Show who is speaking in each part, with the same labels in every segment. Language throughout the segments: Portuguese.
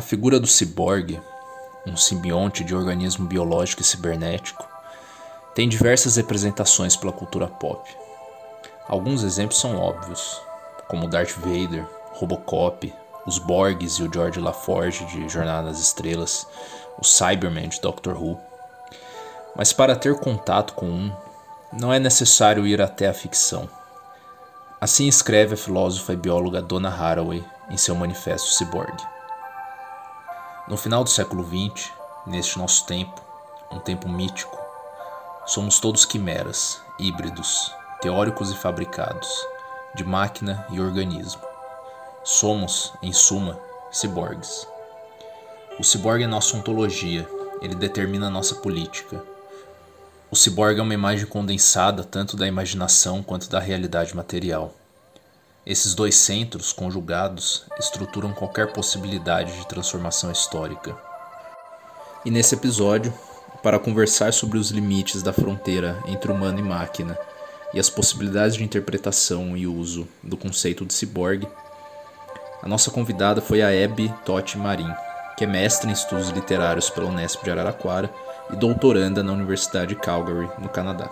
Speaker 1: A figura do ciborgue, um simbionte de organismo biológico e cibernético, tem diversas representações pela cultura pop. Alguns exemplos são óbvios, como Darth Vader, Robocop, os Borgs e o George LaForge de Jornada nas Estrelas, o Cyberman de Doctor Who. Mas para ter contato com um, não é necessário ir até a ficção. Assim escreve a filósofa e bióloga Donna Haraway em seu Manifesto Cyborg. No final do século XX, neste nosso tempo, um tempo mítico, somos todos quimeras, híbridos, teóricos e fabricados, de máquina e organismo. Somos, em suma, ciborgues. O ciborgue é nossa ontologia, ele determina nossa política. O ciborgue é uma imagem condensada tanto da imaginação quanto da realidade material. Esses dois centros, conjugados, estruturam qualquer possibilidade de transformação histórica. E nesse episódio, para conversar sobre os limites da fronteira entre humano e máquina e as possibilidades de interpretação e uso do conceito de ciborgue, a nossa convidada foi a Abby Totti Marim, que é mestre em estudos literários pela Unesp de Araraquara e doutoranda na Universidade de Calgary, no Canadá.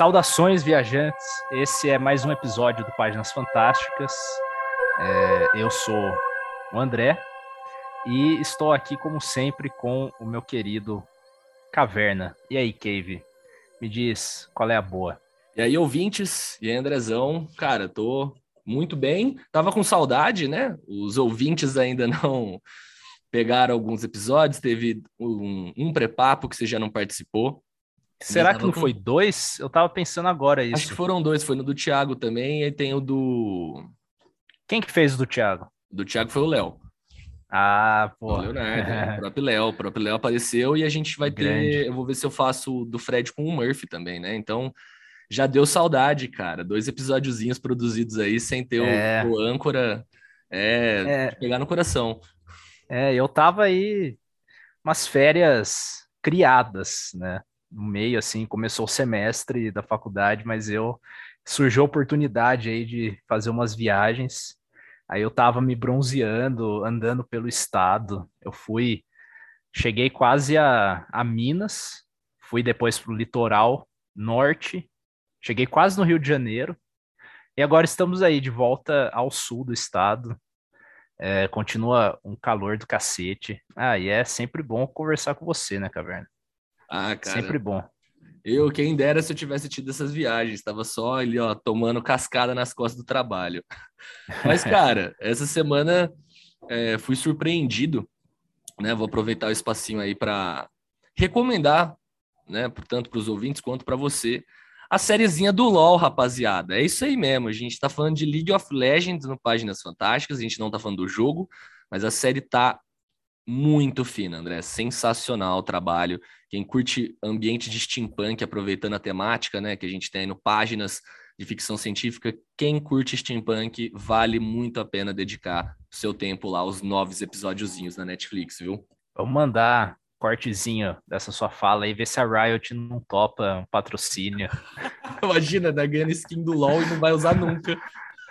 Speaker 2: Saudações, viajantes! Esse é mais um episódio do Páginas Fantásticas. É, eu sou o André e estou aqui, como sempre, com o meu querido Caverna. E aí, Cave? Me diz qual é a boa.
Speaker 3: E aí, ouvintes? E aí, Andrezão? Cara, tô muito bem. Tava com saudade, né? Os ouvintes ainda não pegaram alguns episódios. Teve um, um pré-papo que você já não participou.
Speaker 2: Será que não com... foi dois? Eu tava pensando agora isso.
Speaker 3: Acho que foram dois, foi no do Thiago também, e tem o do.
Speaker 2: Quem que fez o do Thiago?
Speaker 3: Do Thiago foi o Léo.
Speaker 2: Ah, pô.
Speaker 3: O Leonardo, é, o próprio Léo. O próprio Léo apareceu e a gente vai Grande. ter. Eu vou ver se eu faço do Fred com o Murphy também, né? Então já deu saudade, cara. Dois episódiozinhos produzidos aí sem ter é. o, o âncora. É, é, pegar no coração.
Speaker 2: É, eu tava aí umas férias criadas, né? No meio, assim, começou o semestre da faculdade, mas eu surgiu a oportunidade aí de fazer umas viagens. Aí eu tava me bronzeando, andando pelo estado. Eu fui, cheguei quase a, a Minas, fui depois pro litoral norte, cheguei quase no Rio de Janeiro. E agora estamos aí de volta ao sul do estado. É, continua um calor do cacete. Ah, e é sempre bom conversar com você, né, Caverna?
Speaker 3: Ah, cara.
Speaker 2: Sempre bom.
Speaker 3: Eu, quem dera se eu tivesse tido essas viagens, estava só ali, ó, tomando cascada nas costas do trabalho. Mas, cara, essa semana é, fui surpreendido, né? Vou aproveitar o espacinho aí para recomendar, né, tanto para os ouvintes quanto para você, a sériezinha do LoL, rapaziada. É isso aí mesmo, a gente está falando de League of Legends no Páginas Fantásticas, a gente não está falando do jogo, mas a série tá muito fina, André. Sensacional o trabalho. Quem curte ambiente de steampunk, aproveitando a temática, né, que a gente tem no páginas de ficção científica, quem curte steampunk, vale muito a pena dedicar seu tempo lá, os novos episódiozinhos na Netflix, viu?
Speaker 2: Vamos mandar cortezinho dessa sua fala e ver se a Riot não topa um patrocínio.
Speaker 3: Imagina, né, ganhando skin do LoL e não vai usar nunca.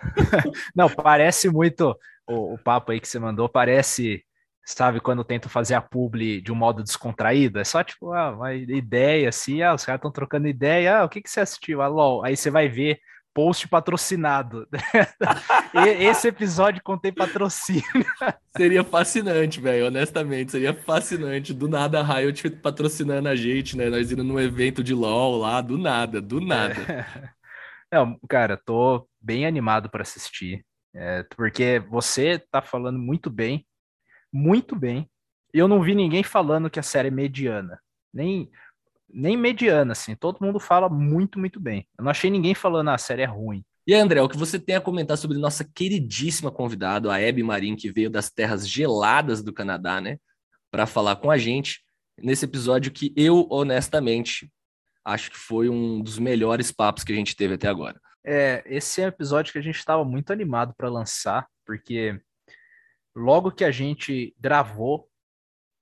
Speaker 2: não, parece muito o, o papo aí que você mandou, parece sabe, quando tento fazer a publi de um modo descontraído, é só tipo, ah, uma ideia assim, ah, os caras estão trocando ideia, ah, o que, que você assistiu? Ah, LOL. Aí você vai ver post patrocinado. Esse episódio contém patrocínio.
Speaker 3: Seria fascinante, velho, honestamente, seria fascinante. Do nada a Riot patrocinando a gente, né? Nós indo num evento de LoL lá, do nada, do nada. É.
Speaker 2: Não, cara, tô bem animado para assistir. É, porque você tá falando muito bem muito bem. Eu não vi ninguém falando que a série é mediana. Nem, nem mediana, assim. Todo mundo fala muito, muito bem. Eu não achei ninguém falando ah, a série é ruim.
Speaker 3: E André, o que você tem a comentar sobre nossa queridíssima convidada, a Hebe Marim, que veio das terras geladas do Canadá, né? Para falar com a gente nesse episódio que eu, honestamente, acho que foi um dos melhores papos que a gente teve até agora.
Speaker 2: É, esse é um episódio que a gente estava muito animado para lançar, porque logo que a gente gravou,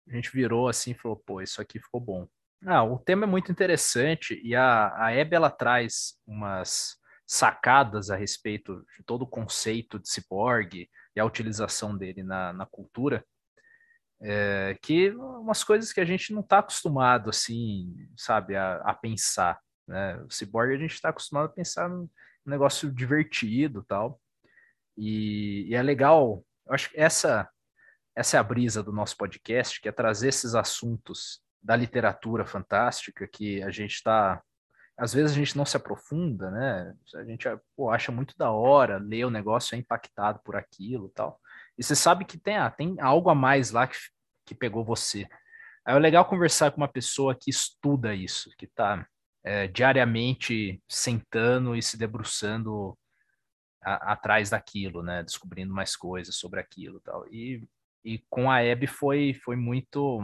Speaker 2: a gente virou assim e falou, pô, isso aqui ficou bom. Ah, o tema é muito interessante e a, a Hebe, ela traz umas sacadas a respeito de todo o conceito de ciborgue e a utilização dele na, na cultura, é, que umas coisas que a gente não está acostumado, assim, sabe, a, a pensar. Né? O ciborgue a gente está acostumado a pensar num negócio divertido tal. E, e é legal, eu acho que essa, essa é a brisa do nosso podcast, que é trazer esses assuntos da literatura fantástica que a gente está às vezes a gente não se aprofunda, né? A gente pô, acha muito da hora, lê o negócio, é impactado por aquilo tal. E você sabe que tem, ah, tem algo a mais lá que, que pegou você. Aí é legal conversar com uma pessoa que estuda isso, que está é, diariamente sentando e se debruçando a, atrás daquilo, né? Descobrindo mais coisas sobre aquilo tal. E, e com a Hebe foi, foi muito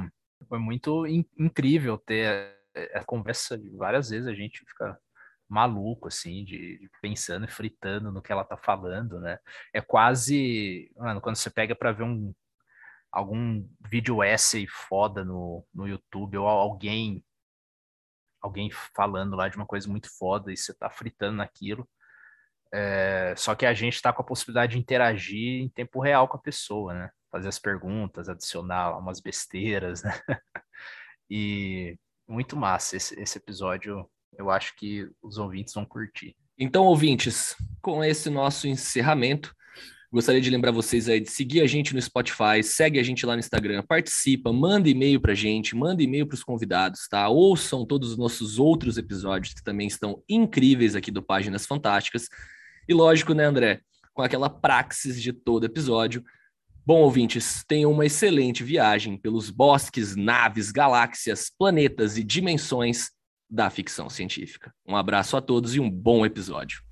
Speaker 2: foi muito in, incrível ter a conversa várias vezes a gente fica maluco, assim, de, de, pensando e fritando no que ela tá falando, né? É quase, mano, quando você pega para ver um algum vídeo essay foda no, no YouTube ou alguém alguém falando lá de uma coisa muito foda e você tá fritando naquilo. É, só que a gente tá com a possibilidade de interagir em tempo real com a pessoa, né? Fazer as perguntas, adicionar umas besteiras, né? e muito massa esse, esse episódio. Eu acho que os ouvintes vão curtir.
Speaker 3: Então, ouvintes, com esse nosso encerramento, gostaria de lembrar vocês aí de seguir a gente no Spotify, segue a gente lá no Instagram, participa, manda e-mail pra gente, manda e-mail para os convidados, tá? Ouçam todos os nossos outros episódios que também estão incríveis aqui do Páginas Fantásticas. E lógico, né, André, com aquela praxis de todo episódio, Bom, ouvintes, tenham uma excelente viagem pelos bosques, naves, galáxias, planetas e dimensões da ficção científica. Um abraço a todos e um bom episódio.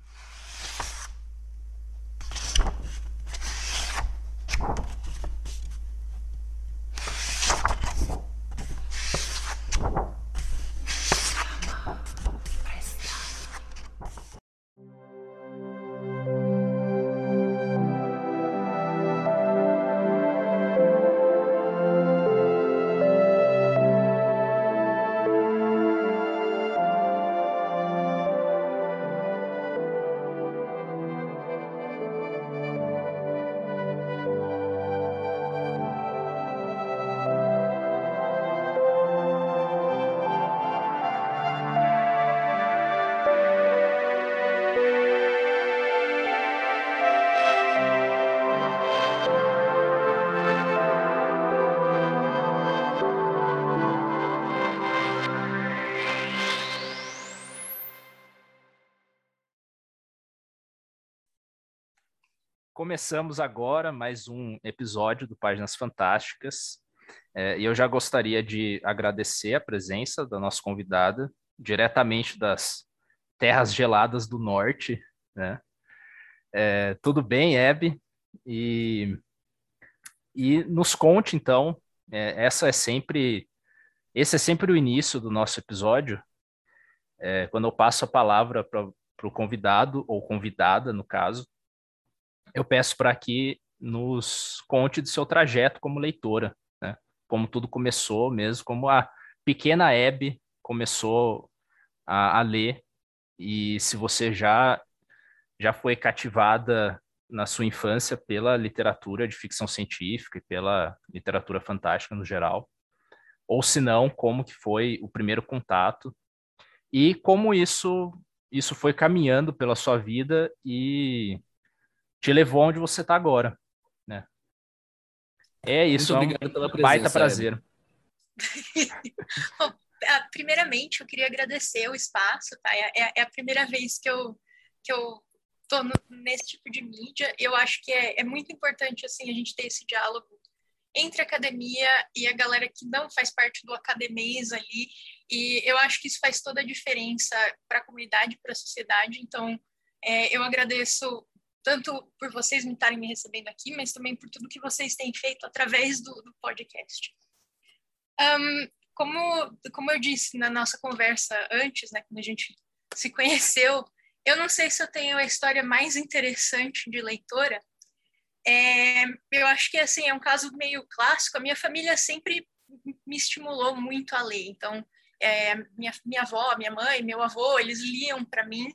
Speaker 2: Começamos agora mais um episódio do Páginas Fantásticas. É, e eu já gostaria de agradecer a presença da nossa convidada, diretamente das terras geladas do norte. Né? É, tudo bem, Hebe? E, e nos conte, então, é, essa é sempre, esse é sempre o início do nosso episódio, é, quando eu passo a palavra para o convidado, ou convidada, no caso, eu peço para que nos conte do seu trajeto como leitora, né? Como tudo começou mesmo, como a pequena Abby começou a, a ler e se você já já foi cativada na sua infância pela literatura de ficção científica e pela literatura fantástica no geral, ou se não, como que foi o primeiro contato e como isso isso foi caminhando pela sua vida e te levou onde você está agora, né? É isso, Muito obrigado é um pela presença, baita prazer.
Speaker 4: Bom, primeiramente, eu queria agradecer o espaço, tá? É, é, é, a primeira vez que eu que eu tô no, nesse tipo de mídia. Eu acho que é, é muito importante assim a gente ter esse diálogo entre a academia e a galera que não faz parte do academês ali. E eu acho que isso faz toda a diferença para a comunidade, para a sociedade. Então, É, eu agradeço tanto por vocês me estarem me recebendo aqui, mas também por tudo que vocês têm feito através do, do podcast. Um, como, como eu disse na nossa conversa antes, né, quando a gente se conheceu, eu não sei se eu tenho a história mais interessante de leitora. É, eu acho que assim é um caso meio clássico. A minha família sempre me estimulou muito a ler. Então, é, minha, minha avó, minha mãe, meu avô, eles liam para mim.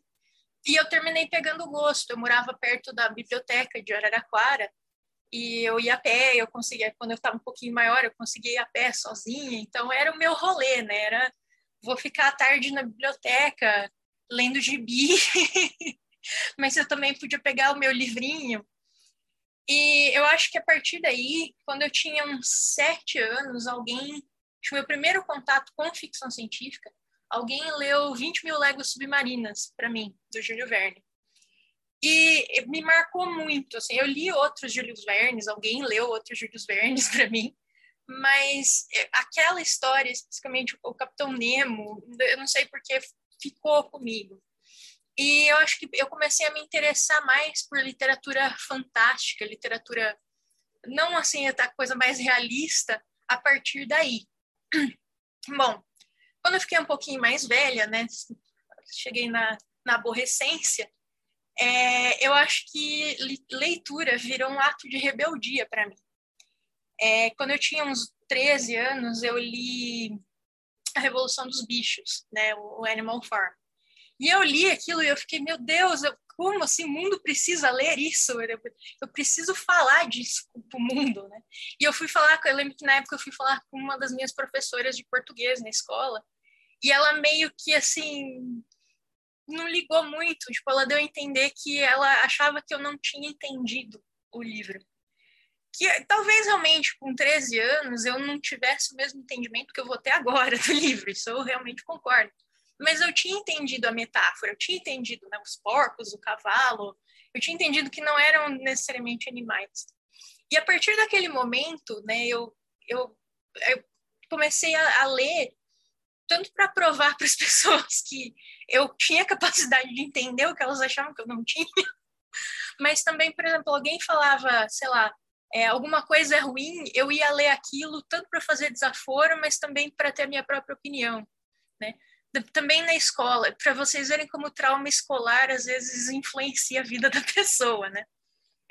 Speaker 4: E eu terminei pegando gosto. Eu morava perto da biblioteca de Araraquara e eu ia a pé. Eu conseguia, quando eu estava um pouquinho maior, eu conseguia ir a pé sozinha. Então, era o meu rolê, né? Era vou ficar à tarde na biblioteca lendo gibi, mas eu também podia pegar o meu livrinho. E eu acho que a partir daí, quando eu tinha uns sete anos, alguém, meu primeiro contato com ficção científica, alguém leu 20 mil léguas submarinas para mim, do Júlio Verne. E me marcou muito, assim, eu li outros Júlio Vernes, alguém leu outros Júlio Vernes para mim, mas é, aquela história, especificamente o Capitão Nemo, eu não sei porque ficou comigo. E eu acho que eu comecei a me interessar mais por literatura fantástica, literatura não assim a coisa mais realista a partir daí. Bom, quando eu fiquei um pouquinho mais velha, né, cheguei na, na aborrecência, é, eu acho que leitura virou um ato de rebeldia para mim. É, quando eu tinha uns 13 anos, eu li A Revolução dos Bichos, né, o Animal Farm. E eu li aquilo e eu fiquei, meu Deus, eu, como assim o mundo precisa ler isso? Eu, eu preciso falar disso para o mundo, né? E eu fui falar, eu lembro que na época eu fui falar com uma das minhas professoras de português na escola, e ela meio que assim não ligou muito, tipo, ela deu a entender que ela achava que eu não tinha entendido o livro que talvez realmente com 13 anos eu não tivesse o mesmo entendimento que eu vou ter agora do livro, isso eu realmente concordo. Mas eu tinha entendido a metáfora, eu tinha entendido né, os porcos, o cavalo, eu tinha entendido que não eram necessariamente animais. E a partir daquele momento, né, eu, eu, eu comecei a, a ler tanto para provar para as pessoas que eu tinha capacidade de entender o que elas achavam que eu não tinha, mas também, por exemplo, alguém falava, sei lá, é, alguma coisa é ruim, eu ia ler aquilo tanto para fazer desaforo, mas também para ter a minha própria opinião, né? Também na escola, para vocês verem como o trauma escolar às vezes influencia a vida da pessoa, né?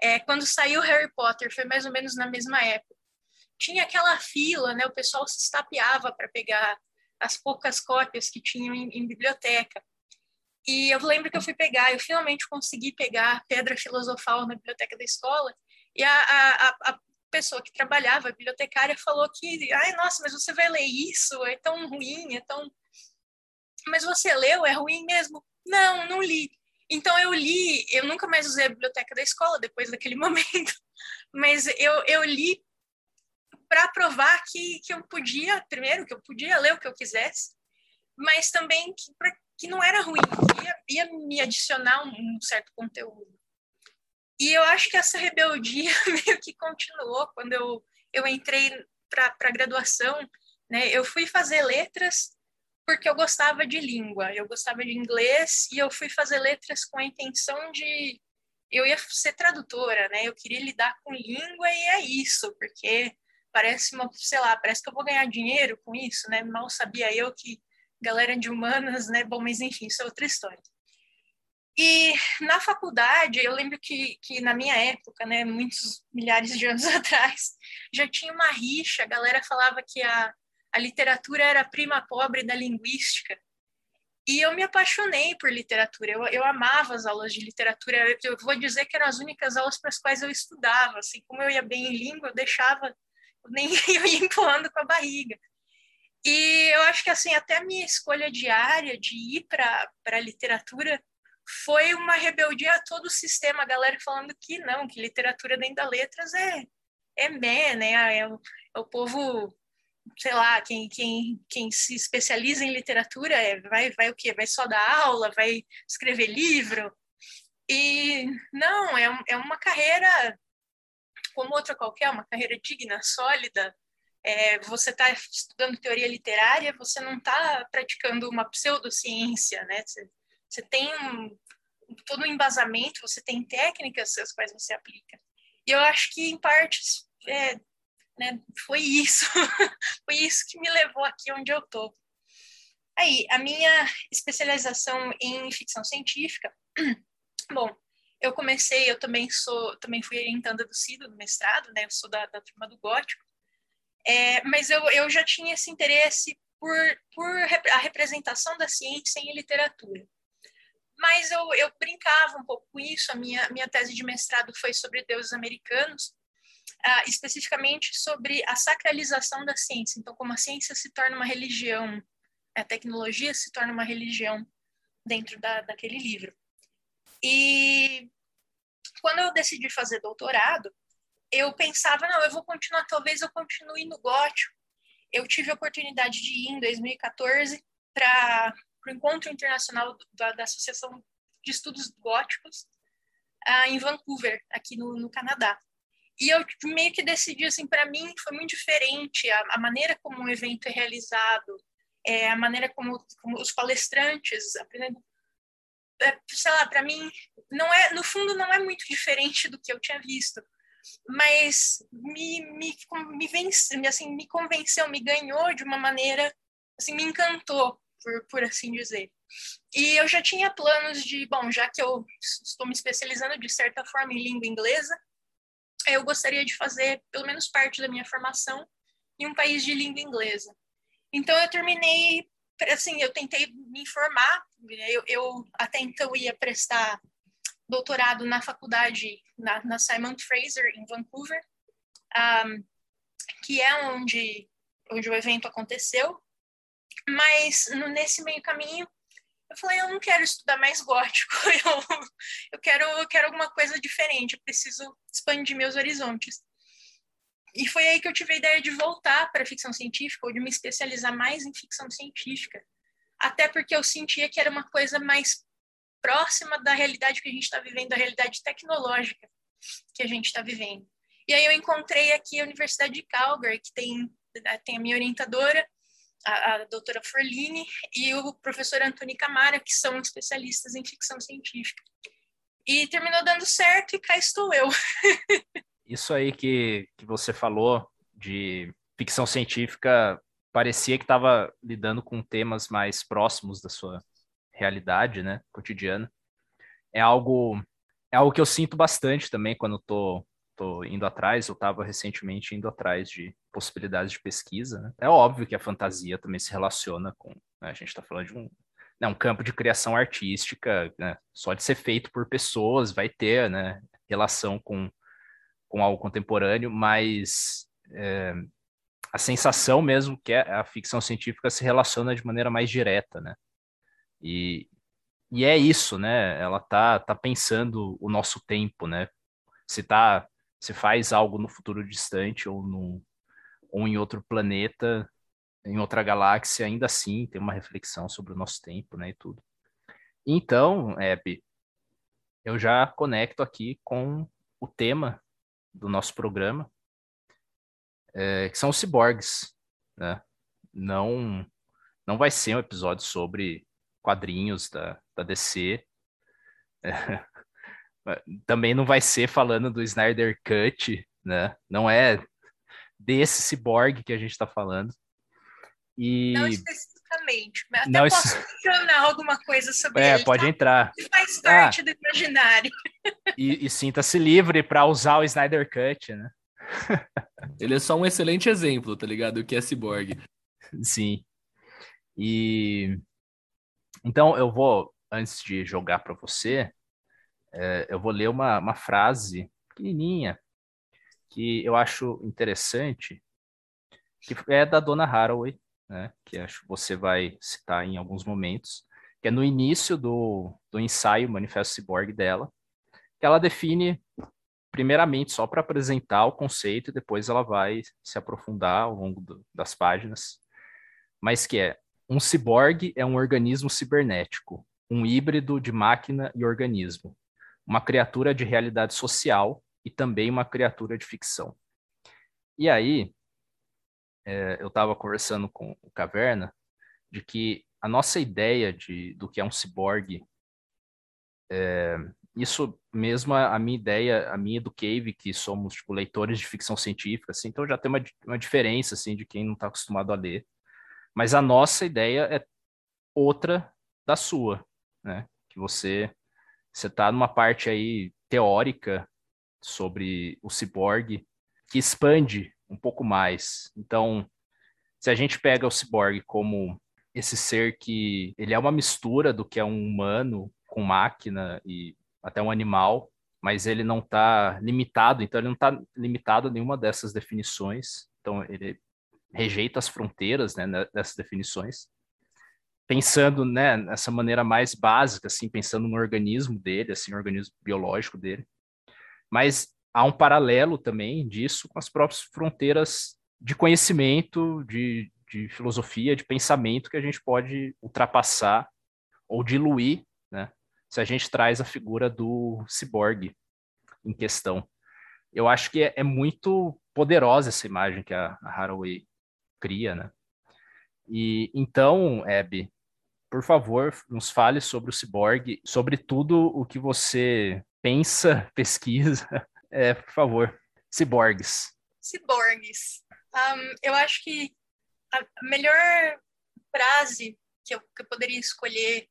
Speaker 4: É, quando saiu Harry Potter, foi mais ou menos na mesma época. Tinha aquela fila, né? O pessoal se estapeava para pegar as poucas cópias que tinham em, em biblioteca. E eu lembro que eu fui pegar, eu finalmente consegui pegar Pedra Filosofal na biblioteca da escola, e a, a, a pessoa que trabalhava, a bibliotecária, falou que, ai, nossa, mas você vai ler isso? É tão ruim, é tão. Mas você leu? É ruim mesmo? Não, não li. Então eu li, eu nunca mais usei a biblioteca da escola depois daquele momento, mas eu, eu li para provar que, que eu podia, primeiro, que eu podia ler o que eu quisesse, mas também que, pra, que não era ruim, ia, ia me adicionar um, um certo conteúdo. E eu acho que essa rebeldia meio que continuou quando eu, eu entrei para a graduação. Né? Eu fui fazer letras porque eu gostava de língua, eu gostava de inglês e eu fui fazer letras com a intenção de eu ia ser tradutora, né? Eu queria lidar com língua e é isso, porque parece uma, sei lá, parece que eu vou ganhar dinheiro com isso, né? Mal sabia eu que galera de humanas, né? Bom, mas enfim, isso é outra história. E na faculdade, eu lembro que, que na minha época, né, muitos milhares de anos atrás, já tinha uma rixa, a galera falava que a, a literatura era a prima pobre da linguística. E eu me apaixonei por literatura, eu, eu amava as aulas de literatura, eu, eu vou dizer que eram as únicas aulas para as quais eu estudava, assim, como eu ia bem em língua, eu deixava, nem eu ia empurrando com a barriga. E eu acho que, assim, até a minha escolha diária de ir para a literatura foi uma rebeldia a todo o sistema, a galera falando que não, que literatura dentro das letras é, é meh, né? É o, é o povo, sei lá, quem, quem, quem se especializa em literatura é, vai, vai o quê? Vai só dar aula, vai escrever livro. E não, é, é uma carreira como outra qualquer, uma carreira digna, sólida. É, você está estudando teoria literária, você não está praticando uma pseudociência, né? Você, você tem um, todo o embasamento, você tem técnicas as quais você aplica. E eu acho que, em partes, é, né, foi isso. foi isso que me levou aqui onde eu tô. Aí, a minha especialização em ficção científica, bom, eu comecei, eu também sou, também fui orientanda do CIDO no mestrado, né, eu sou da, da turma do Gótico, é, mas eu, eu já tinha esse interesse por, por a representação da ciência em literatura. Mas eu, eu brincava um pouco com isso, a minha, minha tese de mestrado foi sobre deuses americanos, uh, especificamente sobre a sacralização da ciência, então como a ciência se torna uma religião a tecnologia se torna uma religião dentro da, daquele livro. E quando eu decidi fazer doutorado, eu pensava, não, eu vou continuar, talvez eu continue no gótico. Eu tive a oportunidade de ir em 2014 para o Encontro Internacional da, da, Associação de Estudos Góticos uh, em Vancouver, aqui no, no Canadá. E eu meio que decidi, assim, para mim foi muito diferente a, a maneira como o evento é realizado, é, a maneira como, como os palestrantes aprendendo é, sei lá, para mim não é, no fundo não é muito diferente do que eu tinha visto, mas me me me vence, assim, me convenceu, me ganhou de uma maneira assim, me encantou, por, por assim dizer. E eu já tinha planos de, bom, já que eu estou me especializando de certa forma em língua inglesa, eu gostaria de fazer pelo menos parte da minha formação em um país de língua inglesa. Então eu terminei, assim, eu tentei me informar, eu, eu até então ia prestar doutorado na faculdade, na, na Simon Fraser, em Vancouver, um, que é onde, onde o evento aconteceu, mas no, nesse meio caminho eu falei, eu não quero estudar mais gótico, eu, eu, quero, eu quero alguma coisa diferente, eu preciso expandir meus horizontes. E foi aí que eu tive a ideia de voltar para ficção científica, ou de me especializar mais em ficção científica. Até porque eu sentia que era uma coisa mais próxima da realidade que a gente está vivendo, da realidade tecnológica que a gente está vivendo. E aí eu encontrei aqui a Universidade de Calgary, que tem, tem a minha orientadora, a, a doutora Forlini, e o professor Antônio Camara, que são especialistas em ficção científica. E terminou dando certo e cá estou eu.
Speaker 2: Isso aí que, que você falou de ficção científica parecia que estava lidando com temas mais próximos da sua realidade, né, cotidiana. É algo é algo que eu sinto bastante também quando tô, tô indo atrás. Eu estava recentemente indo atrás de possibilidades de pesquisa. Né? É óbvio que a fantasia também se relaciona com. Né, a gente está falando de um, né, um campo de criação artística, né, só de ser feito por pessoas vai ter né, relação com com algo contemporâneo, mas é, a sensação mesmo que é, a ficção científica se relaciona de maneira mais direta, né? E, e é isso, né? Ela tá, tá pensando o nosso tempo, né? Se tá, se faz algo no futuro distante ou, no, ou em outro planeta, em outra galáxia, ainda assim tem uma reflexão sobre o nosso tempo, né? E tudo. Então, Hebe, eu já conecto aqui com o tema do nosso programa, é, que são os ciborgues. Né? Não, não vai ser um episódio sobre quadrinhos da, da DC. É, também não vai ser falando do Snyder Cut, né? Não é desse ciborgue que a gente está falando.
Speaker 4: E... Não especificamente, mas até não, posso isso... mencionar alguma coisa sobre é,
Speaker 2: ele. pode tá? entrar.
Speaker 4: Que faz parte ah, do imaginário.
Speaker 2: E, e sinta-se livre para usar o Snyder Cut, né?
Speaker 3: Ele é só um excelente exemplo, tá ligado? O que é ciborgue.
Speaker 2: Sim. E então eu vou, antes de jogar para você, é, eu vou ler uma, uma frase pequenininha que eu acho interessante, que é da Dona Haraway, né, que acho que você vai citar em alguns momentos, que é no início do, do ensaio Manifesto Cyborg dela, que ela define primeiramente só para apresentar o conceito e depois ela vai se aprofundar ao longo do, das páginas, mas que é um ciborgue é um organismo cibernético, um híbrido de máquina e organismo, uma criatura de realidade social e também uma criatura de ficção. E aí, é, eu estava conversando com o Caverna de que a nossa ideia de, do que é um ciborgue É, isso mesmo, a minha ideia, a minha do Cave, que somos tipo, leitores de ficção científica, assim, então já tem uma, uma diferença assim, de quem não está acostumado a ler. Mas a nossa ideia é outra da sua, né? Que você você está numa parte aí teórica sobre o ciborgue que expande um pouco mais. Então, se a gente pega o ciborgue como esse ser que ele é uma mistura do que é um humano com máquina e até um animal, mas ele não está limitado, então ele não está limitado a nenhuma dessas definições. Então ele rejeita as fronteiras né, dessas definições. Pensando né, nessa maneira mais básica, assim, pensando no organismo dele, assim, no organismo biológico dele. Mas há um paralelo também disso com as próprias fronteiras de conhecimento, de, de filosofia, de pensamento que a gente pode ultrapassar ou diluir, né? se a gente traz a figura do ciborgue em questão. Eu acho que é, é muito poderosa essa imagem que a, a Haraway cria, né? E então, Abby, por favor, nos fale sobre o ciborgue, sobre tudo o que você pensa, pesquisa. É, por favor, ciborgues.
Speaker 4: Ciborgues. Um, eu acho que a melhor frase que eu, que eu poderia escolher,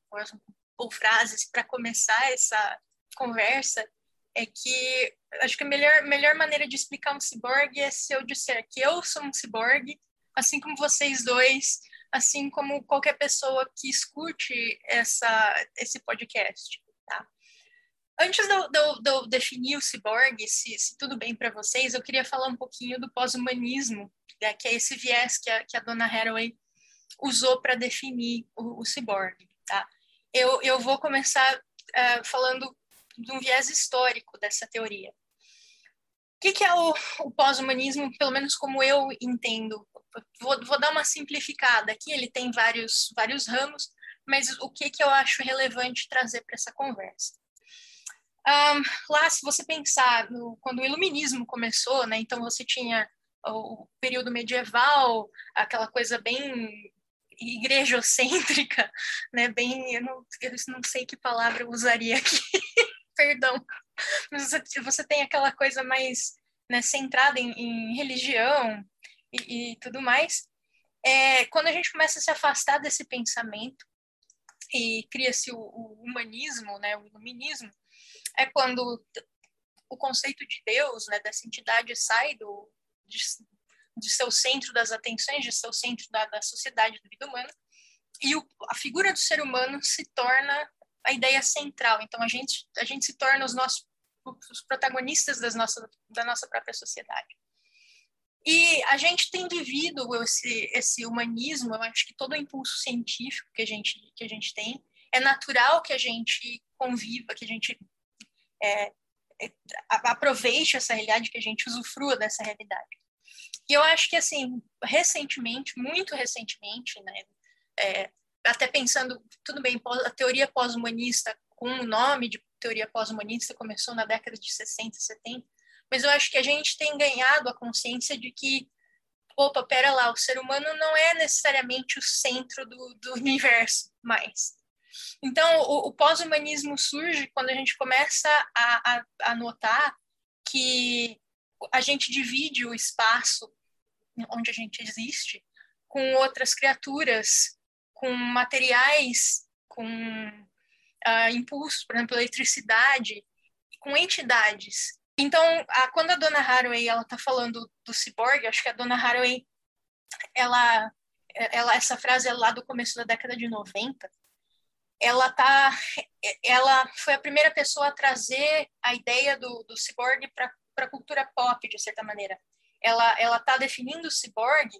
Speaker 4: ou frases para começar essa conversa é que acho que a melhor, melhor maneira de explicar um ciborgue é se eu disser que eu sou um ciborgue, assim como vocês dois, assim como qualquer pessoa que escute essa, esse podcast. Tá? Antes de eu, de, eu definir o ciborgue, se, se tudo bem para vocês, eu queria falar um pouquinho do pós-humanismo, né, que é esse viés que a, que a dona Haraway usou para definir o, o ciborgue. Tá? eu, eu vou começar uh, falando de um viés histórico dessa teoria. O que, que é o, o pós-humanismo, pelo menos como eu entendo? Vou, vou, dar uma simplificada aqui, ele tem vários, vários ramos, mas o que, que eu acho relevante trazer para essa conversa? Um, lá, se você pensar, no, quando o iluminismo começou, né, então você tinha o período medieval, aquela coisa bem igrejocêntrica, né? Bem, eu não, eu não sei que palavra eu usaria aqui, perdão. Mas você, você tem aquela coisa mais né, centrada em, em religião e, e, tudo mais. É, quando a gente começa a se afastar desse pensamento e cria-se o, o, humanismo, né, o iluminismo, é quando o conceito de Deus, né, dessa entidade sai do, de, de seu centro das atenções, de seu centro da, da sociedade, da vida humana, e o, a figura do ser humano se torna a ideia central. Então, a gente, a gente se torna os nossos os protagonistas das nossas, da nossa própria sociedade. E a gente tem vivido esse, esse humanismo, eu acho que todo o impulso científico que a gente, que a gente tem, é natural que a gente conviva, que a gente é, é, aproveite essa realidade, que a gente usufrua dessa realidade. E eu acho que, assim, recentemente, muito recentemente, né, é, até pensando, tudo bem, a teoria pós-humanista, com o nome de teoria pós-humanista, começou na década de 60, 70, mas eu acho que a gente tem ganhado a consciência de que, opa, pera lá, o ser humano não é necessariamente o centro do, do universo mais. Então, o, o pós-humanismo surge quando a gente começa a, a, a notar que a gente divide o espaço onde a gente existe com outras criaturas, com materiais, com uh, impulsos, por exemplo, eletricidade, com entidades. Então, a, quando a Dona Haraway ela está falando do ciborgue, acho que a Dona Haraway, ela, ela, essa frase é lá do começo da década de 90, ela tá, ela foi a primeira pessoa a trazer a ideia do, do ciborgue para a cultura pop, de certa maneira. Ela ela está definindo o ciborgue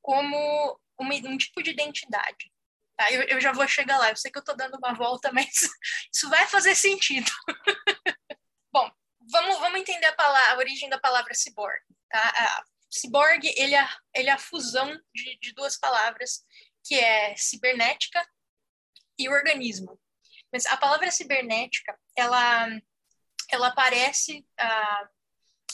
Speaker 4: como uma, um tipo de identidade. Tá? Eu, eu já vou chegar lá. Eu sei que eu estou dando uma volta, mas isso vai fazer sentido. Bom, vamos, vamos entender a, palavra, a origem da palavra ciborgue. Tá? A, ciborgue ele é, ele é a fusão de, de duas palavras, que é cibernética e organismo. Mas a palavra cibernética, ela, ela aparece ah,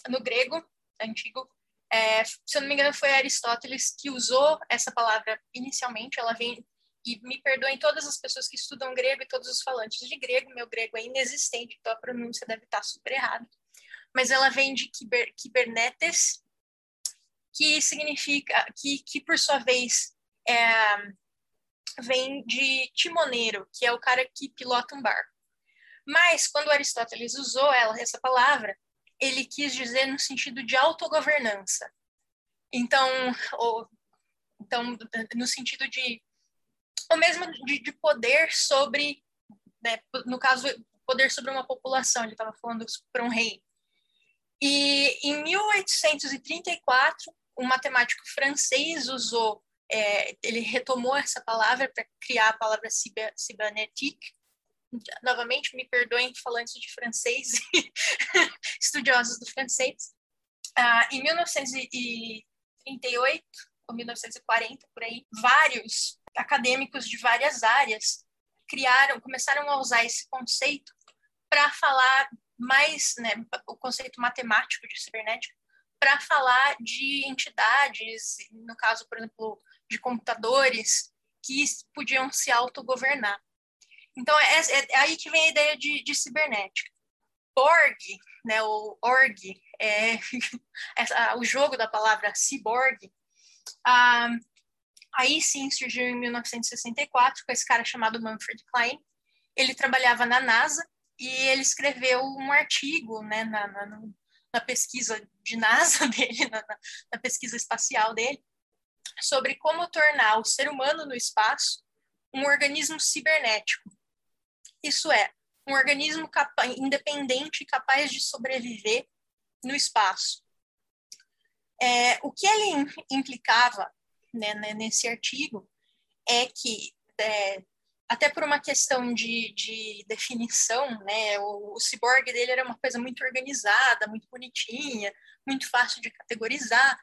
Speaker 4: no grego antigo. É, se eu não me engano, foi Aristóteles que usou essa palavra inicialmente. Ela vem e me perdoem todas as pessoas que estudam grego e todos os falantes de grego, meu grego é inexistente, então a pronúncia deve estar super errada. Mas ela vem de kiber, kibernetes, que significa, que, que por sua vez é, vem de timoneiro, que é o cara que pilota um barco. Mas quando Aristóteles usou ela, essa palavra, ele quis dizer no sentido de autogovernança. Então, ou, então no sentido de ou mesmo de, de poder sobre, né, no caso, poder sobre uma população, ele estava falando para um rei. E em 1834, um matemático francês usou, é, ele retomou essa palavra para criar a palavra cybernétique. Novamente, me perdoem falantes de francês, estudiosos do francês. Ah, em 1938 ou 1940, por aí, vários acadêmicos de várias áreas criaram, começaram a usar esse conceito para falar mais, né, o conceito matemático de cibernética, para falar de entidades, no caso, por exemplo, de computadores, que podiam se autogovernar. Então, é, é, é aí que vem a ideia de, de cibernética. Borg, né, o org, é, o jogo da palavra cyborg, ah, Aí sim surgiu em 1964 com esse cara chamado Manfred Klein. Ele trabalhava na NASA e ele escreveu um artigo né, na, na, na pesquisa de NASA dele, na, na pesquisa espacial dele, sobre como tornar o ser humano no espaço um organismo cibernético. Isso é, um organismo independente e capaz de sobreviver no espaço. É, o que ele implicava né, né, nesse artigo é que, é, até por uma questão de, de definição, né, o, o ciborgue dele era uma coisa muito organizada, muito bonitinha, muito fácil de categorizar,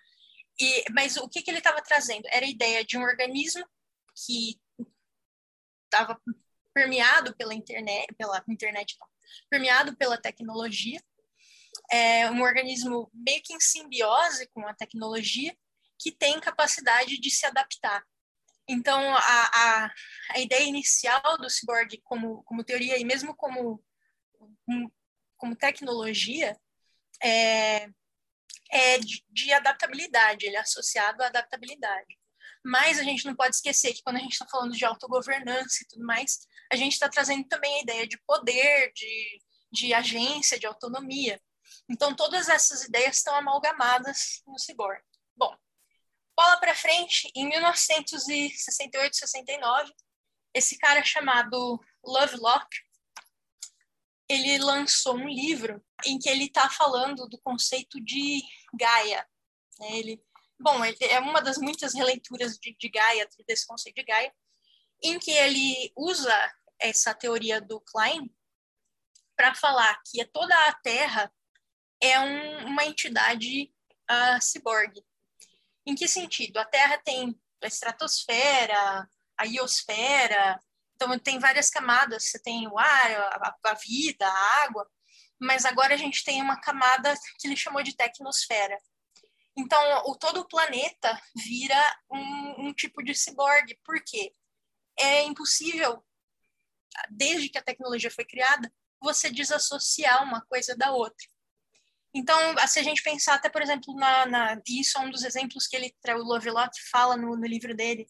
Speaker 4: e, mas o que, que ele estava trazendo? Era a ideia de um organismo que estava permeado pela internet, pela internet não, permeado pela tecnologia, é um organismo meio que em simbiose com a tecnologia, que tem capacidade de se adaptar. Então, a, a, a ideia inicial do cyborg como, como teoria e mesmo como, como tecnologia é, é de, de adaptabilidade, ele é associado à adaptabilidade. Mas a gente não pode esquecer que quando a gente está falando de autogovernança e tudo mais, a gente está trazendo também a ideia de poder, de, de agência, de autonomia. Então, todas essas ideias estão amalgamadas no cyborg. Bom, Bola para frente, em 1968, 69, esse cara chamado Lovelock, ele lançou um livro em que ele está falando do conceito de Gaia. Né? Ele, bom, ele é uma das muitas releituras de, de Gaia, desse conceito de Gaia, em que ele usa essa teoria do Klein para falar que toda a Terra é um, uma entidade uh, ciborgue. Em que sentido? A Terra tem a estratosfera, a iosfera, então tem várias camadas, você tem o ar, a, a vida, a água, mas agora a gente tem uma camada que ele chamou de tecnosfera. Então, o, todo o planeta vira um, um tipo de ciborgue. Por quê? É impossível, desde que a tecnologia foi criada, você desassociar uma coisa da outra. Então, se a gente pensar até, por exemplo, na, na isso é um dos exemplos que ele, o Lovelock fala no, no livro dele,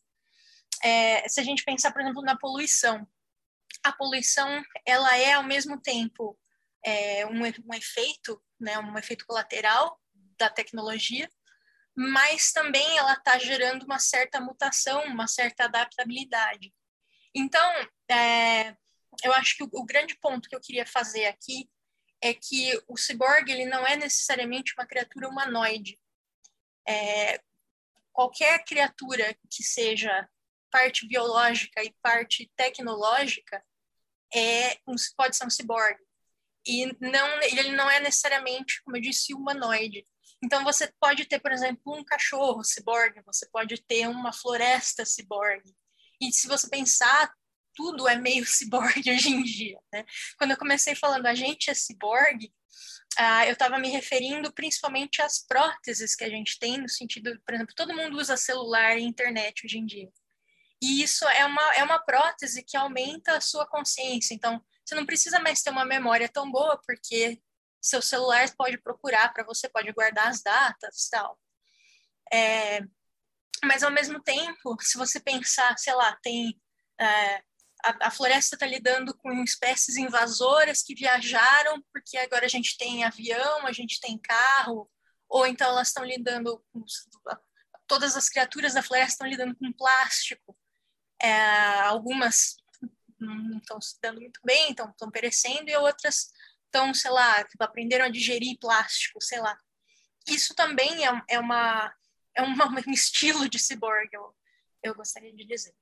Speaker 4: é, se a gente pensar, por exemplo, na poluição, a poluição, ela é ao mesmo tempo é, um, um efeito, né, um efeito colateral da tecnologia, mas também ela está gerando uma certa mutação, uma certa adaptabilidade. Então, é, eu acho que o, o grande ponto que eu queria fazer aqui é que o ciborgue ele não é necessariamente uma criatura humanoide. É, qualquer criatura que seja parte biológica e parte tecnológica é um, pode ser um ciborgue. E não, ele não é necessariamente, como eu disse, humanoide. Então você pode ter, por exemplo, um cachorro ciborgue, você pode ter uma floresta ciborgue. E se você pensar, tudo é meio ciborgue hoje em dia, né? Quando eu comecei falando a gente é ciborgue, ah, eu estava me referindo principalmente às próteses que a gente tem, no sentido, por exemplo, todo mundo usa celular e internet hoje em dia. E isso é uma, é uma prótese que aumenta a sua consciência. Então, você não precisa mais ter uma memória tão boa, porque seu celular pode procurar para você, pode guardar as datas tal. É, mas, ao mesmo tempo, se você pensar, sei lá, tem. É, a, a, floresta está lidando com espécies invasoras que viajaram, porque agora a gente tem avião, a gente tem carro, ou então elas estão lidando com. Todas as criaturas da floresta estão lidando com plástico. É, algumas não estão se dando muito bem, estão perecendo, e outras estão, sei lá, tipo, aprenderam a digerir plástico, sei lá. Isso também é, é, uma, é uma, um estilo de cyborg, eu, eu gostaria de dizer.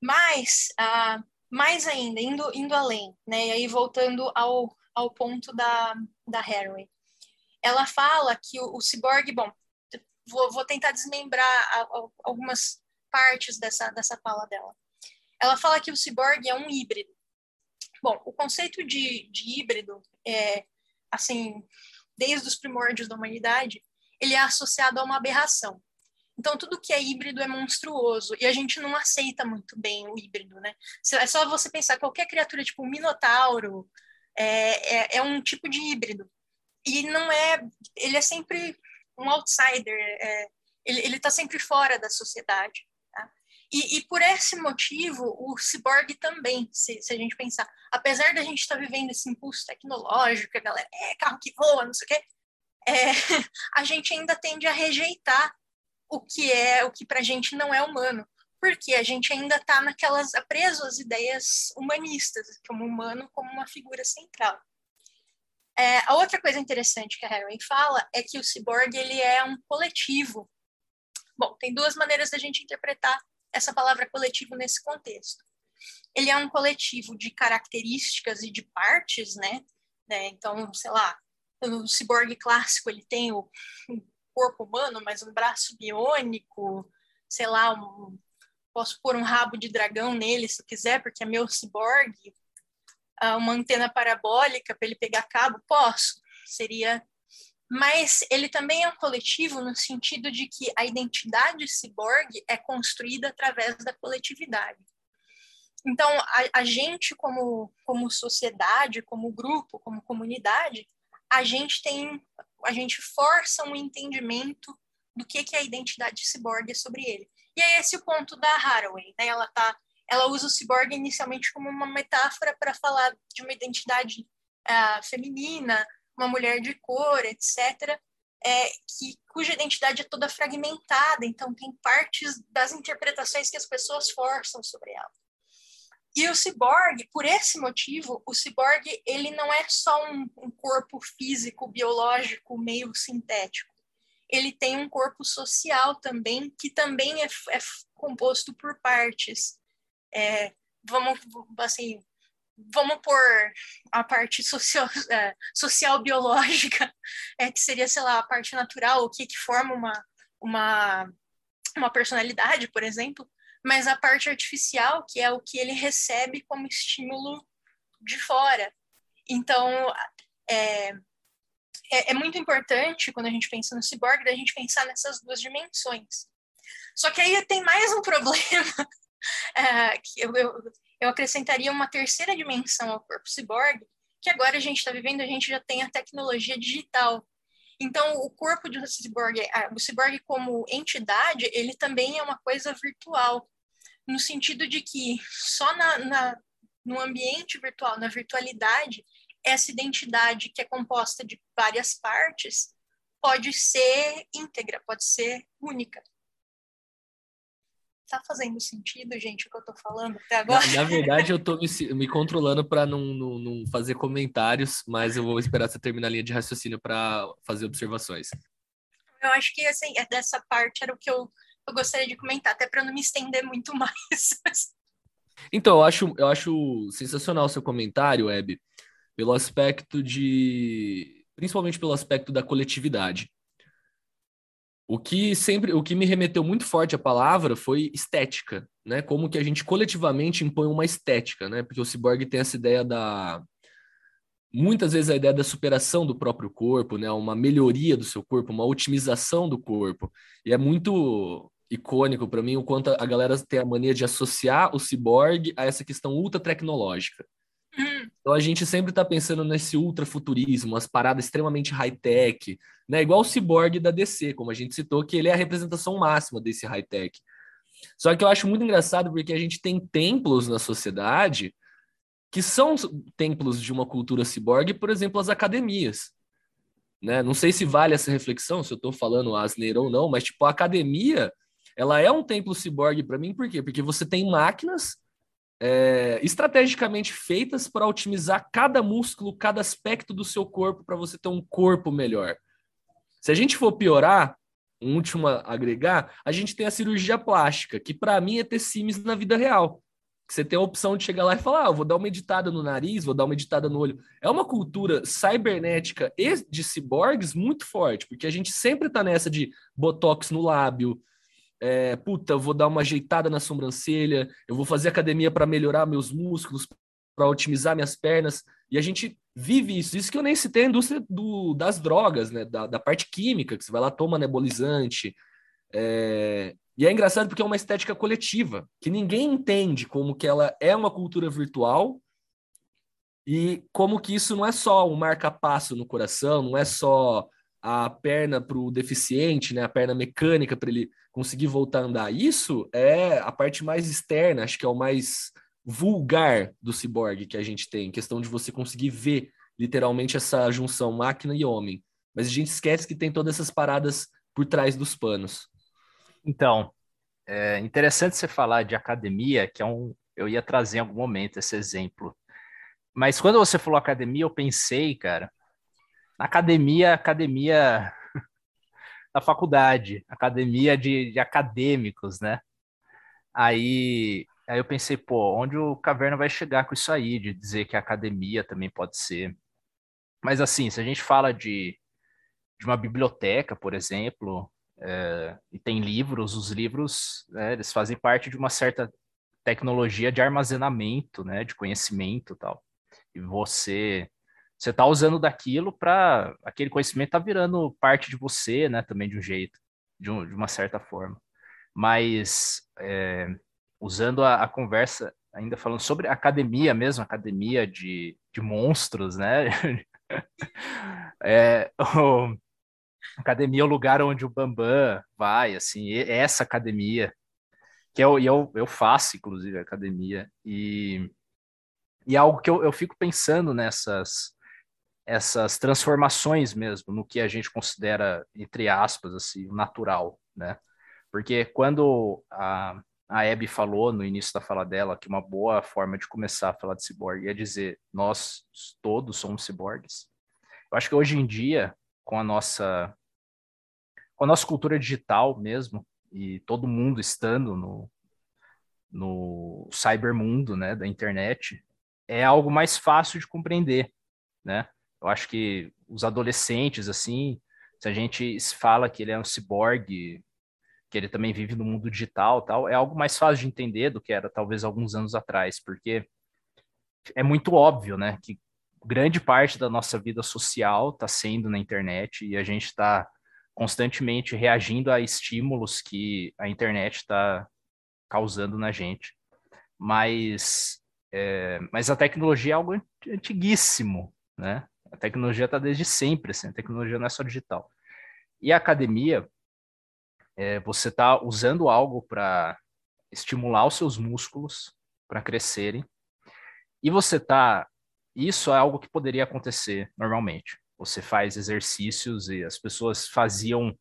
Speaker 4: Mas, uh, mais ainda, indo, indo além, né, e aí voltando ao, ao ponto da, da Haraway, ela fala que o, o cyborg, bom, vou, vou tentar desmembrar algumas partes dessa, dessa fala dela. Ela fala que o cyborg é um híbrido. Bom, o conceito de, de híbrido é, assim, desde os primórdios da humanidade, ele é associado a uma aberração. Então, tudo que é híbrido é monstruoso e a gente não aceita muito bem o híbrido, né? É só você pensar, qualquer criatura, tipo um minotauro, é, é, é um tipo de híbrido. E não é. Ele é sempre um outsider, é, ele está sempre fora da sociedade. E, e, por esse motivo, o ciborgue também, se, se, a gente pensar, apesar da gente estar tá vivendo esse impulso tecnológico, a galera, é carro que voa, não sei o quê, é, a gente ainda tende a rejeitar o que é, o que para a gente não é humano, porque a gente ainda está naquelas, preso às ideias humanistas, como humano como uma figura central. É, a outra coisa interessante que a Harry fala é que o ciborgue ele é um coletivo. Bom, tem duas maneiras da gente interpretar essa palavra coletivo nesse contexto. Ele é um coletivo de características e de partes, né? né? Então, sei lá, no ciborgue clássico ele tem o corpo humano, mas um braço biônico, sei lá, um, posso pôr um rabo de dragão nele se quiser, porque é meu ciborgue, ah, uma antena parabólica para ele pegar cabo, posso. Seria mas ele também é um coletivo no sentido de que a identidade ciborgue é construída através da coletividade. Então, a, a, gente, como, como sociedade, como grupo, como comunidade, a gente tem, a gente força um entendimento do que, que é a identidade ciborgue sobre ele. E é esse o ponto da Haraway, né? Ela tá, ela usa o ciborgue inicialmente como uma metáfora para falar de uma identidade uh, feminina, uma mulher de cor, etc., é, que, cuja identidade é toda fragmentada, então tem partes das interpretações que as pessoas forçam sobre ela. E o ciborgue, por esse motivo, o ciborgue ele não é só um, um corpo físico, biológico, meio sintético. Ele tem um corpo social também, que também é, é composto por partes. É, vamos, assim, vamos pôr a parte social, é, social biológica, é, que seria, sei lá, a parte natural, o que, que forma uma, uma, uma personalidade, por exemplo, mas a parte artificial, que é o que ele recebe como estímulo de fora. Então, é, é, é muito importante, quando a gente pensa no ciborgue, a gente pensar nessas duas dimensões. Só que aí tem mais um problema, é, que eu, eu eu acrescentaria uma terceira dimensão ao corpo ciborgue, que agora a gente está vivendo, a gente já tem a tecnologia digital. Então, o corpo do ciborgue, o ciborgue como entidade, ele também é uma coisa virtual, no sentido de que só na, na, no ambiente virtual, na virtualidade, essa identidade que é composta de várias partes pode ser íntegra, pode ser única tá fazendo sentido, gente, o que eu tô falando até agora?
Speaker 3: Na, na verdade, eu tô me, me controlando para não, não, não, fazer comentários, mas eu vou esperar você terminar a linha de raciocínio para fazer observações.
Speaker 4: Eu acho que, assim, é dessa parte era o que eu, eu gostaria de comentar, até para não me estender muito mais.
Speaker 3: então, eu acho, eu acho sensacional o seu comentário, Hebe, pelo aspecto de. Principalmente pelo aspecto da coletividade. O que sempre, o que me remeteu muito forte à palavra foi estética, né? Como que a gente coletivamente impõe uma estética, né? Porque o ciborgue tem essa ideia da muitas vezes a ideia da superação do próprio corpo, né? Uma melhoria do seu corpo, uma otimização do corpo. E é muito icônico para mim o quanto a galera tem a mania de associar o ciborgue a essa questão ultra tecnológica. Hum. Então a gente sempre está pensando nesse ultrafuturismo, as paradas extremamente high-tech, né? Igual o ciborgue da DC, como a gente citou, que ele é a representação máxima desse high-tech. Só que eu acho muito engraçado porque a gente tem templos na sociedade que são templos de uma cultura ciborgue, por exemplo, as academias. Né? Não sei se vale essa reflexão, se eu estou falando asneira ou não, mas tipo, a academia, ela é um templo ciborgue para mim, por quê? Porque você tem máquinas é, estrategicamente feitas para otimizar cada músculo, cada aspecto do seu corpo para você ter um corpo melhor. Se a gente for piorar, um último a agregar, a gente tem a cirurgia plástica, que para mim é ter sims na vida real. Você tem a opção de chegar lá e falar: ah, vou dar uma editada no nariz, vou dar uma editada no olho. É uma cultura cibernética e de ciborgues muito forte, porque a gente sempre tá nessa de botox no lábio. É, puta, vou dar uma ajeitada na sobrancelha, eu vou fazer academia para melhorar meus músculos, para otimizar minhas pernas. E a gente vive isso. Isso que eu nem citei a indústria do, das drogas, né? Da, da parte química, que você vai lá, toma anabolizante. É... E é engraçado porque é uma estética coletiva, que ninguém entende como que ela é uma cultura virtual e como que isso não é só um marca-passo no coração, não é só a perna para o deficiente, né, a perna mecânica para ele conseguir voltar a andar. Isso é a parte mais externa, acho que é o mais vulgar do ciborgue que a gente tem, questão de você conseguir ver literalmente essa junção máquina e homem. Mas a gente esquece que tem todas essas paradas por trás dos panos.
Speaker 2: Então, é interessante você falar de academia, que é um. Eu ia trazer em algum momento esse exemplo. Mas quando você falou academia, eu pensei, cara, na academia, academia da faculdade, academia de, de acadêmicos, né? Aí Aí eu pensei, pô, onde o Caverna vai chegar com isso aí, de dizer que a academia também pode ser. Mas assim, se a gente fala de, de uma biblioteca, por exemplo, é, e tem livros, os livros, né, eles fazem parte de uma certa tecnologia de armazenamento, né, de conhecimento tal. E você você está usando daquilo para aquele conhecimento tá virando parte de você, né, também de um jeito, de, um, de uma certa forma. Mas é, usando a, a, conversa, ainda falando sobre academia mesmo, academia de, de monstros, né? é, o, academia é o lugar onde o Bambam vai, assim, essa academia, que eu, eu, eu faço, inclusive, academia, e, e é algo que eu, eu fico pensando nessas essas transformações mesmo, no que a gente considera, entre aspas, assim, natural, né? Porque quando a, a Abby falou no início da fala dela que uma boa forma de começar a falar de ciborgue é dizer nós todos somos ciborgues. Eu acho que hoje em dia, com a nossa com a nossa cultura digital mesmo e todo mundo estando no no cybermundo, né, da internet, é algo mais fácil de compreender, né? Eu acho que os adolescentes assim, se a gente fala que ele é um ciborgue que ele também vive no mundo digital tal, é algo mais fácil de entender do que era talvez alguns anos atrás, porque é muito óbvio, né, que grande parte da nossa vida social está sendo na internet e a gente está constantemente reagindo a estímulos que a internet está causando na gente. Mas, é, mas a tecnologia é algo antiguíssimo, né? A tecnologia está desde sempre, assim, a tecnologia não é só digital. E a academia, é, você está usando algo para estimular os seus músculos para crescerem. E você está. Isso é algo que poderia acontecer normalmente. Você faz exercícios e as pessoas faziam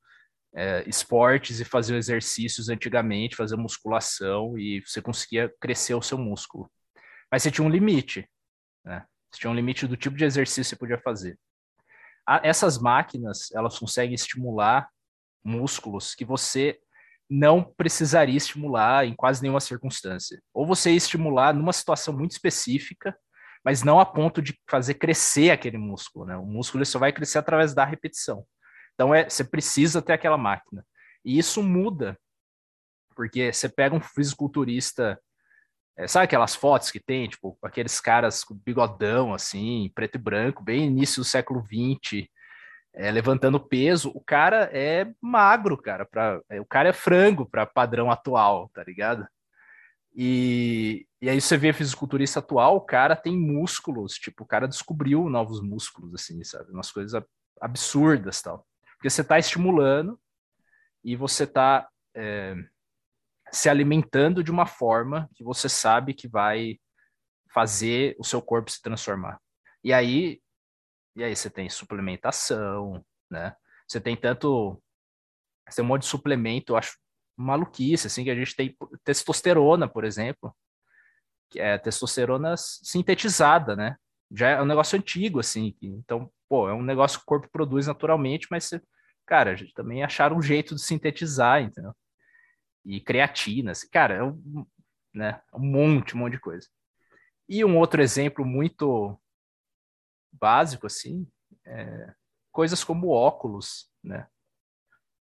Speaker 2: é, esportes e faziam exercícios antigamente, faziam musculação e você conseguia crescer o seu músculo. Mas você tinha um limite, né? Você tinha um limite do tipo de exercício que você podia fazer. essas máquinas, elas conseguem estimular músculos que você não precisaria estimular em quase nenhuma circunstância. Ou você ia estimular numa situação muito específica, mas não a ponto de fazer crescer aquele músculo. Né? O músculo só vai crescer através da repetição. Então é, você precisa ter aquela máquina. E isso muda, porque você pega um fisiculturista, é, sabe aquelas fotos que tem, tipo, aqueles caras com bigodão, assim, preto e branco, bem início do século XX, é, levantando peso, o cara é magro, cara. Pra, é, o cara é frango para padrão atual, tá ligado? E, e aí você vê fisiculturista atual, o cara tem músculos, tipo, o cara descobriu novos músculos, assim, sabe? Umas coisas absurdas, tal. Porque você está estimulando e você está é, se alimentando de uma forma que você sabe que vai fazer o seu corpo se transformar. E aí, e aí você tem suplementação, né? Você tem tanto, você tem um monte de suplemento, eu acho maluquice, assim, que a gente tem testosterona, por exemplo, que é testosterona sintetizada, né? Já é um negócio antigo, assim, então, pô, é um negócio que o corpo produz naturalmente, mas, você, cara, a gente também acharam um jeito de sintetizar, entendeu? E creatina, assim, cara, é um, né, um monte, um monte de coisa. E um outro exemplo muito básico, assim, é coisas como óculos, né?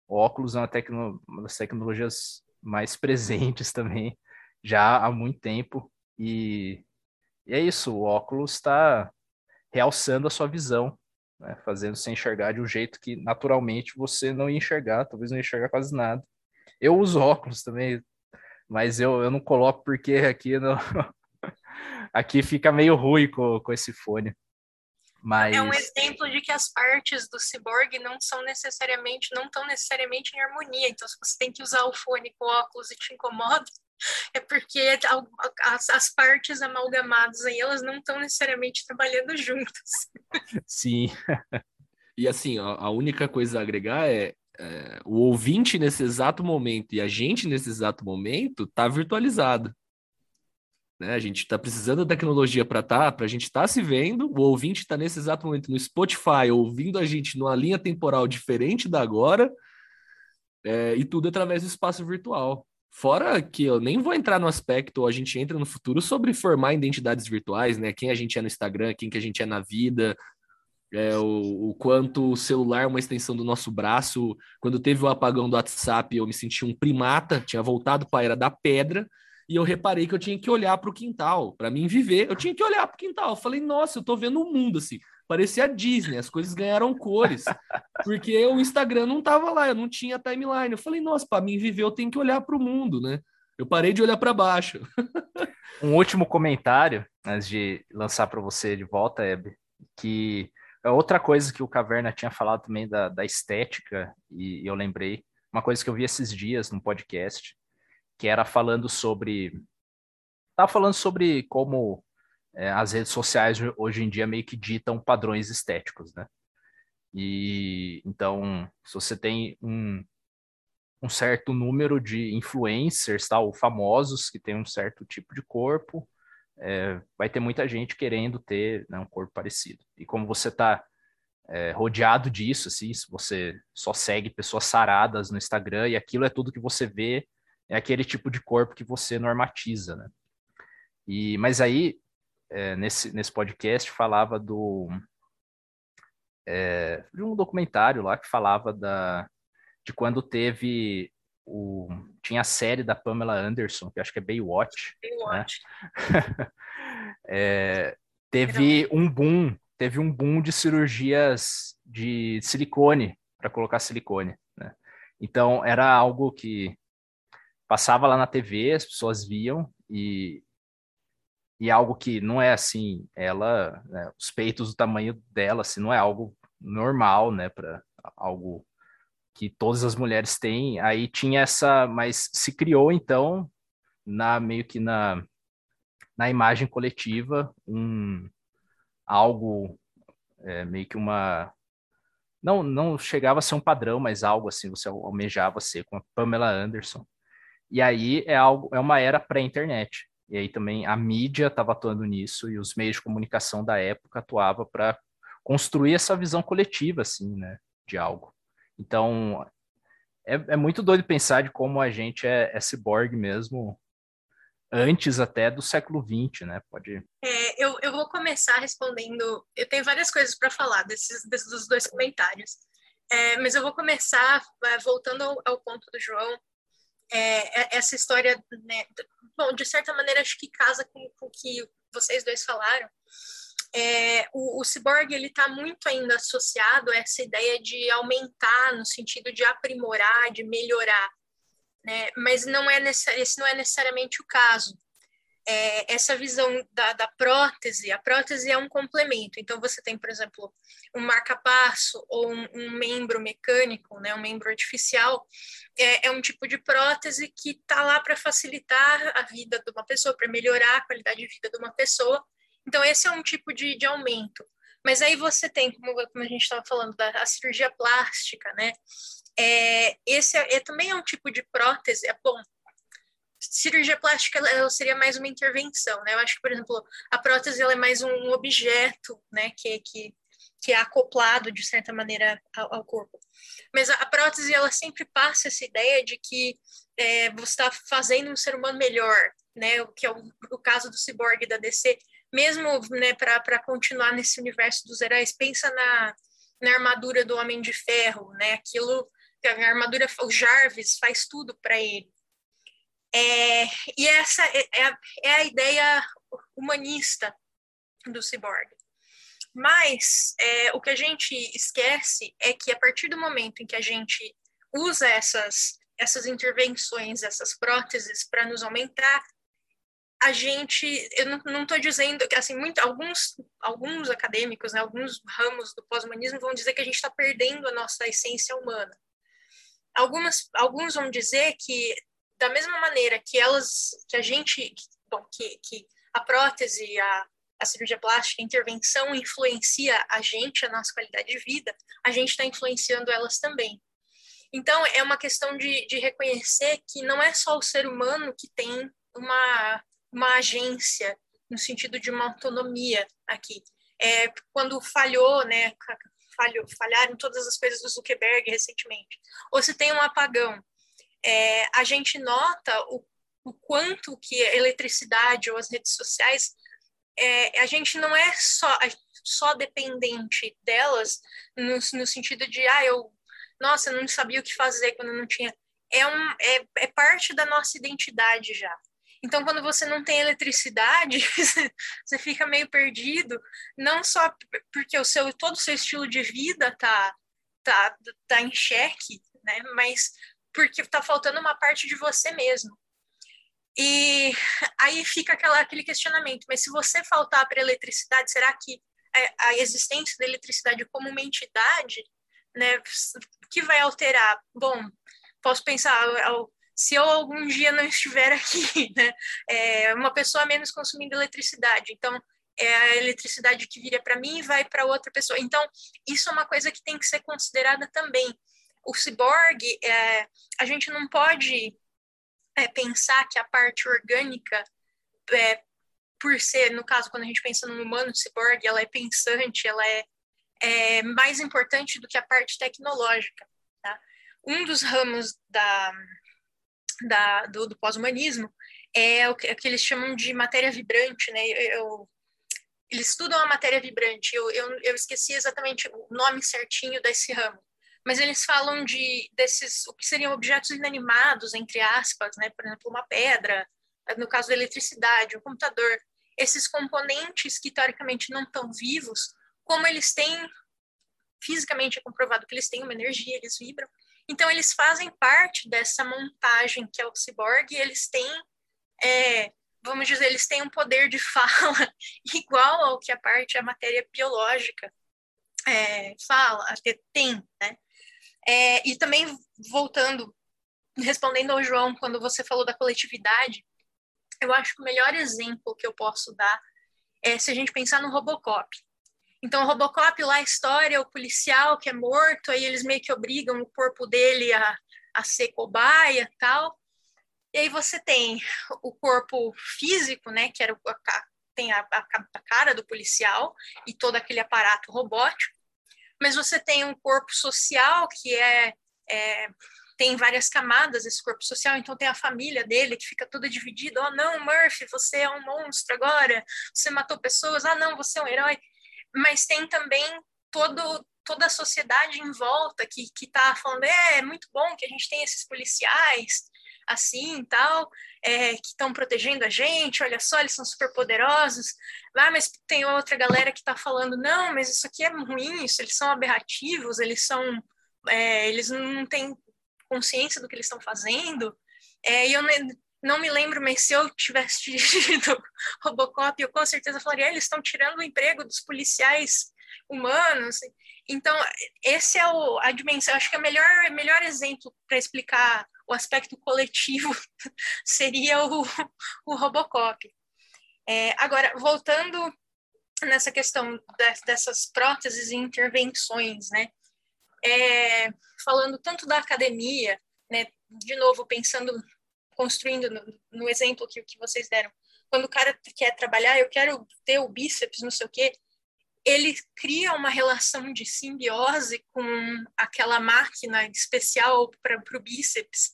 Speaker 2: O óculos é uma, tecno, uma das tecnologias mais presentes também, já há muito tempo. E, e é isso, o óculos está realçando a sua visão, né? fazendo você enxergar de um jeito que naturalmente você não ia enxergar, talvez não ia enxergar quase nada. Eu uso óculos também, mas eu, eu não coloco porque aqui, no... aqui fica meio ruim com, com esse fone. Mas...
Speaker 4: É um exemplo de que as partes do cyborg não são necessariamente, não estão necessariamente em harmonia. Então, se você tem que usar o fone com óculos e te incomoda, é porque as, as partes amalgamadas aí, elas não estão necessariamente trabalhando juntas.
Speaker 2: Sim.
Speaker 3: e assim, a única coisa a agregar é, é, o ouvinte nesse exato momento e a gente nesse exato momento tá virtualizado. Né? A gente está precisando da tecnologia para tá, para a gente estar tá se vendo. O ouvinte está nesse exato momento no Spotify, ouvindo a gente numa linha temporal diferente da agora, é, e tudo através do espaço virtual. Fora que eu nem vou entrar no aspecto, a gente entra no futuro sobre formar identidades virtuais, né? Quem a gente é no Instagram, quem que a gente é na vida, é, o, o, quanto o celular é uma extensão do nosso braço. Quando teve o apagão do WhatsApp, eu me senti um primata, tinha voltado para a era da pedra, e eu reparei que eu tinha que olhar para o quintal. Para mim viver, eu tinha que olhar para o quintal. Eu falei, nossa, eu estou vendo o mundo assim. Parecia a Disney, as coisas ganharam cores. Porque o Instagram não estava lá, eu não tinha timeline. Eu falei, nossa, para mim viver, eu tenho que olhar para o mundo, né? Eu parei de olhar para baixo.
Speaker 2: um último comentário, antes de lançar para você de volta, Hebe, que outra coisa que o Caverna tinha falado também da, da estética, e eu lembrei, uma coisa que eu vi esses dias no podcast, que era falando sobre. Estava falando sobre como é, as redes sociais hoje em dia meio que ditam padrões estéticos, né? E então, se você tem um, um certo número de influencers, tal, famosos que têm um certo tipo de corpo, é, vai ter muita gente querendo ter né, um corpo parecido. E como você está é, rodeado disso, assim, se você só segue pessoas saradas no Instagram e aquilo é tudo que você vê é aquele tipo de corpo que você normatiza, né? E, mas aí, é, nesse, nesse podcast, falava do, é, de um documentário lá que falava da, de quando teve o, tinha a série da Pamela Anderson, que acho que é Baywatch. Baywatch. Né? é, teve um boom, teve um boom de cirurgias de silicone, para colocar silicone. Né? Então, era algo que passava lá na TV, as pessoas viam e e algo que não é assim, ela, né, os peitos do tamanho dela, assim, não é algo normal, né, para algo que todas as mulheres têm. Aí tinha essa, mas se criou então na meio que na na imagem coletiva um algo é, meio que uma não não chegava a ser um padrão, mas algo assim você almejava ser com a Pamela Anderson e aí é algo, é uma era pré-internet. E aí também a mídia estava atuando nisso e os meios de comunicação da época atuavam para construir essa visão coletiva, assim, né, de algo. Então é, é, muito doido pensar de como a gente é, é cyborg mesmo antes até do século XX, né? Pode.
Speaker 4: É, eu, eu vou começar respondendo. Eu tenho várias coisas para falar desses, desses dos dois comentários, é, mas eu vou começar é, voltando ao, ao ponto do João é, é, essa história, né, bom, de certa maneira acho que casa com, com o que vocês dois falaram, é, o, o cyborg ele está muito ainda associado a essa ideia de aumentar no sentido de aprimorar, de melhorar, né? Mas não é esse não é necessariamente o caso é, essa visão da, da, prótese, a prótese é um complemento. Então, você tem, por exemplo, um marca-passo ou um, um, membro mecânico, né, um membro artificial, é, é um tipo de prótese que está lá para facilitar a vida de uma pessoa, para melhorar a qualidade de vida de uma pessoa. Então, esse é um tipo de, de aumento. Mas aí você tem, como, como a gente estava falando, da cirurgia plástica, né? É, esse é, é, também é um tipo de prótese. É bom, cirurgia plástica ela seria mais uma intervenção, né? Eu acho que, por exemplo, a prótese ela é mais um objeto, né, que, que, que é acoplado de certa maneira ao, ao corpo. Mas a, a, prótese ela sempre passa essa ideia de que é, você está fazendo um ser humano melhor, né? O que é o, o caso do cyborg da DC, mesmo, né, para continuar nesse universo dos heróis, pensa na, na armadura do Homem de Ferro, né? Aquilo, a armadura, o Jarvis faz tudo para ele. É, e essa é, é, é, a ideia humanista do cyborg. Mas é, o que a gente esquece é que a partir do momento em que a gente usa essas, essas intervenções, essas próteses para nos aumentar, a gente, eu não estou dizendo que assim, muito, alguns, alguns acadêmicos, né, alguns ramos do pós-humanismo vão dizer que a gente está perdendo a nossa essência humana. Algumas, alguns vão dizer que da mesma maneira que elas, que a gente, bom, que, que a prótese, a, a cirurgia plástica, a intervenção influencia a gente, a nossa qualidade de vida, a gente está influenciando elas também. Então, é uma questão de, de reconhecer que não é só o ser humano que tem uma, uma agência, no sentido de uma autonomia aqui. É, quando falhou, né, falhou, falharam todas as coisas do Zuckerberg recentemente, ou se tem um apagão, é, a gente nota o, o, quanto que a eletricidade ou as redes sociais, é, a gente não é só, só dependente delas no, no sentido de, ah, eu, nossa, eu não sabia o que fazer quando não tinha. É, um, é, é parte da nossa identidade já. Então, quando você não tem eletricidade, você fica meio perdido, não só porque o seu todo o seu estilo de vida tá tá, tá em xeque, né? Mas porque está faltando uma parte de você mesmo. E aí fica aquela, aquele questionamento, mas se você faltar para eletricidade, será que a existência da eletricidade como uma entidade, né, que vai alterar? Bom, posso pensar, se eu algum dia não estiver aqui, né, é uma pessoa menos consumindo eletricidade, então é a eletricidade que viria para mim e vai para outra pessoa. Então, isso é uma coisa que tem que ser considerada também o ciborgue, é, a gente não pode é, pensar que a parte orgânica, é, por ser, no caso, quando a gente pensa no humano ciborgue, ela é pensante, ela é, é mais importante do que a parte tecnológica. Tá? Um dos ramos da, da, do, do pós-humanismo é o que, é o que, eles chamam de matéria vibrante, né? Eu, eles estudam a matéria vibrante. Eu, eu, eu esqueci exatamente o nome certinho desse ramo, mas eles falam de desses o que seriam objetos inanimados entre aspas, né? Por exemplo, uma pedra, no caso da eletricidade, um computador, esses componentes que teoricamente não estão vivos, como eles têm fisicamente é comprovado que eles têm uma energia, eles vibram. Então eles fazem parte dessa montagem que é o cyborg, e eles têm é, vamos dizer, eles têm um poder de fala igual ao que a parte, a matéria biológica é, fala, tem, né? É, e também, voltando, respondendo ao João, quando você falou da coletividade, eu acho que o melhor exemplo que eu posso dar é se a gente pensar no Robocop. Então, Robocop, lá a história, o policial que é morto, aí eles meio que obrigam o corpo dele a, a ser cobaia tal. E aí você tem o corpo físico, né, que era a, tem a, a, a cara do policial e todo aquele aparato robótico. Mas você tem um corpo social que é, é tem várias camadas esse corpo social, então tem a família dele que fica toda dividida, oh não, Murphy, você é um monstro agora, você matou pessoas, ah não, você é um herói, mas tem também todo toda a sociedade em volta que está falando, é, é muito bom que a gente tem esses policiais, assim tal, é, que estão protegendo a gente, olha só, eles são super poderosos. Ah, mas tem outra galera que está falando, não, mas isso aqui é ruim, isso, eles são aberrativos, eles são. É, eles não têm consciência do que eles estão fazendo. É, e eu não me lembro, mas se eu tivesse dirigido Robocop, eu com certeza falaria: eles estão tirando o emprego dos policiais humanos. Então, esse é o, a dimensão. Acho que o melhor, melhor exemplo para explicar o aspecto coletivo seria o, o Robocop. É, agora, voltando nessa questão de, dessas próteses e intervenções, né? É, falando tanto da academia, né? De novo, pensando, construindo no, no exemplo que, que vocês deram. Quando o cara quer trabalhar, eu quero ter o bíceps, não sei o quê ele cria uma relação de simbiose com aquela máquina especial para o bíceps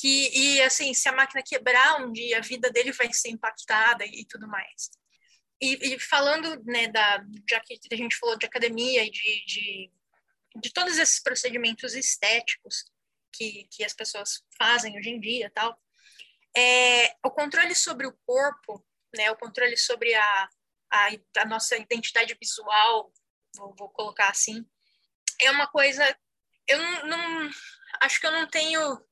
Speaker 4: que e assim se a máquina quebrar um dia a vida dele vai ser impactada e, tudo mais e, e, falando né da já que a gente falou de academia e de, de, de todos esses procedimentos estéticos que, que as pessoas fazem hoje em dia tal é, o controle sobre o corpo né o controle sobre a a, a nossa identidade visual, vou, vou, colocar assim, é uma coisa. Eu não, não acho que eu não tenho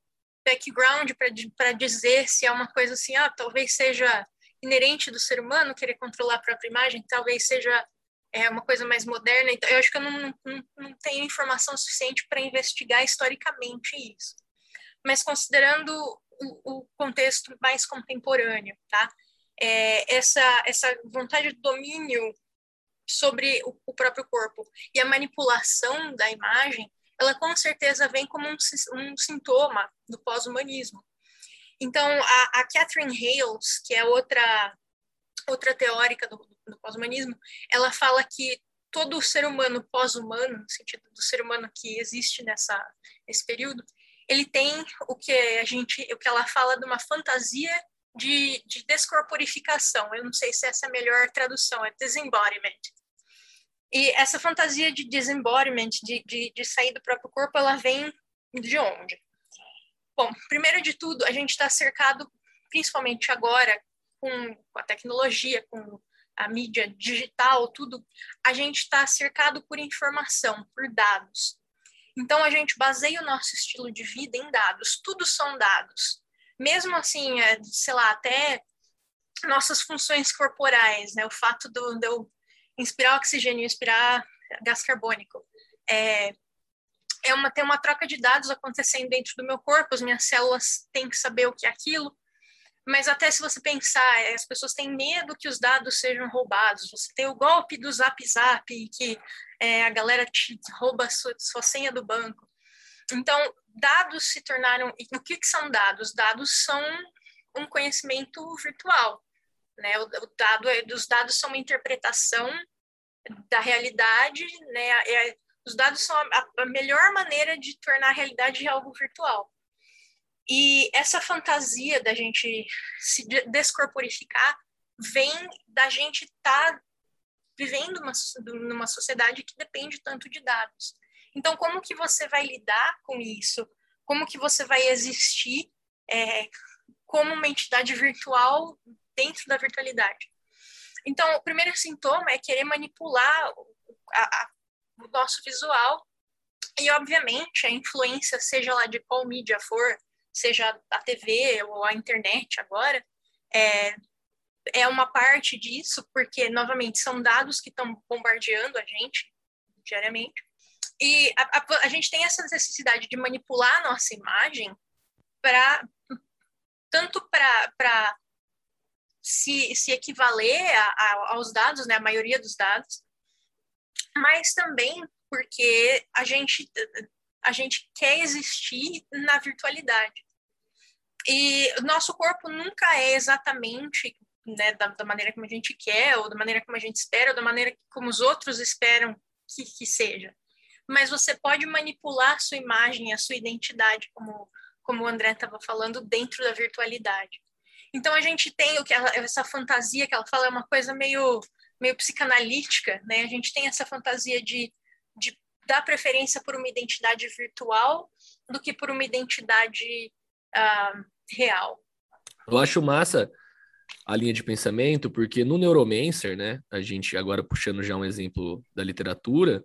Speaker 4: background para dizer se é uma coisa assim, ah, talvez seja inerente do ser humano querer controlar a própria imagem, talvez seja é, uma coisa mais moderna. Então, eu acho que eu não, não, não tenho informação suficiente para investigar historicamente isso. Mas considerando o, o contexto mais contemporâneo, tá? é, essa, essa vontade de domínio sobre o, o, próprio corpo e a manipulação da imagem, ela com certeza vem como um, um sintoma do pós-humanismo. Então, a, a, Catherine Hales, que é outra, outra teórica do, do pós-humanismo, ela fala que todo ser humano pós-humano, no sentido do ser humano que existe nessa, nesse período, ele tem o que a gente, o que ela fala de uma fantasia de, de descorporificação. Eu não sei se essa é a melhor tradução, é disembodiment. E essa fantasia de disembodiment, de, de, de sair do próprio corpo, ela vem de onde? Bom, primeiro de tudo, a gente está cercado, principalmente agora, com, a tecnologia, com a mídia digital, tudo, a gente está cercado por informação, por dados. Então, a gente baseia o nosso estilo de vida em dados, tudo são dados mesmo assim, é, sei lá, até nossas funções corporais, né? O fato de eu inspirar oxigênio, inspirar gás carbônico, é, é uma tem uma troca de dados acontecendo dentro do meu corpo. As minhas células têm que saber o que é aquilo. Mas até se você pensar, é, as pessoas têm medo que os dados sejam roubados. Você tem o golpe do Zap Zap, que é, a galera te rouba a sua, sua senha do banco. Então, dados se tornaram. O que, que são dados? Dados são um conhecimento virtual. Né? O, o dado é, os dados são uma interpretação da realidade, né? É, os dados são a, a, melhor maneira de tornar a realidade algo virtual. E essa fantasia da gente se descorporificar vem da gente estar tá vivendo uma, numa sociedade que depende tanto de dados. Então, como que você vai lidar com isso? Como que você vai existir é, como uma entidade virtual dentro da virtualidade? Então, o primeiro sintoma é querer manipular a, a, o nosso visual e, obviamente, a influência, seja lá de qual mídia for, seja a TV ou a internet agora, é, é uma parte disso, porque, novamente, são dados que estão bombardeando a gente diariamente. E a, a, a gente tem essa necessidade de manipular a nossa imagem para tanto para se, se equivaler a, a, aos dados, né, a maioria dos dados, mas também porque a gente, a gente quer existir na virtualidade. E o nosso corpo nunca é exatamente né, da, da, maneira como a gente quer, ou da maneira como a gente espera, ou da maneira como os outros esperam que, que seja mas você pode manipular a sua imagem, a sua identidade, como, como o André estava falando, dentro da virtualidade. Então a gente tem o que ela, essa fantasia que ela fala é uma coisa meio meio psicanalítica, né? A gente tem essa fantasia de, dar preferência por uma identidade virtual do que por uma identidade uh, real.
Speaker 3: Eu acho massa a linha de pensamento, porque no Neuromancer, né, a gente agora puxando já um exemplo da literatura,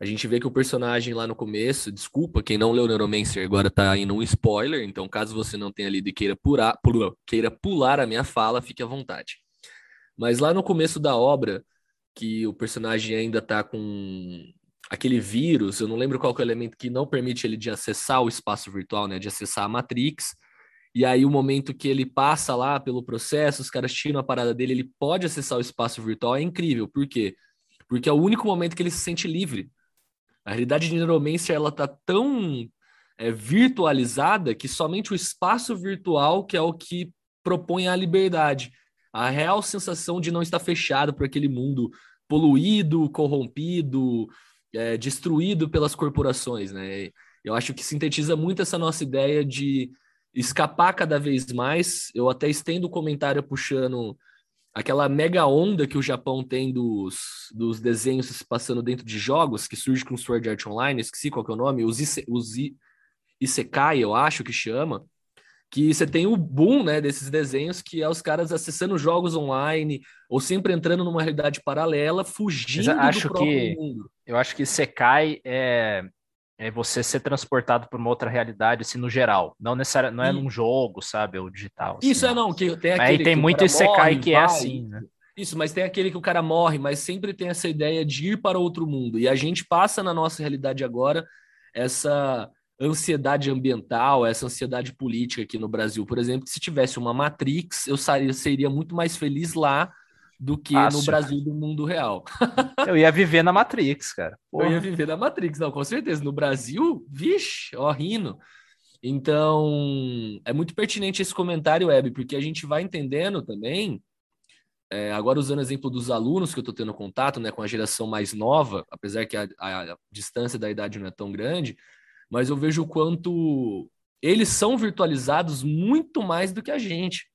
Speaker 3: a gente vê que o personagem lá no começo, desculpa, quem não leu Neuromancer agora tá indo um spoiler, então caso você não tenha lido e queira pular, pula, queira pular a minha fala, fique à vontade. Mas lá no começo da obra, que o personagem ainda tá com aquele vírus, eu não lembro qual é o elemento que não permite ele de acessar o espaço virtual, né, de acessar a Matrix, e aí o momento que ele passa lá pelo processo, os caras tiram a parada dele, ele pode acessar o espaço virtual, é incrível, por quê? Porque é o único momento que ele se sente livre. A realidade de Neuromancer, ela tá tão é, virtualizada que somente o espaço virtual que é o que propõe a liberdade. A real sensação de não estar fechado por aquele mundo poluído, corrompido, é, destruído pelas corporações, né? Eu acho que sintetiza muito essa nossa ideia de escapar cada vez mais. Eu até estendo o comentário puxando aquela mega onda que o Japão tem dos, dos desenhos se passando dentro de jogos, que surge com Sword Art Online, esqueci qual que é o nome, os, Ise, os Isekai, eu acho que chama, que você tem o boom né, desses desenhos, que é os caras acessando jogos online, ou sempre entrando numa realidade paralela, fugindo
Speaker 2: acho
Speaker 3: do próprio
Speaker 2: que,
Speaker 3: mundo.
Speaker 2: Eu acho que Isekai é é você ser transportado para uma outra realidade, assim, no geral. Não necessariamente, não é num jogo, sabe, ou digital.
Speaker 3: Assim, Isso é não, que tem aquele
Speaker 2: Aí tem
Speaker 3: que
Speaker 2: muito Isekai que é
Speaker 3: vai.
Speaker 2: assim, né?
Speaker 3: Isso, mas tem aquele que o cara morre, mas sempre tem essa ideia de ir para outro mundo. E a gente passa na nossa realidade agora essa ansiedade ambiental, essa ansiedade política aqui no Brasil. Por exemplo, se tivesse uma Matrix, eu seria muito mais feliz lá do que Fácil. no Brasil do mundo real.
Speaker 2: Eu ia viver na Matrix, cara.
Speaker 3: Porra. Eu ia viver na Matrix, não, com certeza. No Brasil, vixe, ó, rindo. Então, é muito pertinente esse comentário, Web, porque a gente vai entendendo também, é, agora usando o exemplo dos alunos que eu estou tendo contato, né, com a geração mais nova, apesar que a, a, a distância da idade não é tão grande, mas eu vejo o quanto eles são virtualizados muito mais do que a gente.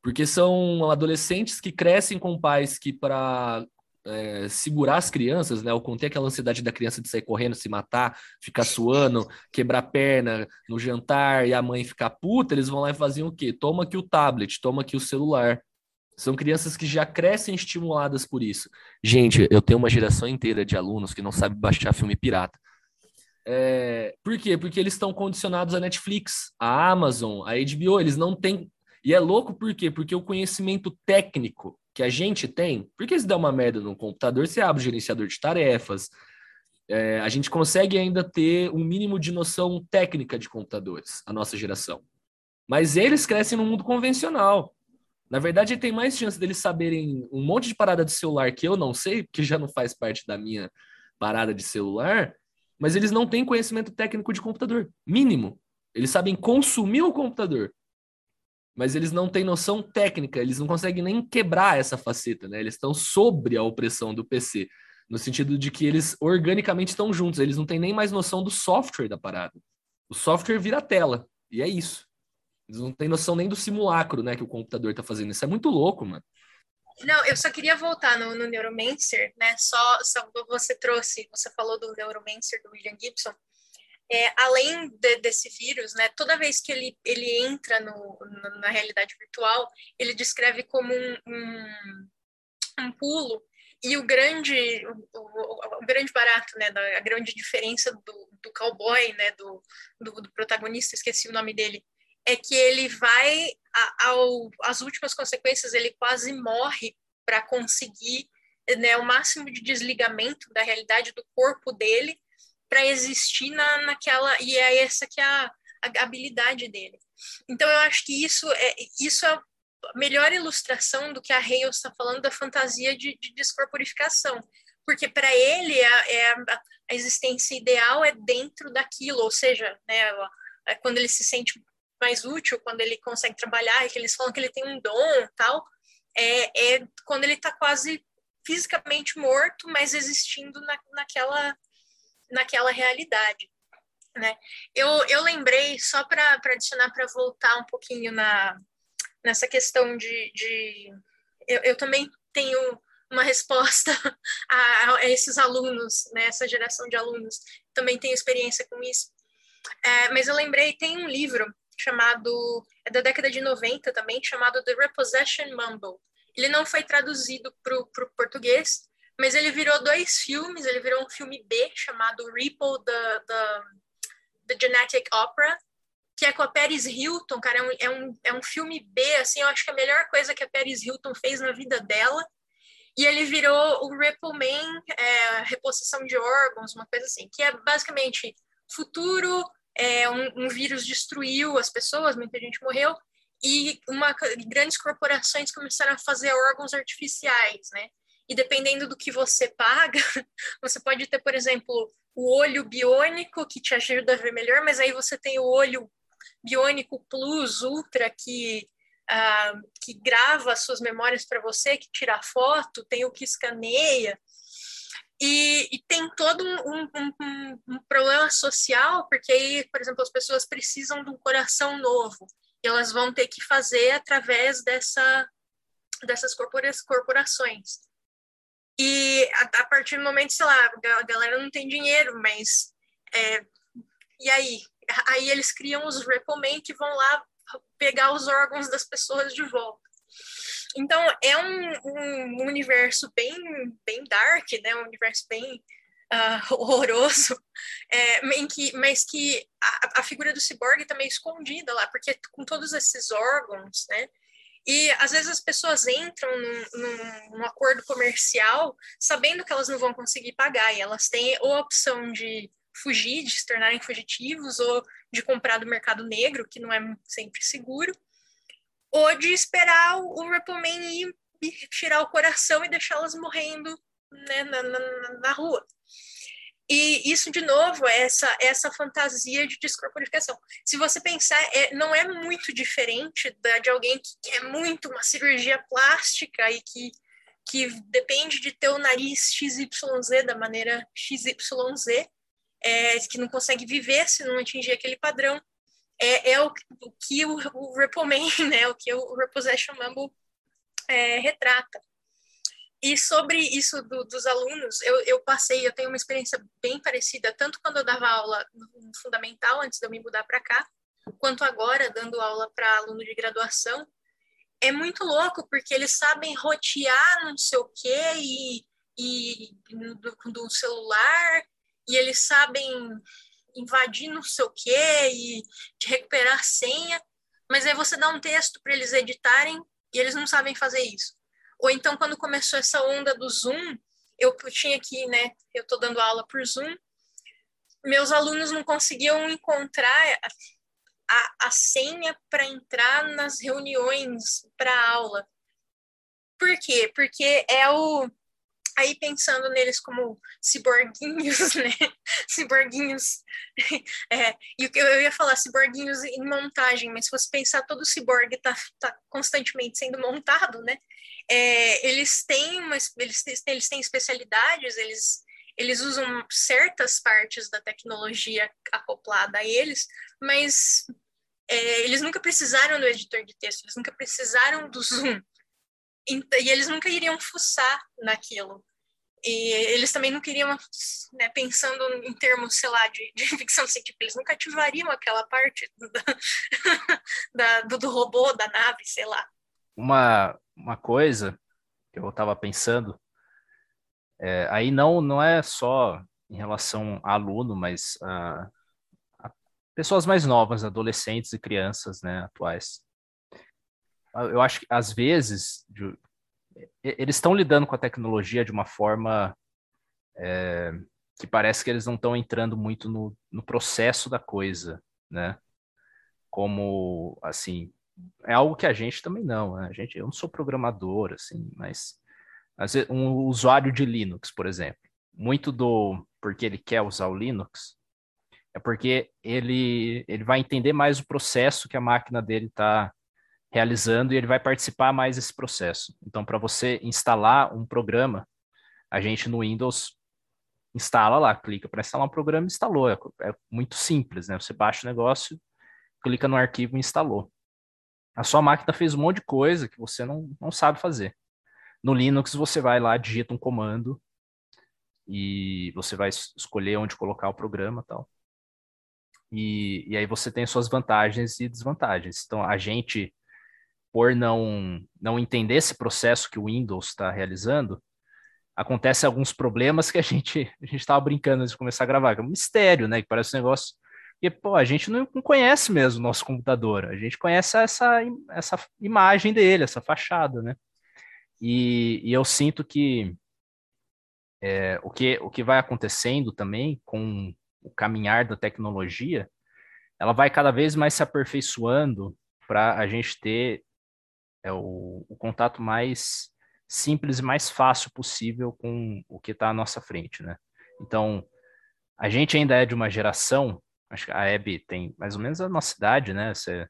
Speaker 3: Porque são adolescentes que crescem com pais que, para é, segurar as crianças, né? Ou conter aquela ansiedade da criança de sair correndo, se matar, ficar suando, quebrar perna no jantar e a mãe ficar puta, eles vão lá e faziam o quê? Toma aqui o tablet, toma aqui o celular. São crianças que já crescem estimuladas por isso. Gente, eu tenho uma geração inteira de alunos que não sabe baixar filme pirata. É, por quê? Porque eles estão condicionados à Netflix, à Amazon, à HBO. Eles não têm e é louco por quê? Porque o conhecimento técnico que a gente tem, porque se der uma merda no computador, você abre o gerenciador de tarefas, é, a gente consegue ainda ter um mínimo de noção técnica de computadores, a nossa geração. Mas eles crescem no mundo convencional. Na verdade, tem mais chance deles saberem um monte de parada de celular que eu não sei, que já não faz parte da minha parada de celular, mas eles não têm conhecimento técnico de computador, mínimo. Eles sabem consumir o computador, mas eles não têm noção técnica, eles não conseguem nem quebrar essa faceta, né? Eles estão sobre a opressão do PC, no sentido de que eles organicamente estão juntos, eles não têm nem mais noção do software da parada. O software vira tela, e é isso. Eles não têm noção nem do simulacro, né, que o computador está fazendo. Isso é muito louco, mano.
Speaker 4: Não, eu só queria voltar no, no Neuromancer, né? Só, só você trouxe, você falou do Neuromancer do William Gibson. É, além de, desse vírus, né, toda vez que ele, ele entra no, no, na realidade virtual, ele descreve como um, um, um pulo. E o grande, o, o, o, grande barato, né, a grande diferença do, do cowboy, né, do, do, do protagonista, esqueci o nome dele, é que ele vai ao, às últimas consequências, ele quase morre para conseguir né, o máximo de desligamento da realidade do corpo dele para existir na, naquela e é essa que é a, a, habilidade dele. Então eu acho que isso é isso é a melhor ilustração do que a Hale está falando da fantasia de, de descorporificação, porque para ele a, é a, a, existência ideal é dentro daquilo, ou seja, né, é quando ele se sente mais útil, quando ele consegue trabalhar, que eles falam que ele tem um dom, tal, é, é quando ele está quase fisicamente morto, mas existindo na, naquela naquela realidade. Né? Eu, eu lembrei, só para adicionar, para voltar um pouquinho na, nessa questão de. de eu, eu também tenho uma resposta a, a, esses alunos, né, geração de alunos, também tenho experiência com isso. É, mas eu lembrei, tem um livro chamado, é da década de 90 também, chamado The Repossession Mumble. Ele não foi traduzido para o português, mas ele virou dois filmes, ele virou um filme B chamado Ripple, the, the, the Genetic Opera, que é com a Paris Hilton, cara, é um, é, um, é um filme B, assim, eu acho que a melhor coisa que a Paris Hilton fez na vida dela, e ele virou o Ripple Man, é, reposição de órgãos, uma coisa assim, que é basicamente futuro, é, um, um, vírus destruiu as pessoas, muita gente morreu, e uma, grandes corporações começaram a fazer órgãos artificiais, né? E dependendo do que você paga, você pode ter, por exemplo, o olho biônico, que te ajuda a ver melhor, mas aí você tem o olho biônico plus, ultra, que uh, que grava as suas memórias para você, que tira foto, tem o que escaneia. E, e tem todo um, um, um, um, problema social, porque aí, por exemplo, as pessoas precisam de um coração novo, e elas vão ter que fazer através dessa, dessas corpora corporações. E a, a, partir do momento, sei lá, a galera não tem dinheiro, mas. É, e aí? Aí eles criam os Repomen que vão lá pegar os órgãos das pessoas de volta. Então, é um, um universo bem, bem dark, né? um universo bem uh, horroroso, é, em que, mas que a, a figura do ciborgue está meio escondida lá, porque com todos esses órgãos, né? E às vezes as pessoas entram num, num, num, acordo comercial sabendo que elas não vão conseguir pagar, e elas têm ou a opção de fugir, de se tornarem fugitivos, ou de comprar do mercado negro, que não é sempre seguro, ou de esperar o, Rappleman ir, ir tirar o coração e deixá-las morrendo né, na, na, na, rua. E isso, de novo, é essa, essa fantasia de descorporificação. Se você pensar, é, não é muito diferente da, de alguém que quer muito uma cirurgia plástica e que, que depende de ter o nariz XYZ da maneira XYZ, é, que não consegue viver se não atingir aquele padrão, é, é o, o, que o, o Repoman, né, o que o Repossession Mumble é, retrata. E sobre isso do, dos alunos, eu, eu passei, eu tenho uma experiência bem parecida, tanto quando eu dava aula no fundamental, antes de eu me mudar para cá, quanto agora, dando aula para aluno de graduação. É muito louco, porque eles sabem rotear não sei o quê e, e do, do celular e eles sabem invadir não sei o quê e recuperar a senha, mas aí você dá um texto para eles editarem e eles não sabem fazer isso. Ou então, quando começou essa onda do Zoom, eu tinha que, né, eu estou dando aula por Zoom, meus alunos não conseguiam encontrar a, a senha para entrar nas reuniões para aula. Por quê? Porque é o aí pensando neles como ciborguinhos, né? ciborguinhos. É, e eu ia falar, ciborguinhos em montagem, mas se você pensar, todo ciborgue está tá constantemente sendo montado, né? É, eles têm uma, eles, eles têm especialidades, eles eles usam certas partes da tecnologia acoplada a eles, mas é, eles nunca precisaram do editor de texto, eles nunca precisaram do Zoom, e eles nunca iriam fuçar naquilo. E eles também não queriam, né, pensando em termos, sei lá, de, de ficção científica, eles nunca ativariam aquela parte do, da, do, do, robô, da nave, sei lá.
Speaker 2: Uma, uma coisa que eu estava pensando, é, aí não, não é só em relação a aluno, mas a, a pessoas mais novas, adolescentes e crianças né, atuais eu acho que às vezes de, eles estão lidando com a tecnologia de uma forma é, que parece que eles não estão entrando muito no, no processo da coisa, né? Como assim é algo que a gente também não, né? a gente eu não sou programador assim, mas vezes, um usuário de Linux, por exemplo, muito do porque ele quer usar o Linux é porque ele ele vai entender mais o processo que a máquina dele está realizando e ele vai participar mais desse processo. Então, para você instalar um programa, a gente no Windows instala lá, clica para instalar um programa instalou. É, é, muito simples, né? Você baixa o negócio, clica no arquivo e instalou. A sua máquina fez um monte de coisa que você não, não sabe fazer. No Linux, você vai lá, digita um comando e você vai escolher onde colocar o programa tal. E, e aí você tem suas vantagens e desvantagens. Então, a gente, por não, não entender esse processo que o Windows está realizando, acontece alguns problemas que a gente a gente estava brincando antes de começar a gravar, que é um mistério, né? Que parece um negócio que pô, a gente não, não conhece mesmo o nosso computador, a gente conhece essa, essa imagem dele, essa fachada, né? E, e eu sinto que é, o que o que vai acontecendo também com o caminhar da tecnologia, ela vai cada vez mais se aperfeiçoando para a gente ter é, o, o contato mais simples e mais fácil possível com o que está à nossa frente, né? Então, a gente ainda é de uma geração, acho que a Abby tem mais ou menos a nossa idade, né? Você,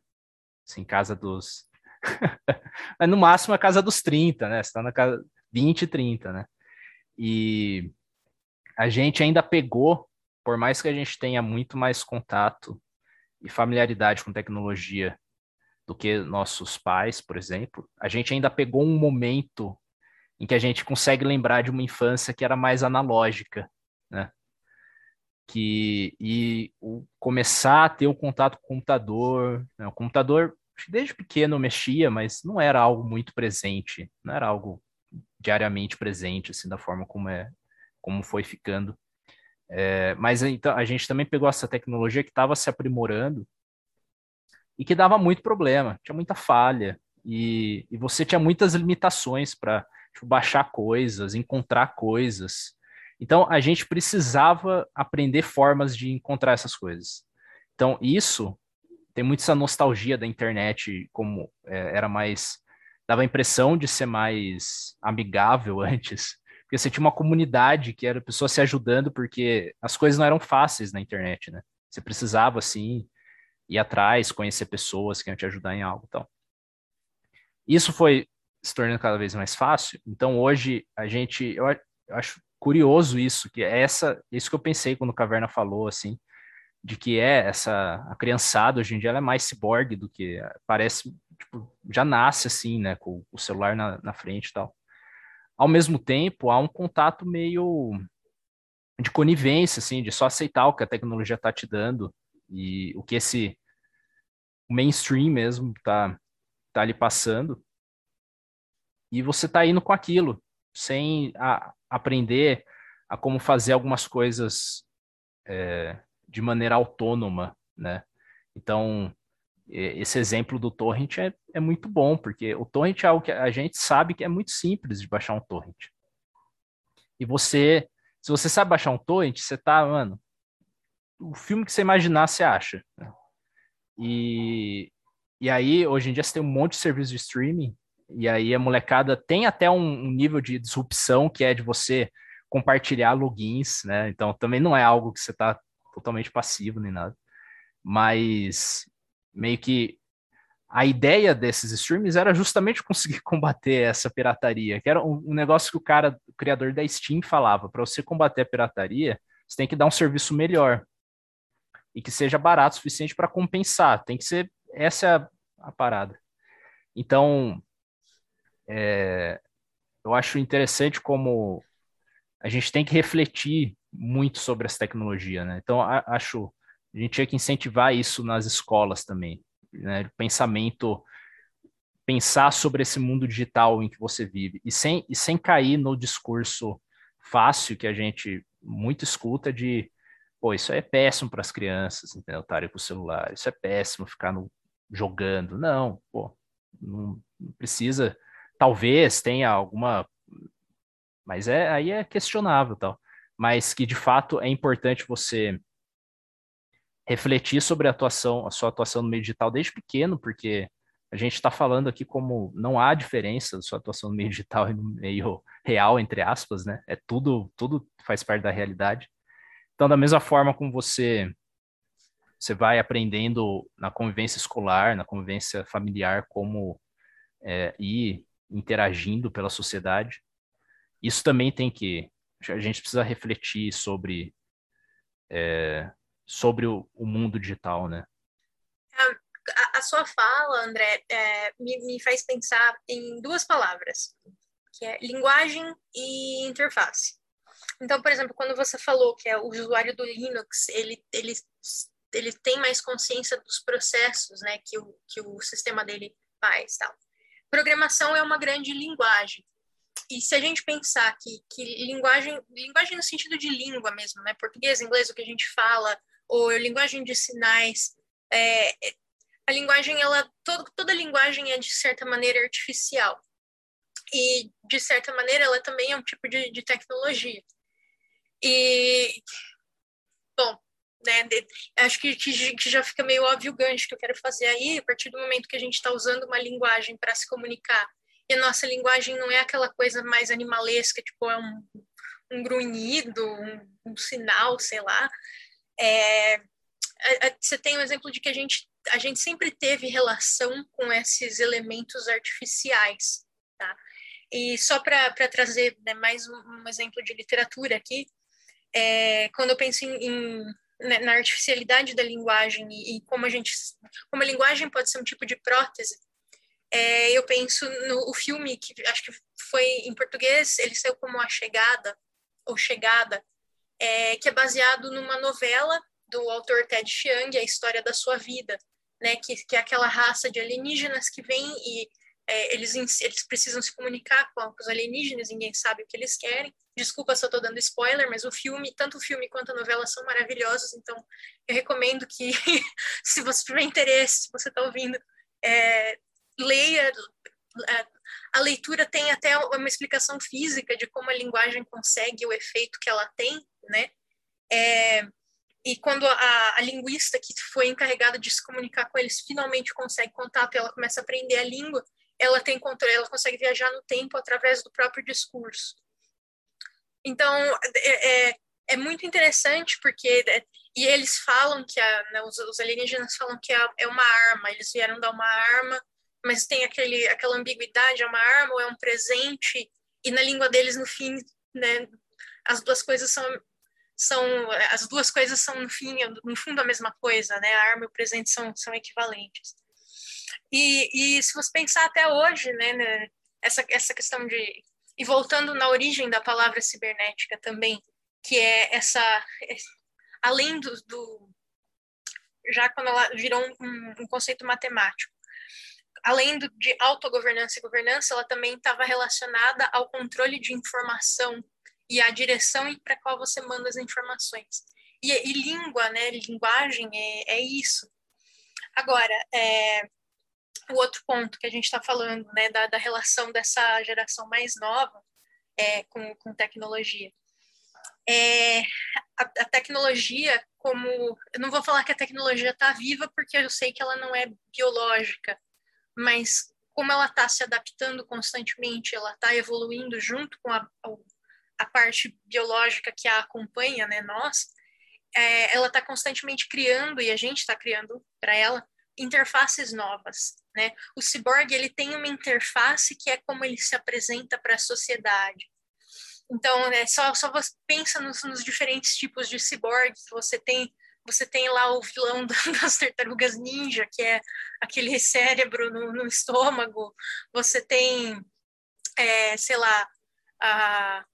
Speaker 2: assim, casa dos... Mas no máximo a casa dos 30, né? Você está na casa 20, 30, né? E a gente ainda pegou, por mais que a gente tenha muito mais contato e familiaridade com tecnologia do que nossos pais, por exemplo, a gente ainda pegou um momento em que a gente consegue lembrar de uma infância que era mais analógica, né? Que, e o, começar a ter o contato com o computador, né? o computador desde pequeno mexia, mas não era algo muito presente, não era algo diariamente presente, assim, da forma como é, como foi ficando. É, mas então a gente também pegou essa tecnologia que estava se aprimorando e que dava muito problema, tinha muita falha e, e você tinha muitas limitações para tipo, baixar coisas, encontrar coisas. Então, a gente precisava aprender formas de encontrar essas coisas. Então, isso tem muito essa nostalgia da internet, como é, era mais. dava a impressão de ser mais amigável antes, porque você tinha uma comunidade que era pessoas se ajudando, porque as coisas não eram fáceis na internet, né? Você precisava, assim, ir atrás, conhecer pessoas que iam te ajudar em algo. Então, isso foi se tornando cada vez mais fácil. Então hoje a gente, eu acho curioso isso, que é essa, isso que eu pensei quando o Caverna falou assim, de que é essa a criançada hoje em dia ela é mais ciborgue do que parece, tipo, já nasce assim, né, com o celular na, na frente e tal. Ao mesmo tempo, há um contato meio de conivência, assim, de só aceitar o que a tecnologia está te dando e o que esse mainstream mesmo tá, tá ali passando e você está indo com aquilo, sem a, aprender a como fazer algumas coisas é, de maneira autônoma, né? Então, esse exemplo do torrent é, é muito bom, porque o torrent é algo que a gente sabe que é muito simples de baixar um torrent. E você, se você sabe baixar um torrent, você tá, mano, o filme que você imaginar, você acha. E, e aí, hoje em dia, você tem um monte de serviços de streaming e aí a molecada tem até um, um nível de disrupção que é de você compartilhar logins, né? Então também não é algo que você está totalmente passivo nem nada. Mas meio que a ideia desses streams era justamente conseguir combater essa pirataria, que era um negócio que o cara, o criador da Steam falava, para você combater a pirataria, você tem que dar um serviço melhor e que seja barato o suficiente para compensar. Tem que ser essa é a, a parada. Então, é, eu acho interessante como a gente tem que refletir muito sobre essa tecnologia, né? Então, a, acho a gente tinha que incentivar isso nas escolas também, né? Pensamento, pensar sobre esse mundo digital em que você vive e sem, e sem cair no discurso fácil que a gente muito escuta de, pô, isso é péssimo para as crianças, entendeu? Estarem com o celular, isso é péssimo ficar no, jogando. Não, pô, não, precisa talvez tenha alguma, mas é aí é questionável tal, mas que de fato é importante você refletir sobre a atuação, a sua atuação no meio digital desde pequeno, porque a gente está falando aqui como não há diferença da sua atuação no meio digital e no meio real, entre aspas, né? É tudo, tudo faz parte da realidade. Então, da mesma forma como você você vai aprendendo na convivência escolar, na convivência familiar, como é, ir interagindo pela sociedade. Isso também tem que. A gente precisa refletir sobre, é, sobre o, o, mundo digital, né?
Speaker 4: A, a sua fala, André, é, me, me faz pensar em duas palavras, que é linguagem e interface. Então, por exemplo, quando você falou que é o usuário do Linux, ele, ele ele tem mais consciência dos processos, né, que o, que o sistema dele faz, tal. Programação é uma grande linguagem. E se a gente pensar que, que linguagem, linguagem no sentido de língua mesmo, né, português, inglês, o que a gente fala, ou linguagem de sinais, é, a linguagem, ela, todo, toda linguagem é de certa maneira artificial. E, de certa maneira, ela também é um tipo de, de tecnologia. E, bom, né, de, acho que, que, que, já fica meio óbvio o gancho que eu quero fazer aí, a partir do momento que a gente está usando uma linguagem para se comunicar, e a nossa linguagem não é aquela coisa mais animalesca, tipo, é um, um grunhido, um, um sinal, sei lá. É, você tem um exemplo de que a gente, a gente sempre teve relação com esses elementos artificiais, tá? E só para trazer né, mais um, exemplo de literatura aqui, é, quando eu penso em, em né, na artificialidade da linguagem e, e, como a gente, como a linguagem pode ser um tipo de prótese, é, eu penso no filme que acho que foi em português, ele saiu como A Chegada ou Chegada, é, que é baseado numa novela do autor Ted Chiang, a história da sua vida, né, que, que é aquela raça de alienígenas que vem e é, eles, eles precisam se comunicar com os alienígenas, ninguém sabe o que eles querem. Desculpa se eu estou dando spoiler, mas o filme, tanto o filme quanto a novela são maravilhosos, então eu recomendo que, se você tiver interesse, se você está ouvindo, é, leia. A, a leitura tem até uma explicação física de como a linguagem consegue o efeito que ela tem, né? É, e quando a, a, linguista que foi encarregada de se comunicar com eles finalmente consegue contato ela começa a aprender a língua, ela tem controle, ela consegue viajar no tempo através do próprio discurso. Então, é, é, é muito interessante porque é, e eles falam que a, né, os, os, alienígenas falam que é, é uma arma, eles vieram dar uma arma, mas tem aquele, aquela ambiguidade, é uma arma ou é um presente, e na língua deles, no fim, né, as duas coisas são são as duas coisas são no fim no fundo a mesma coisa né? A arma e o presente são são equivalentes e, e se você pensar até hoje, né, né, essa, essa questão de. E voltando na origem da palavra cibernética também, que é essa. Além do. do já quando ela virou um, um conceito matemático, além do, de autogovernança e governança, ela também estava relacionada ao controle de informação e à direção para qual você manda as informações. E, e língua, né, linguagem é, é isso. Agora, é, o outro ponto que a gente está falando, né, da, da, relação dessa geração mais nova é, com, com tecnologia. É, a, a, tecnologia, como. Eu não vou falar que a tecnologia está viva, porque eu sei que ela não é biológica, mas como ela está se adaptando constantemente, ela está evoluindo junto com a, a parte biológica que a acompanha, né, nós, é, ela está constantemente criando, e a gente está criando para ela, interfaces novas, né? O ciborgue ele tem uma interface que é como ele se apresenta para a sociedade. Então, é só só você pensa nos, nos diferentes tipos de ciborgues. Você tem você tem lá o vilão das tartarugas ninja, que é aquele cérebro no, no estômago. Você tem, é, sei lá, a,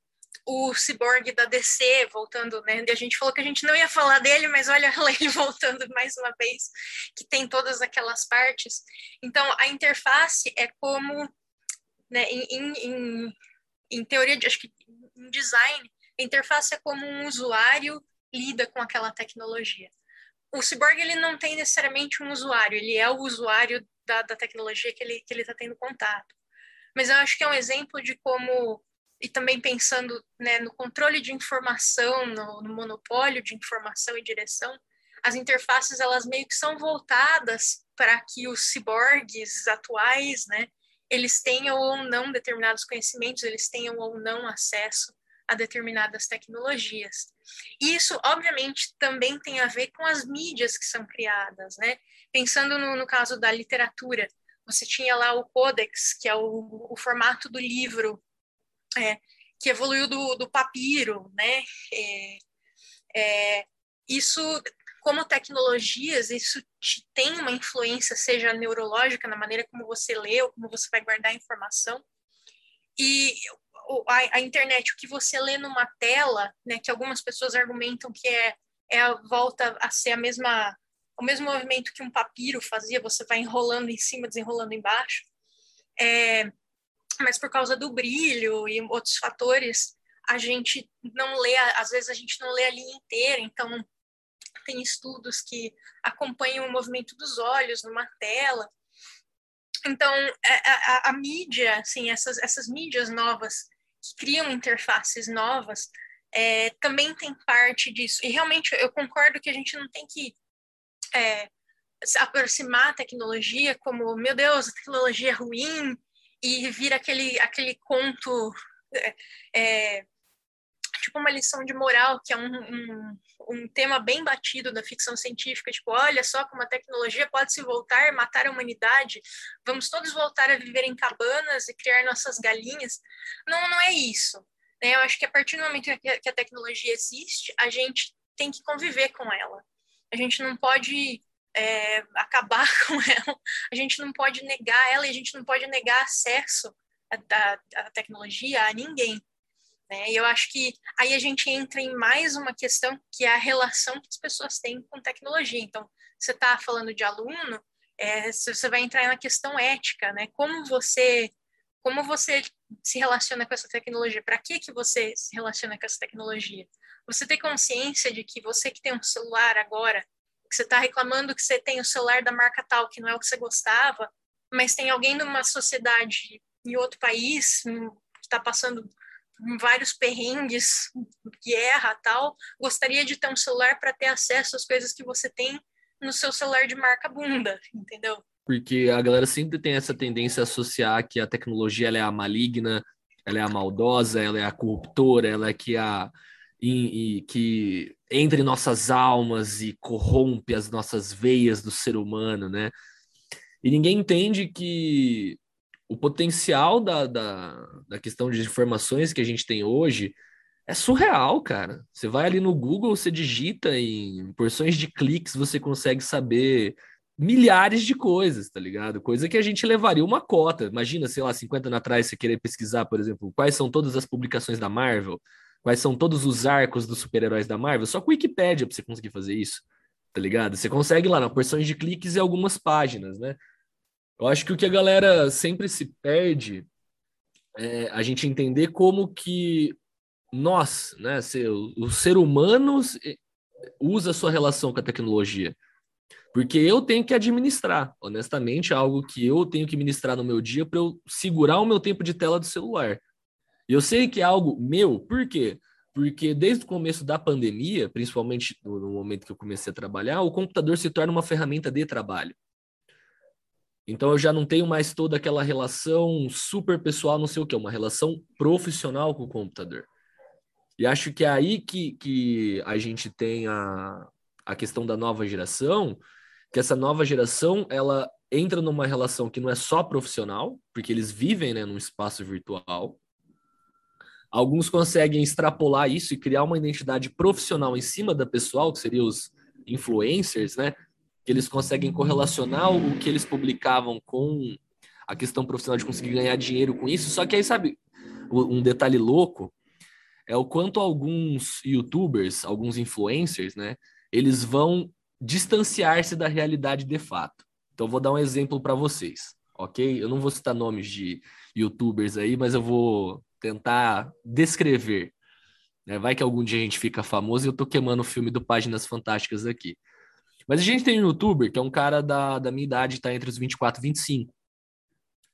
Speaker 4: o Cyborg da DC, voltando, né? A gente falou que a gente não ia falar dele, mas olha ele voltando mais uma vez, que tem todas aquelas partes. Então, a interface é como, né, em, em, em teoria, acho que em design, a interface é como um usuário lida com aquela tecnologia. O Cyborg, ele não tem necessariamente um usuário, ele é o usuário da, da tecnologia que ele está que ele tá tendo contato. Mas eu acho que é um exemplo de como e também pensando né, no controle de informação, no, no, monopólio de informação e direção, as interfaces elas meio que são voltadas para que os ciborgues atuais, né, eles tenham ou não determinados conhecimentos, eles tenham ou não acesso a determinadas tecnologias. E isso, obviamente, também tem a ver com as mídias que são criadas, né? Pensando no, no caso da literatura, você tinha lá o Codex, que é o, o formato do livro é, que evoluiu do, do papiro, né? É, é, isso, como tecnologias, isso tem uma influência, seja neurológica, na maneira como você lê ou como você vai guardar a informação. E a, a, internet, o que você lê numa tela, né, que algumas pessoas argumentam que é, é a volta a ser a mesma o mesmo movimento que um papiro fazia, você vai enrolando em cima, desenrolando embaixo. É, mas por causa do brilho e outros fatores, a gente não lê, às vezes a gente não lê a linha inteira, então tem estudos que acompanham o movimento dos olhos numa tela. Então, é, a, a, a mídia, assim, essas, essas mídias novas que criam interfaces novas, é, também tem parte disso. E realmente eu concordo que a gente não tem que é, aproximar a tecnologia como, meu Deus, a tecnologia é ruim, e vira aquele, aquele conto, é, é, tipo uma lição de moral, que é um, um, um, tema bem batido da ficção científica, tipo, olha só como a tecnologia pode se voltar, matar a humanidade, vamos todos voltar a viver em cabanas e criar nossas galinhas. Não, não é isso. Né? Eu acho que a partir do momento que a tecnologia existe, a gente tem que conviver com ela. A gente não pode é, acabar com ela, a gente não pode negar ela e a gente não pode negar acesso à, tecnologia a ninguém. Né? E eu acho que aí a gente entra em mais uma questão que é a relação que as pessoas têm com tecnologia. Então, você está falando de aluno, é, você vai entrar na questão ética, né? Como você como você se relaciona com essa tecnologia? Para que que você se relaciona com essa tecnologia? Você tem consciência de que você que tem um celular agora que você está reclamando que você tem o celular da marca tal, que não é o que você gostava, mas tem alguém numa sociedade em outro país que está passando vários perrengues, guerra tal, gostaria de ter um celular para ter acesso às coisas que você tem no seu celular de marca bunda, entendeu?
Speaker 3: Porque a galera sempre tem essa tendência a associar que a tecnologia ela é a maligna, ela é a maldosa, ela é a corruptora, ela é que a e, e que entre nossas almas e corrompe as nossas veias do ser humano, né? E ninguém entende que o potencial da, da, da questão de informações que a gente tem hoje é surreal, cara. Você vai ali no Google, você digita em porções de cliques, você consegue saber milhares de coisas, tá ligado? Coisa que a gente levaria uma cota. Imagina, sei lá, 50 anos atrás, você querer pesquisar, por exemplo, quais são todas as publicações da Marvel quais são todos os arcos dos super-heróis da Marvel, só com Wikipedia pra você conseguir fazer isso, tá ligado? Você consegue lá, na porções de cliques e algumas páginas, né? Eu acho que o que a galera sempre se perde é a gente entender como que nós, né, o ser humano usa a sua relação com a tecnologia. Porque eu tenho que administrar, honestamente, algo que eu tenho que ministrar no meu dia para eu segurar o meu tempo de tela do celular. E eu sei que é algo meu, por quê? Porque desde o começo da pandemia, principalmente no momento que eu comecei a trabalhar, o computador se torna uma ferramenta de trabalho. Então eu já não tenho mais toda aquela relação super pessoal, não sei o que, uma relação profissional com o computador. E acho que é aí que, que a gente tem a, a questão da nova geração, que essa nova geração ela entra numa relação que não é só profissional, porque eles vivem né, num espaço virtual, Alguns conseguem extrapolar isso e criar uma identidade profissional em cima da pessoal, que seriam os influencers, né? Que eles conseguem correlacionar o que eles publicavam com a questão profissional de conseguir ganhar dinheiro com isso. Só que aí, sabe, um detalhe louco é o quanto alguns youtubers, alguns influencers, né? Eles vão distanciar-se da realidade de fato. Então, vou dar um exemplo para vocês, ok? Eu não vou citar nomes de youtubers aí, mas eu vou tentar descrever. Né? Vai que algum dia a gente fica famoso e eu tô queimando o filme do Páginas Fantásticas aqui. Mas a gente tem um youtuber que é um cara da, da minha idade, tá entre os 24 e 25.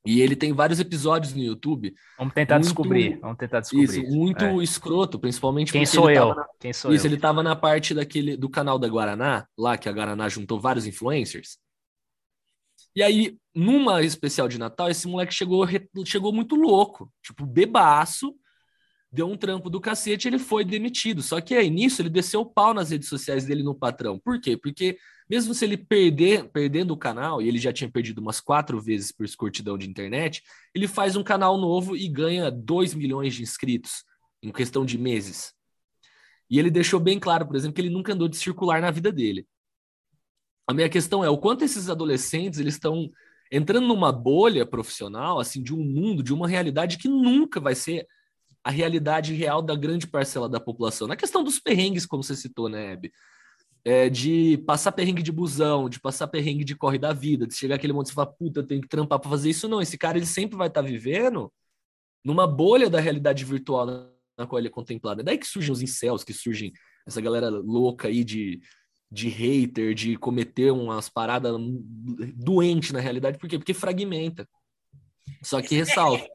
Speaker 3: E ele tem vários episódios no YouTube.
Speaker 2: Vamos tentar muito, descobrir. Vamos tentar descobrir.
Speaker 3: Isso, muito é. escroto, principalmente
Speaker 2: Quem sou eu? Na,
Speaker 3: Quem
Speaker 2: sou
Speaker 3: isso,
Speaker 2: eu?
Speaker 3: ele tava na parte daquele do canal da Guaraná, lá que a Guaraná juntou vários influencers. E aí, numa especial de Natal, esse moleque chegou, chegou muito louco, tipo, bebaço, deu um trampo do cacete ele foi demitido. Só que aí, nisso, ele desceu o pau nas redes sociais dele no patrão. Por quê? Porque mesmo se ele perder, perdendo o canal, e ele já tinha perdido umas quatro vezes por escurtidão de internet, ele faz um canal novo e ganha 2 milhões de inscritos em questão de meses. E ele deixou bem claro, por exemplo, que ele nunca andou de circular na vida dele. A minha questão é o quanto esses adolescentes eles estão entrando numa bolha profissional, assim, de um mundo, de uma realidade que nunca vai ser a realidade real da grande parcela da população. Na questão dos perrengues, como você citou, né, Hebe? é, de passar perrengue de busão, de passar perrengue de corre da vida, de chegar aquele momento e falar, puta, eu tenho que trampar para fazer isso. Não, esse cara ele sempre vai estar tá vivendo numa bolha da realidade virtual na, na qual ele é contemplado. É daí que surgem os incels, que surgem essa galera louca aí de, de hater, de cometer umas paradas doentes na realidade. Por quê? Porque fragmenta. Só que ressalta.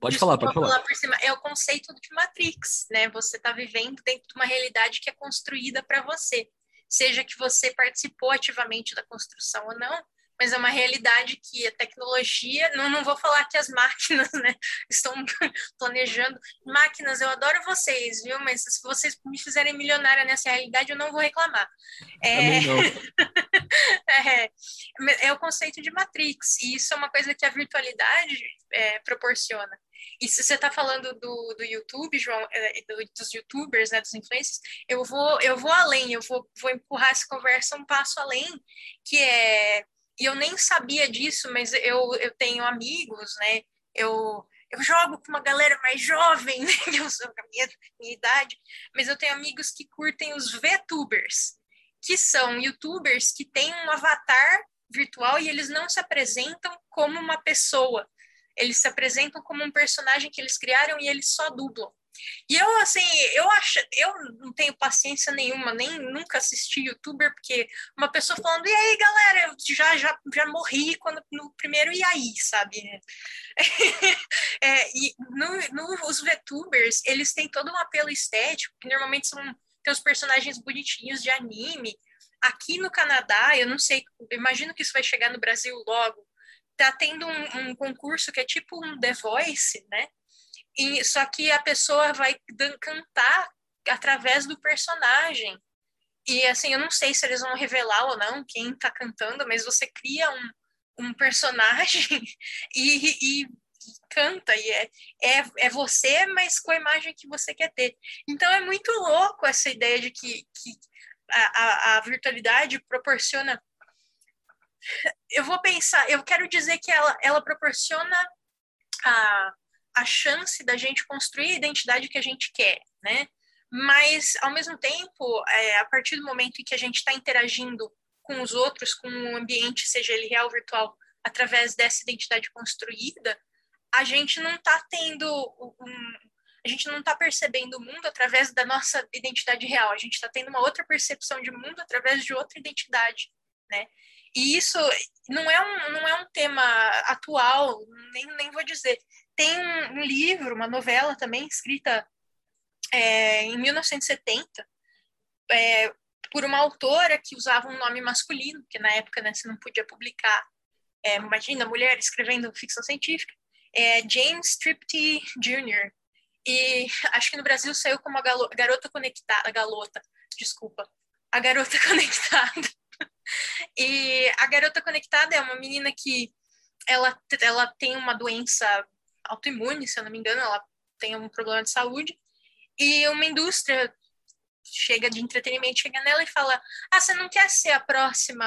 Speaker 3: Pode falar, pode falar. falar
Speaker 4: por cima. É o conceito de Matrix, né? Você está vivendo dentro de uma realidade que é construída para você seja que você participou ativamente da construção ou não, mas é uma realidade que a tecnologia, não, não vou falar que as máquinas né, estão planejando. Máquinas, eu adoro vocês, viu? Mas se vocês me fizerem milionária nessa realidade, eu não vou reclamar. É... Não. é, é o conceito de Matrix, e isso é uma coisa que a virtualidade é, proporciona. E se você está falando do, do YouTube, João, é, do, dos YouTubers, né, dos influencers, eu vou, eu vou além, eu vou, vou empurrar essa conversa um passo além, que é e eu nem sabia disso, mas eu, eu tenho amigos, né? Eu, eu jogo com uma galera mais jovem, né? Eu sou a minha, minha idade, mas eu tenho amigos que curtem os VTubers, que são YouTubers que têm um avatar virtual e eles não se apresentam como uma pessoa. Eles se apresentam como um personagem que eles criaram e eles só dublam. E eu, assim, eu acho, eu não tenho paciência nenhuma, nem nunca assisti youtuber, porque uma pessoa falando, e aí, galera, eu já, já, já morri quando, no primeiro e aí, sabe? é, e no, no, os VTubers, eles têm todo um apelo estético, que normalmente são tem os personagens bonitinhos de anime. Aqui no Canadá, eu não sei, imagino que isso vai chegar no Brasil logo, tá tendo um, um concurso que é tipo um The Voice, né? E, só que a pessoa vai cantar através do personagem. E assim, eu não sei se eles vão revelar ou não quem está cantando, mas você cria um, um personagem e, e, canta, e é, é, é você, mas com a imagem que você quer ter. Então é muito louco essa ideia de que, que a, a, a virtualidade proporciona. Eu vou pensar, eu quero dizer que ela, ela proporciona a, a chance da gente construir a identidade que a gente quer, né? Mas, ao mesmo tempo, é, a partir do momento em que a gente está interagindo com os outros, com o ambiente, seja ele real ou virtual, através dessa identidade construída, a gente não está tendo um, a gente não está percebendo o mundo através da nossa identidade real, a gente está tendo uma outra percepção de mundo através de outra identidade, né? E isso não é um, não é um tema atual, nem, nem vou dizer, tem um, livro, uma novela também, escrita é, em 1970, é, por uma autora que usava um nome masculino, porque na época né, você não podia publicar, é, imagina, mulher escrevendo ficção científica, é, James Tripty Jr., e acho que no Brasil saiu como a Garota Conectada, a Galota, desculpa, a Garota Conectada. e a Garota Conectada é uma menina que ela, ela tem uma doença autoimune, se eu não me engano, ela tem um problema de saúde, e uma indústria chega de entretenimento, chega nela e fala: Ah, você não quer ser a próxima,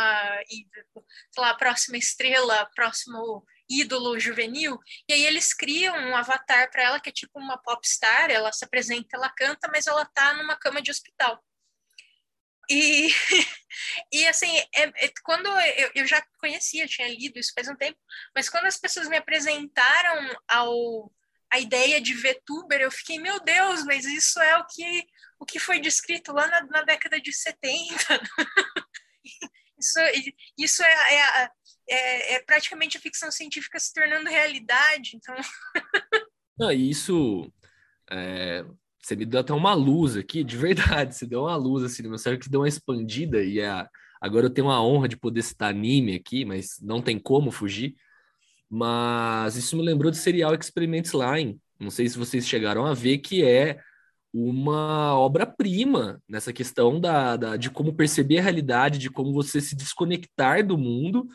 Speaker 4: sei lá, a próxima estrela, próximo ídolo juvenil? E aí eles criam um avatar para ela que é tipo uma popstar, ela se apresenta, ela canta, mas ela tá numa cama de hospital. E, e assim, é, é, quando eu, eu já conhecia, tinha lido isso faz um tempo, mas quando as pessoas me apresentaram ao, a ideia de VTuber, eu fiquei, meu Deus, mas isso é o que, o que foi descrito lá na, na década de 70. isso isso é, é, é, é, praticamente a ficção científica se tornando realidade. Então.
Speaker 3: Não, isso é, você me deu até uma luz aqui, de verdade, você deu uma luz assim no meu cérebro que deu uma expandida e a, agora eu tenho a honra de poder citar anime aqui, mas não tem como fugir. Mas isso me lembrou de Serial Experiments Line. Não sei se vocês chegaram a ver que é uma obra-prima nessa questão da, da, de como perceber a realidade, de como você se desconectar do mundo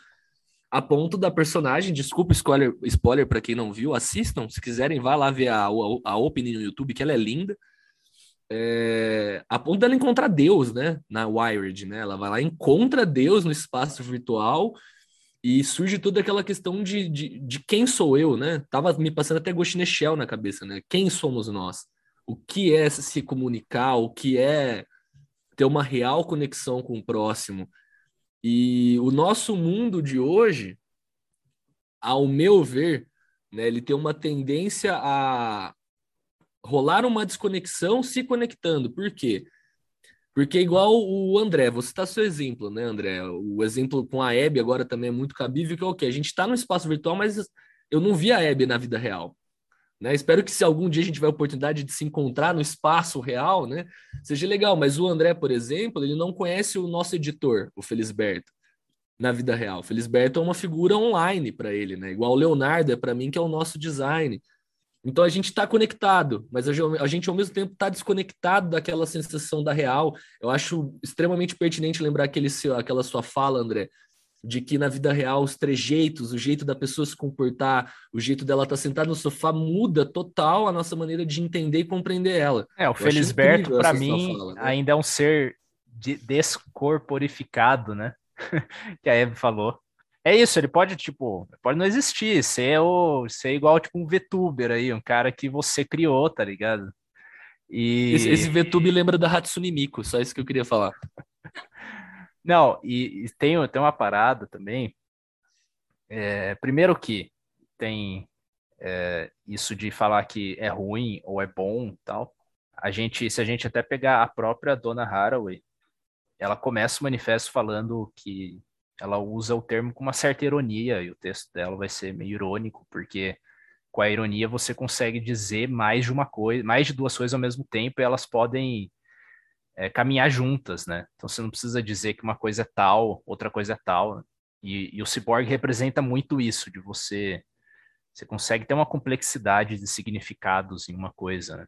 Speaker 3: a ponto da personagem, desculpa spoiler, spoiler para quem não viu, assistam, se quiserem, vá lá ver a, a, a opening no YouTube, que ela é linda. É, a ponto dela encontrar Deus, né, na Wired, né, ela vai lá, encontra Deus no espaço virtual e surge toda aquela questão de, de, de quem sou eu, né, tava me passando até Ghost in Shell na cabeça, né, quem somos nós, o que é se comunicar, o que é ter uma real conexão com o próximo. E o nosso mundo de hoje, ao meu ver, né, ele tem uma tendência a rolar uma desconexão se conectando. Por quê? Porque igual o André, você está seu exemplo, né, André? O exemplo com a Hebe agora também é muito cabível, que é o quê? A gente está no espaço virtual, mas eu não vi a Hebe na vida real. Né? Espero que se algum dia a gente tiver a oportunidade de se encontrar no espaço real, né, seja legal. Mas o André, por exemplo, ele não conhece o nosso editor, o Felisberto, na vida real. O Felisberto é uma figura online para ele, né? Igual o Leonardo é para mim, que é o nosso design. Então a gente está conectado, mas a gente ao mesmo tempo está desconectado daquela sensação da real. Eu acho extremamente pertinente lembrar aquele seu, aquela sua fala, André, de que na vida real os trejeitos, o jeito da pessoa se comportar, o jeito dela estar tá sentada no sofá muda total a nossa maneira de entender e compreender ela.
Speaker 2: É, o Felisberto, para mim, fala, né? ainda é um ser de descorporificado, né? que a Eve falou. É isso, ele pode, tipo, pode não existir, ser, o, ser igual, tipo, um VTuber aí, um cara que você criou, tá ligado?
Speaker 3: E... Esse, esse VTube lembra da Hatsune Miku, só isso que eu queria falar.
Speaker 2: Não, e, e tem, tem uma parada também. É, primeiro que tem é, isso de falar que é ruim ou é bom tal. A gente, se a gente até pegar a própria Dona Haraway, ela começa o manifesto falando que ela usa o termo com uma certa ironia, e o texto dela vai ser meio irônico, porque com a ironia você consegue dizer mais de uma coisa, mais de duas coisas ao mesmo tempo, e elas podem é, caminhar juntas, né? Então você não precisa dizer que uma coisa é tal, outra coisa é tal. E, e, o Cyborg representa muito isso, de você. Você consegue ter uma complexidade de significados em uma coisa, né?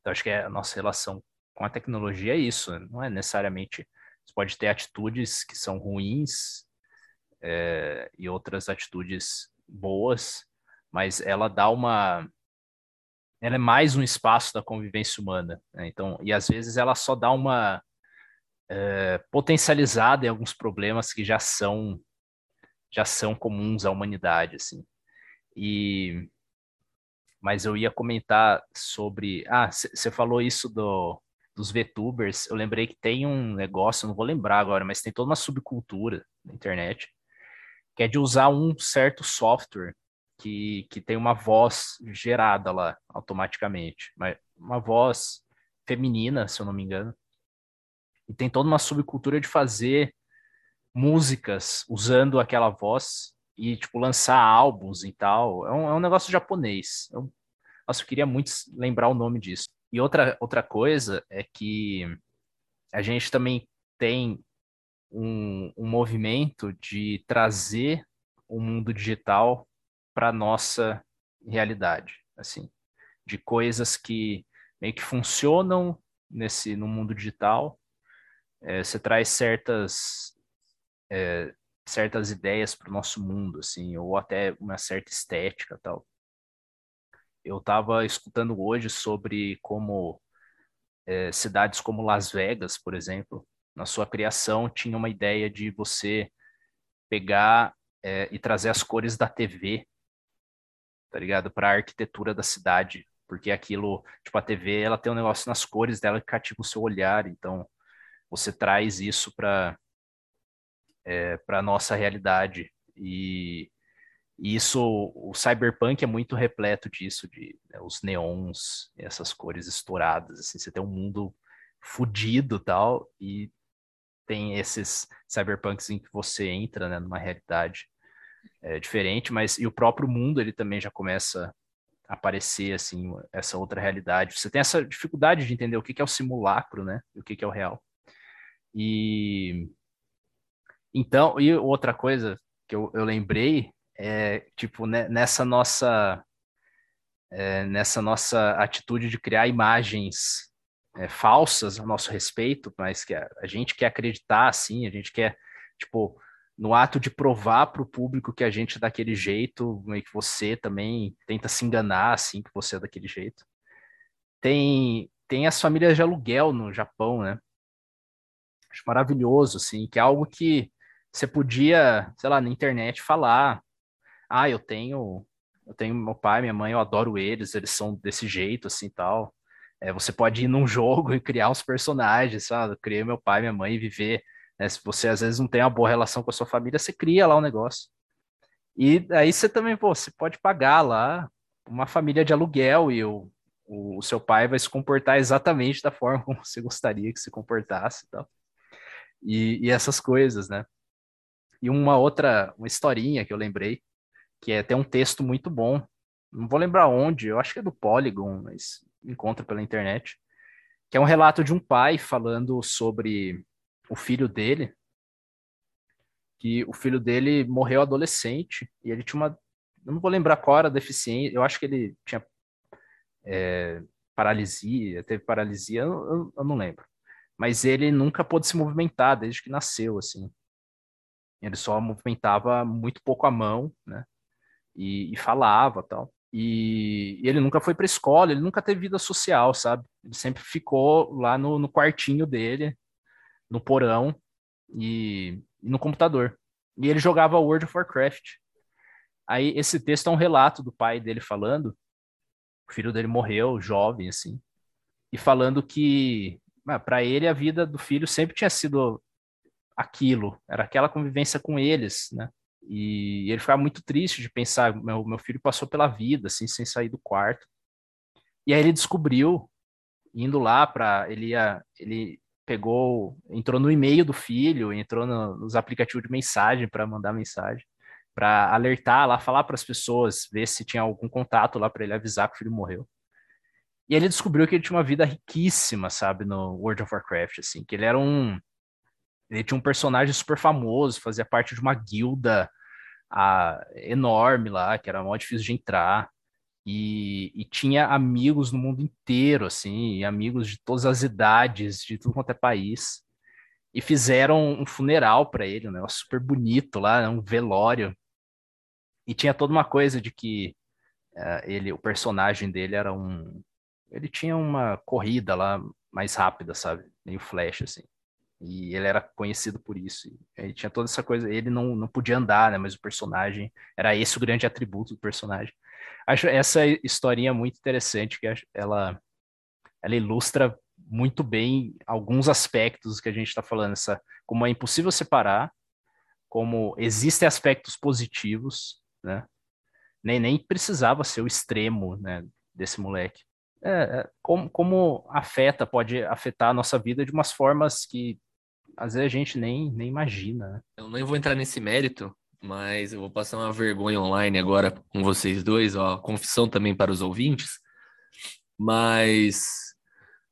Speaker 2: Então acho que é a nossa relação com a tecnologia é isso, né? não é necessariamente. Você pode ter atitudes que são ruins é, e outras atitudes boas, mas ela dá uma ela é mais um espaço da convivência humana. Né? Então, e às vezes ela só dá uma é, potencializada em alguns problemas que já são já são comuns à humanidade, assim. E mas eu ia comentar sobre, ah, você falou isso do dos VTubers. Eu lembrei que tem um negócio, não vou lembrar agora, mas tem toda uma subcultura na internet que é de usar um certo software que, que tem uma voz gerada lá automaticamente, uma voz feminina, se eu não me engano. E tem toda uma subcultura de fazer músicas usando aquela voz e, tipo, lançar álbuns e tal. É um, é um negócio japonês. Eu, nossa, eu queria muito lembrar o nome disso. E outra, outra coisa é que a gente também tem um, um movimento de trazer o mundo digital para nossa realidade, assim, de coisas que meio que funcionam nesse no mundo digital. É, você traz certas é, certas ideias para o nosso mundo, assim, ou até uma certa estética, tal. Eu estava escutando hoje sobre como é, cidades como Las Vegas, por exemplo, na sua criação tinha uma ideia de você pegar é, e trazer as cores da TV tá ligado? Para a arquitetura da cidade, porque aquilo, tipo, a TV, ela tem um negócio nas cores dela que cativa o seu olhar, então você traz isso para é, para nossa realidade e, e, isso, o cyberpunk é muito repleto disso, de né, os neons, essas cores estouradas, assim, você tem um mundo fudido tal e tem esses cyberpunks em que você entra, né, numa realidade é, diferente, mas e o próprio mundo ele também já começa a aparecer assim essa outra realidade. Você tem essa dificuldade de entender o que é o simulacro, né? E o que é o real. E então, e outra coisa que eu, eu lembrei é tipo né, nessa nossa é, nessa nossa atitude de criar imagens é, falsas a nosso respeito, mas que a, a gente quer acreditar assim, a gente quer tipo no ato de provar para o público que a gente é daquele jeito, e que você também tenta se enganar assim que você é daquele jeito. Tem tem as famílias de aluguel no Japão, né? Acho maravilhoso, assim, que é algo que você podia, sei lá, na internet falar, ah, eu tenho, eu tenho meu pai, minha mãe, eu adoro eles, eles são desse jeito, assim, tal. É, você pode ir num jogo e criar uns personagens, sabe? Criei meu pai, minha mãe e viver. Né? Se você às vezes não tem uma boa relação com a sua família, você cria lá um negócio. E aí você também, pô, você pode pagar lá uma família de aluguel e o, o, o seu pai vai se comportar exatamente da forma como você gostaria que se comportasse e tal. E, e essas coisas, né? E uma outra, uma historinha que eu lembrei, que é até um texto muito bom. Não vou lembrar onde, eu acho que é do Polygon, mas encontra pela internet. Que é um relato de um pai falando sobre o filho dele, que o filho dele morreu adolescente e ele tinha uma. Não vou lembrar qual era a deficiência, eu acho que ele tinha é, paralisia, teve paralisia, eu, eu, eu, não lembro. Mas ele nunca pôde se movimentar desde que nasceu, assim. Ele só movimentava muito pouco a mão, né? E, e falava tal. E, e ele nunca foi para escola, ele nunca teve vida social, sabe? Ele sempre ficou lá no, no quartinho dele, no porão e, no computador. E ele jogava World of Warcraft. Aí esse texto é um relato do pai dele falando, o filho dele morreu jovem assim, e falando que ah, para ele a vida do filho sempre tinha sido aquilo, era aquela convivência com eles, né? E ele ficava muito triste de pensar, meu, meu filho passou pela vida assim, sem sair do quarto. E aí ele descobriu indo lá para ele ia, ele pegou, entrou no e-mail do filho, entrou no, nos aplicativos de mensagem para mandar mensagem, para alertar lá, falar para as pessoas, ver se tinha algum contato lá para ele avisar que o filho morreu. E ele descobriu que ele tinha uma vida riquíssima, sabe, no World of Warcraft, assim, que ele era um ele tinha um personagem super famoso, fazia parte de uma guilda a, enorme lá, que era mó difícil de entrar e, e, tinha amigos no mundo inteiro, assim, amigos de todas as idades, de tudo quanto é país, e fizeram um funeral para ele, um negócio super bonito lá, né, um velório, e tinha toda uma coisa de que uh, ele, o personagem dele era um, ele tinha uma corrida lá mais rápida, sabe, meio flash assim. E ele era conhecido por isso. Ele tinha toda essa coisa. Ele não, não podia andar, né? Mas o personagem era esse o grande atributo do personagem. Acho essa historinha muito interessante, que ela, ela ilustra muito bem alguns aspectos que a gente está falando, essa, como é impossível separar, como existem aspectos positivos, né? Nem, nem precisava ser o extremo né, desse moleque. É, é, como, como afeta, pode afetar a nossa vida de umas formas que às vezes a gente nem, nem imagina. Né?
Speaker 3: Eu nem vou entrar nesse mérito, mas eu vou passar uma vergonha online agora com vocês dois, ó, confissão também para os ouvintes. Mas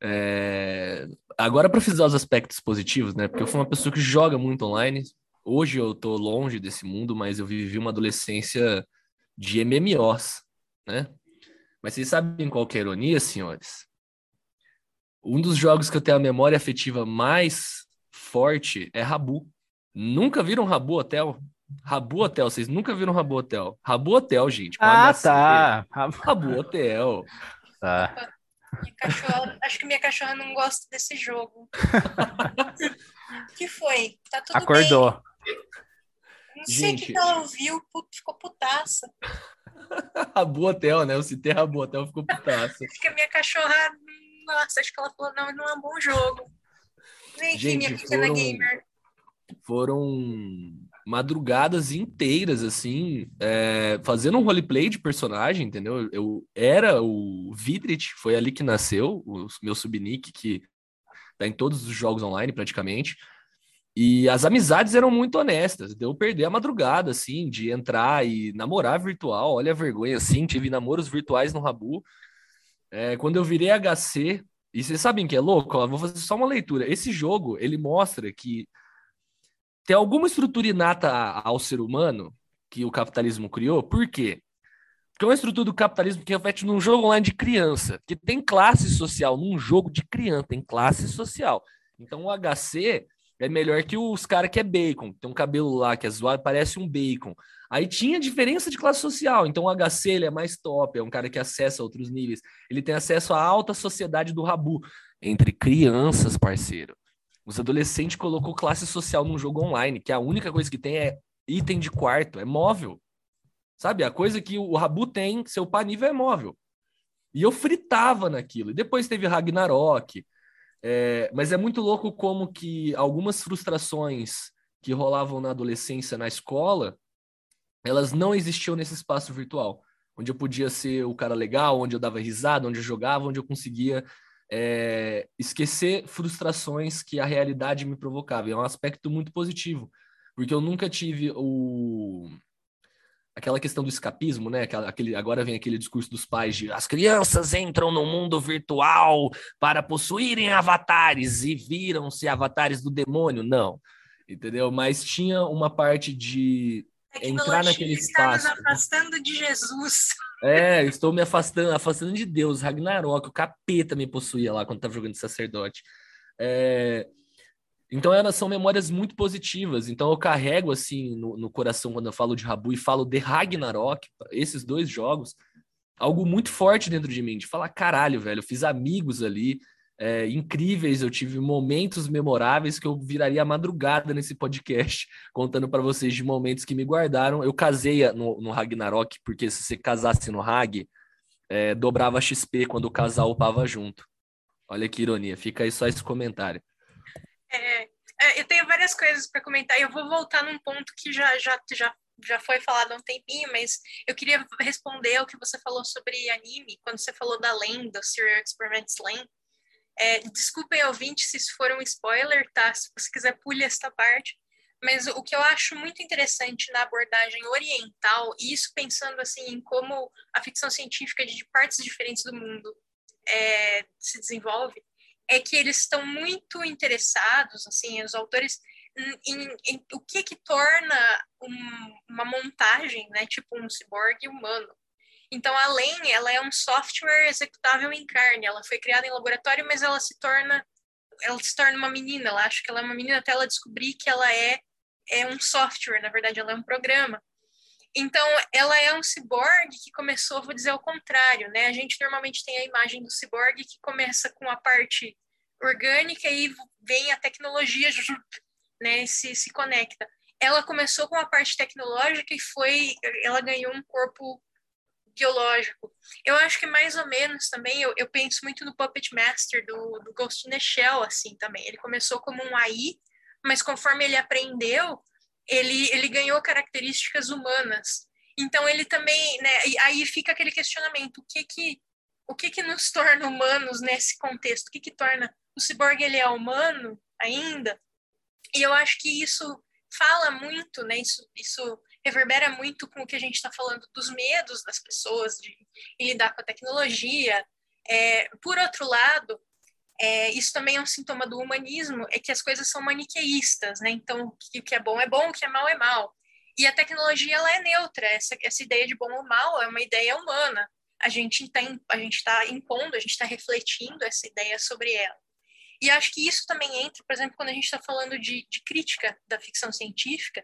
Speaker 3: é, agora para frisar os aspectos positivos, né? Porque eu fui uma pessoa que joga muito online. Hoje eu tô longe desse mundo, mas eu vivi uma adolescência de MMOs, né? Mas vocês sabem qual é a ironia, senhores? Um dos jogos que eu tenho a memória afetiva mais forte é Rabu. Nunca viram Rabu Hotel? Rabu Hotel, vocês nunca viram Rabu Hotel? Rabu Hotel, gente.
Speaker 2: Ah, tá.
Speaker 3: Rabu Hotel.
Speaker 2: Tá.
Speaker 4: Cachorra, acho que minha cachorra não gosta desse jogo. que foi? Tá tudo
Speaker 2: Acordou.
Speaker 4: bem. Não sei o que ela ouviu, ficou putaça.
Speaker 3: Rabu Hotel, né? Eu citei Rabu Hotel, ficou putaça.
Speaker 4: Acho que a minha cachorra, nossa, acho que ela falou, não, não é um bom jogo. Vem aqui, minha pequena gamer.
Speaker 3: Foram madrugadas inteiras, assim, é, fazendo um roleplay de personagem, entendeu? Eu era o Vidrit, foi ali que nasceu, o meu subnick, que tá em todos os jogos online, praticamente. E as amizades eram muito honestas, deu perder a madrugada, assim, de entrar e namorar virtual. Olha a vergonha, assim, tive namoros virtuais no Rabu. É, quando eu virei HC, e vocês sabem que é louco? Ó, vou fazer só uma leitura. Esse jogo, ele mostra que tem alguma estrutura inata ao ser humano que o capitalismo criou. Por quê? Porque é uma estrutura do capitalismo que reflete num jogo online de criança, que tem classe social num jogo de criança, tem classe social. Então o HC é melhor que os caras que é bacon, tem um cabelo lá que é zoado, parece um bacon. Aí tinha diferença de classe social, então o HC ele é mais top, é um cara que acessa outros níveis, ele tem acesso à alta sociedade do Rabu, entre crianças, parceiro. Os adolescentes colocou classe social num jogo online, que a única coisa que tem é item de quarto, é móvel. Sabe? A coisa que o Rabu tem, seu panível é móvel. E eu fritava naquilo. E depois teve Ragnarok. É, mas é muito louco como que algumas frustrações que rolavam na adolescência na escola, elas não existiam nesse espaço virtual, onde eu podia ser o cara legal, onde eu dava risada, onde eu jogava, onde eu conseguia é, esquecer frustrações que a realidade me provocava. E é um aspecto muito positivo, porque eu nunca tive o aquela questão do escapismo, né? Aquele, agora vem aquele discurso dos pais de as crianças entram no mundo virtual para possuírem avatares e viram-se avatares do demônio. Não, entendeu? Mas tinha uma parte de entrar naquele espaço.
Speaker 4: Está nos afastando de Jesus.
Speaker 3: É, estou me afastando, afastando de Deus, Ragnarok, o capeta me possuía lá quando estava jogando de sacerdote. É, então elas são memórias muito positivas. Então eu carrego assim no, no, coração quando eu falo de Rabu e falo de Ragnarok, esses dois jogos, algo muito forte dentro de mim, de falar, caralho, velho, eu fiz amigos ali, é, incríveis, eu tive momentos memoráveis que eu viraria a madrugada nesse podcast, contando para vocês de momentos que me guardaram. Eu casei no, no Ragnarok, porque se você casasse no Rag, é, dobrava XP quando o casal upava junto. Olha que ironia, fica aí só esse comentário.
Speaker 4: É, é, eu tenho várias coisas para comentar eu vou voltar num ponto que já, já, já, já foi falado há um tempinho, mas eu queria responder ao que você falou sobre anime, quando você falou da lenda, Serial Experiments Lane. É, desculpem, ouvinte, se isso for um spoiler, tá? Se você quiser, pule esta parte. Mas o que eu acho muito interessante na abordagem oriental, e isso pensando assim em como a ficção científica de partes diferentes do mundo é, se desenvolve, é que eles estão muito interessados, assim, os autores, em, em, em o que que torna um, uma montagem, né, tipo um ciborgue humano. Então, a ela é um software executável em carne. Ela foi criada em laboratório, mas ela se torna ela se torna uma menina. Ela acha que ela é uma menina até ela descobrir que ela é é um software, na verdade, ela é um programa. Então, ela é um ciborgue que começou, vou dizer, ao contrário, né? A gente normalmente tem a imagem do ciborgue que começa com a parte orgânica e vem a tecnologia, né? Se, se conecta. Ela começou com a parte tecnológica e foi, ela ganhou um corpo biológico. Eu acho que mais ou menos também, eu, eu penso muito no Puppet Master do, do Ghost in the Shell, assim, também. Ele começou como um AI, mas conforme ele aprendeu, ele, ele ganhou características humanas. Então ele também, né, aí fica aquele questionamento, o que que o que que nos torna humanos nesse contexto? O que que torna o ciborgue ele é humano ainda? E eu acho que isso fala muito, né? Isso, isso reverbera muito com o que a gente está falando dos medos das pessoas de, de lidar com a tecnologia. É, por outro lado, é, isso também é um sintoma do humanismo, é que as coisas são maniqueístas, né? Então, o que é bom é bom, o que é mal é mal. E a tecnologia ela é neutra. Essa, essa ideia de bom ou mal é uma ideia humana. A gente está tá impondo, a gente está refletindo essa ideia sobre ela. E acho que isso também entra, por exemplo, quando a gente está falando de, de crítica da ficção científica,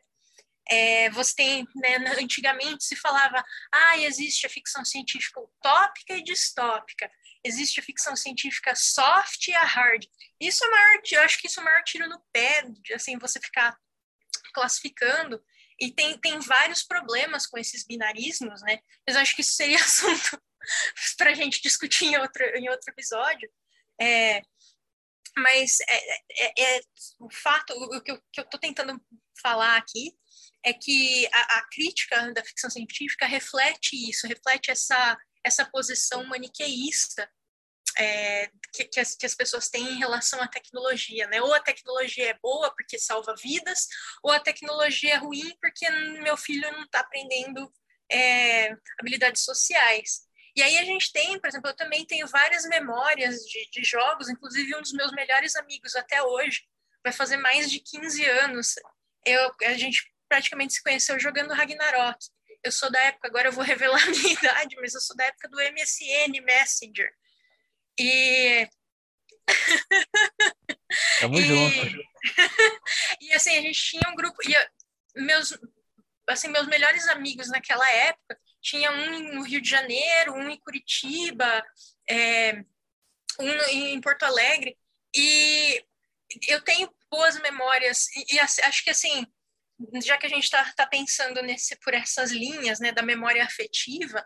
Speaker 4: é, você tem, né, antigamente se falava, ah, existe a ficção científica utópica e distópica, existe a ficção científica soft e a hard. Isso é maior, eu acho que isso é o maior tiro no pé, assim, você ficar classificando, e tem, tem vários problemas com esses binarismos, né, mas eu acho que isso seria assunto para a gente discutir em outro, em outro episódio, é, mas é, é, é, o fato, o que eu estou tentando falar aqui é que a, a, crítica da ficção científica reflete isso, reflete essa, essa posição maniqueísta é, que, que, as, que, as, pessoas têm em relação à tecnologia, né? Ou a tecnologia é boa porque salva vidas, ou a tecnologia é ruim porque meu filho não está aprendendo é, habilidades sociais. E aí a gente tem, por exemplo, eu também tenho várias memórias de, de jogos, inclusive um dos meus melhores amigos até hoje, vai fazer mais de 15 anos. Eu, a gente praticamente se conheceu jogando Ragnarok. Eu sou da época, agora eu vou revelar a minha idade, mas eu sou da época do MSN Messenger. E.
Speaker 3: Tamo e... junto.
Speaker 4: e assim, a gente tinha um grupo. E meus, assim, meus melhores amigos naquela época tinha um no Rio de Janeiro, um em Curitiba, é, um em Porto Alegre. E eu tenho boas memórias. E, e acho que assim já que a gente está tá pensando nesse, por essas linhas né, da memória afetiva,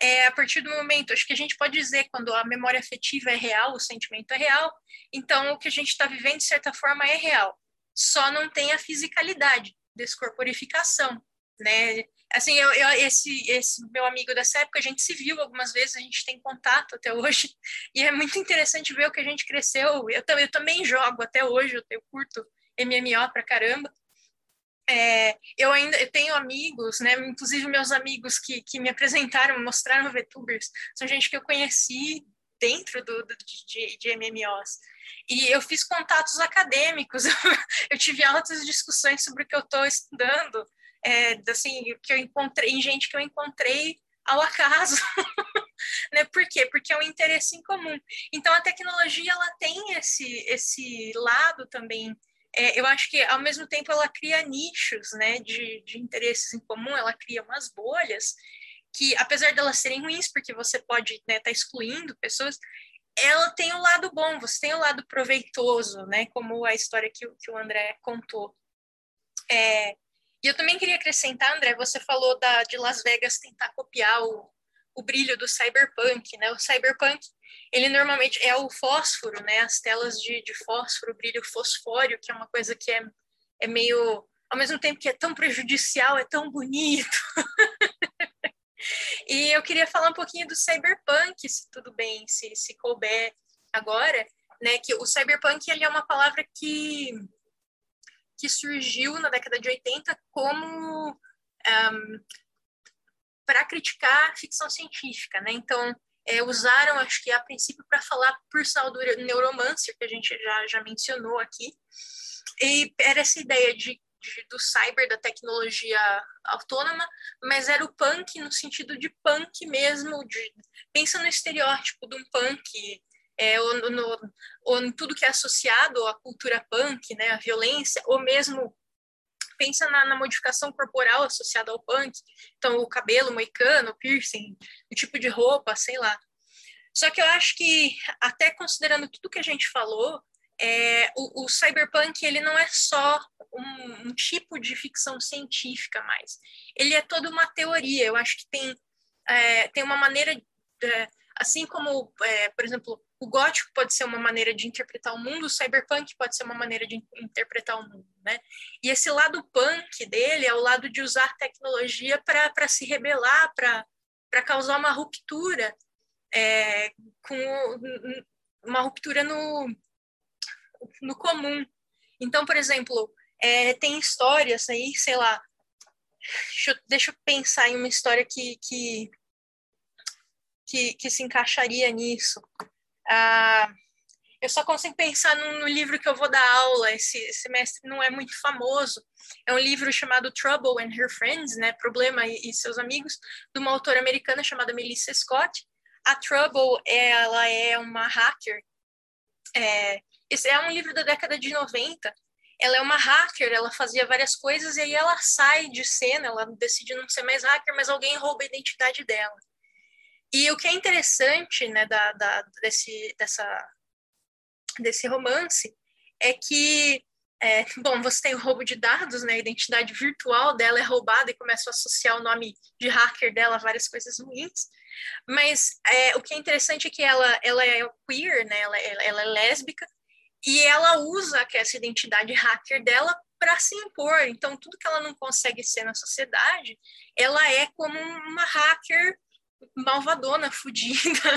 Speaker 4: é, a partir do momento, acho que a gente pode dizer quando a memória afetiva é real, o sentimento é real, então o que a gente está vivendo, de certa forma, é real. Só não tem a fisicalidade, descorporificação, né? Assim, eu, eu, esse, esse meu amigo dessa época, a gente se viu algumas vezes, a gente tem contato até hoje, e é muito interessante ver o que a gente cresceu. Eu, eu também jogo até hoje, eu, eu curto MMO pra caramba, é, eu ainda eu tenho amigos, né? Inclusive meus amigos que, que me apresentaram, mostraram VTubers, são gente que eu conheci dentro do, do de, de, MMOs. E eu fiz contatos acadêmicos, eu tive altas discussões sobre o que eu estou estudando, é, assim, que eu encontrei, em gente que eu encontrei ao acaso. né? Por quê? Porque é um interesse em comum. Então a tecnologia ela tem esse esse lado também é, eu acho que ao mesmo tempo ela cria nichos né, de, de interesses em comum, ela cria umas bolhas que, apesar de elas serem ruins, porque você pode estar né, tá excluindo pessoas, ela tem o um lado bom, você tem o um lado proveitoso, né, como a história que, que o André contou. É, e eu também queria acrescentar, André, você falou da, de Las Vegas tentar copiar o, o brilho do cyberpunk, né? O cyberpunk ele normalmente é o fósforo, né? As telas de, de fósforo, brilho fosfório, que é uma coisa que é, é meio, ao mesmo tempo que é tão prejudicial, é tão bonito. e eu queria falar um pouquinho do cyberpunk, se tudo bem, se, se couber agora, né? Que o cyberpunk ele é uma palavra que que surgiu na década de 80 como um, para criticar ficção científica, né? Então, é, usaram, acho que a princípio, para falar por sal do neuromancer, que a gente já, já mencionou aqui. E era essa ideia de, de, do cyber, da tecnologia autônoma, mas era o punk no sentido de punk mesmo, de, pensa no estereótipo de um punk, é, ou, no, ou em tudo que é associado à cultura punk, né, a violência, ou mesmo pensa na, na, modificação corporal associada ao punk, então o cabelo moicano, piercing, o tipo de roupa, sei lá. Só que eu acho que, até considerando tudo que a gente falou, é, o, o, cyberpunk ele não é só um, um, tipo de ficção científica mais. Ele é toda uma teoria. Eu acho que tem, é, tem uma maneira, é, assim como, é, por exemplo, o gótico pode ser uma maneira de interpretar o mundo, o cyberpunk pode ser uma maneira de interpretar o mundo, né? E esse lado punk dele é o lado de usar tecnologia para se rebelar, para causar uma ruptura, é, com uma ruptura no, no comum. Então, por exemplo, é, tem histórias aí, sei lá, deixa eu, deixa eu pensar em uma história que, que, que, que se encaixaria nisso. Ah, eu só consigo pensar no, no, livro que eu vou dar aula esse semestre, não é muito famoso. É um livro chamado Trouble and Her Friends, né? Problema e, e seus amigos, de uma autora americana chamada Melissa Scott. A Trouble, ela é uma hacker. É, esse é um livro da década de 90. Ela é uma hacker, ela fazia várias coisas e aí ela sai de cena, ela decide não ser mais hacker, mas alguém rouba a identidade dela. E o que é interessante né, da, da, desse, dessa, desse romance é que, é, bom, você tem o roubo de dados, né, a identidade virtual dela é roubada e começa a associar o nome de hacker dela a várias coisas ruins, mas é, o que é interessante é que ela, ela é queer, né, ela, ela é lésbica, e ela usa essa identidade hacker dela para se impor. Então, tudo que ela não consegue ser na sociedade, ela é como uma hacker malvadona, fudida,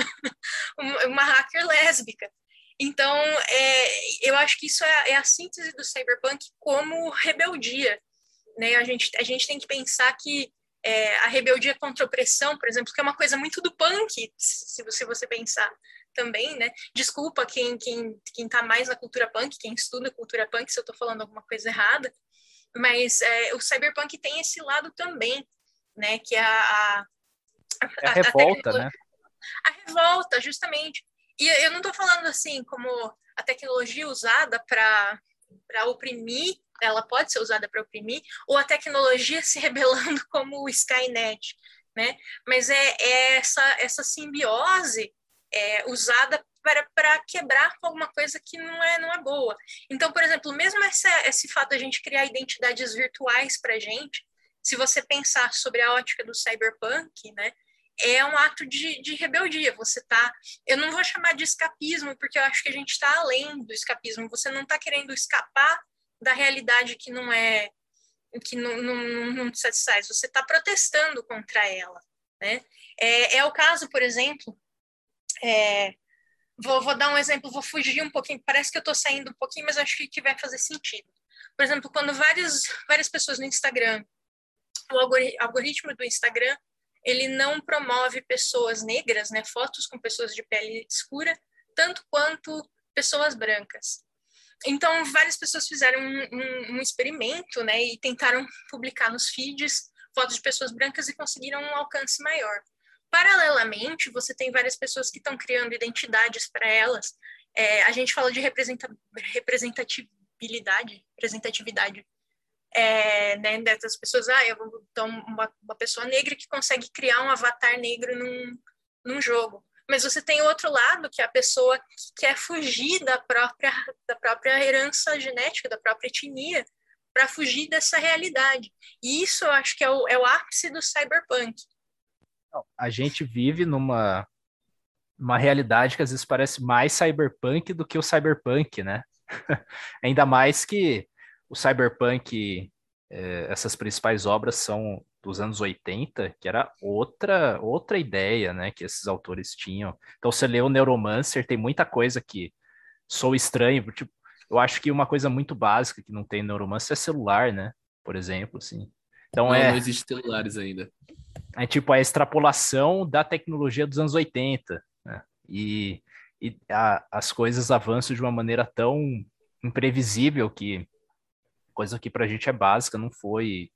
Speaker 4: uma hacker lésbica. Então, é, eu acho que isso é, é, a síntese do cyberpunk como rebeldia. Né? A, gente, a gente tem que pensar que é, a rebeldia contra a opressão, por exemplo, que é uma coisa muito do punk, se você, você pensar também, né? Desculpa quem quem quem está mais na cultura punk, quem estuda cultura punk, se eu estou falando alguma coisa errada, mas é, o cyberpunk tem esse lado também, né? Que é a,
Speaker 2: é a revolta, a né?
Speaker 4: A revolta, justamente. E eu não estou falando assim como a tecnologia usada para oprimir, ela pode ser usada para oprimir, ou a tecnologia se rebelando como o Skynet, né? Mas é, é essa, essa simbiose é, usada para quebrar com alguma coisa que não é, não é boa. Então, por exemplo, mesmo essa, esse fato de a gente criar identidades virtuais para a gente, se você pensar sobre a ótica do cyberpunk, né, é um ato de, de rebeldia. Você tá, eu não vou chamar de escapismo, porque eu acho que a gente está além do escapismo. Você não está querendo escapar da realidade que não é que não, não, não te satisfaz. Você está protestando contra ela, né? É, é o caso, por exemplo, é, vou, vou dar um exemplo, vou fugir um pouquinho. Parece que eu estou saindo um pouquinho, mas acho que vai fazer sentido. Por exemplo, quando várias várias pessoas no Instagram, o algoritmo do Instagram ele não promove pessoas negras, né, fotos com pessoas de pele escura, tanto quanto pessoas brancas. Então, várias pessoas fizeram um, um, um experimento, né, e tentaram publicar nos feeds fotos de pessoas brancas e conseguiram um alcance maior. Paralelamente, você tem várias pessoas que estão criando identidades para elas. É, a gente fala de representatividade, representatividade é, né, dessas pessoas, ah, eu, então uma, uma pessoa negra que consegue criar um avatar negro num, num jogo. Mas você tem outro lado, que é a pessoa que quer fugir da própria, da própria herança genética, da própria etnia, para fugir dessa realidade. E isso eu acho que é o, é o ápice do cyberpunk.
Speaker 2: A gente vive numa uma realidade que às vezes parece mais cyberpunk do que o cyberpunk, né? Ainda mais que o cyberpunk, é, essas principais obras são dos anos 80, que era outra outra ideia, né, que esses autores tinham. Então você lê o Neuromancer, tem muita coisa que sou estranho, tipo, eu acho que uma coisa muito básica que não tem Neuromancer é celular, né? Por exemplo, assim. Então
Speaker 3: não,
Speaker 2: é
Speaker 3: não existe celulares ainda.
Speaker 2: É tipo a extrapolação da tecnologia dos anos 80, né? E, e a, as coisas avançam de uma maneira tão imprevisível que coisa que para a gente é básica, não foi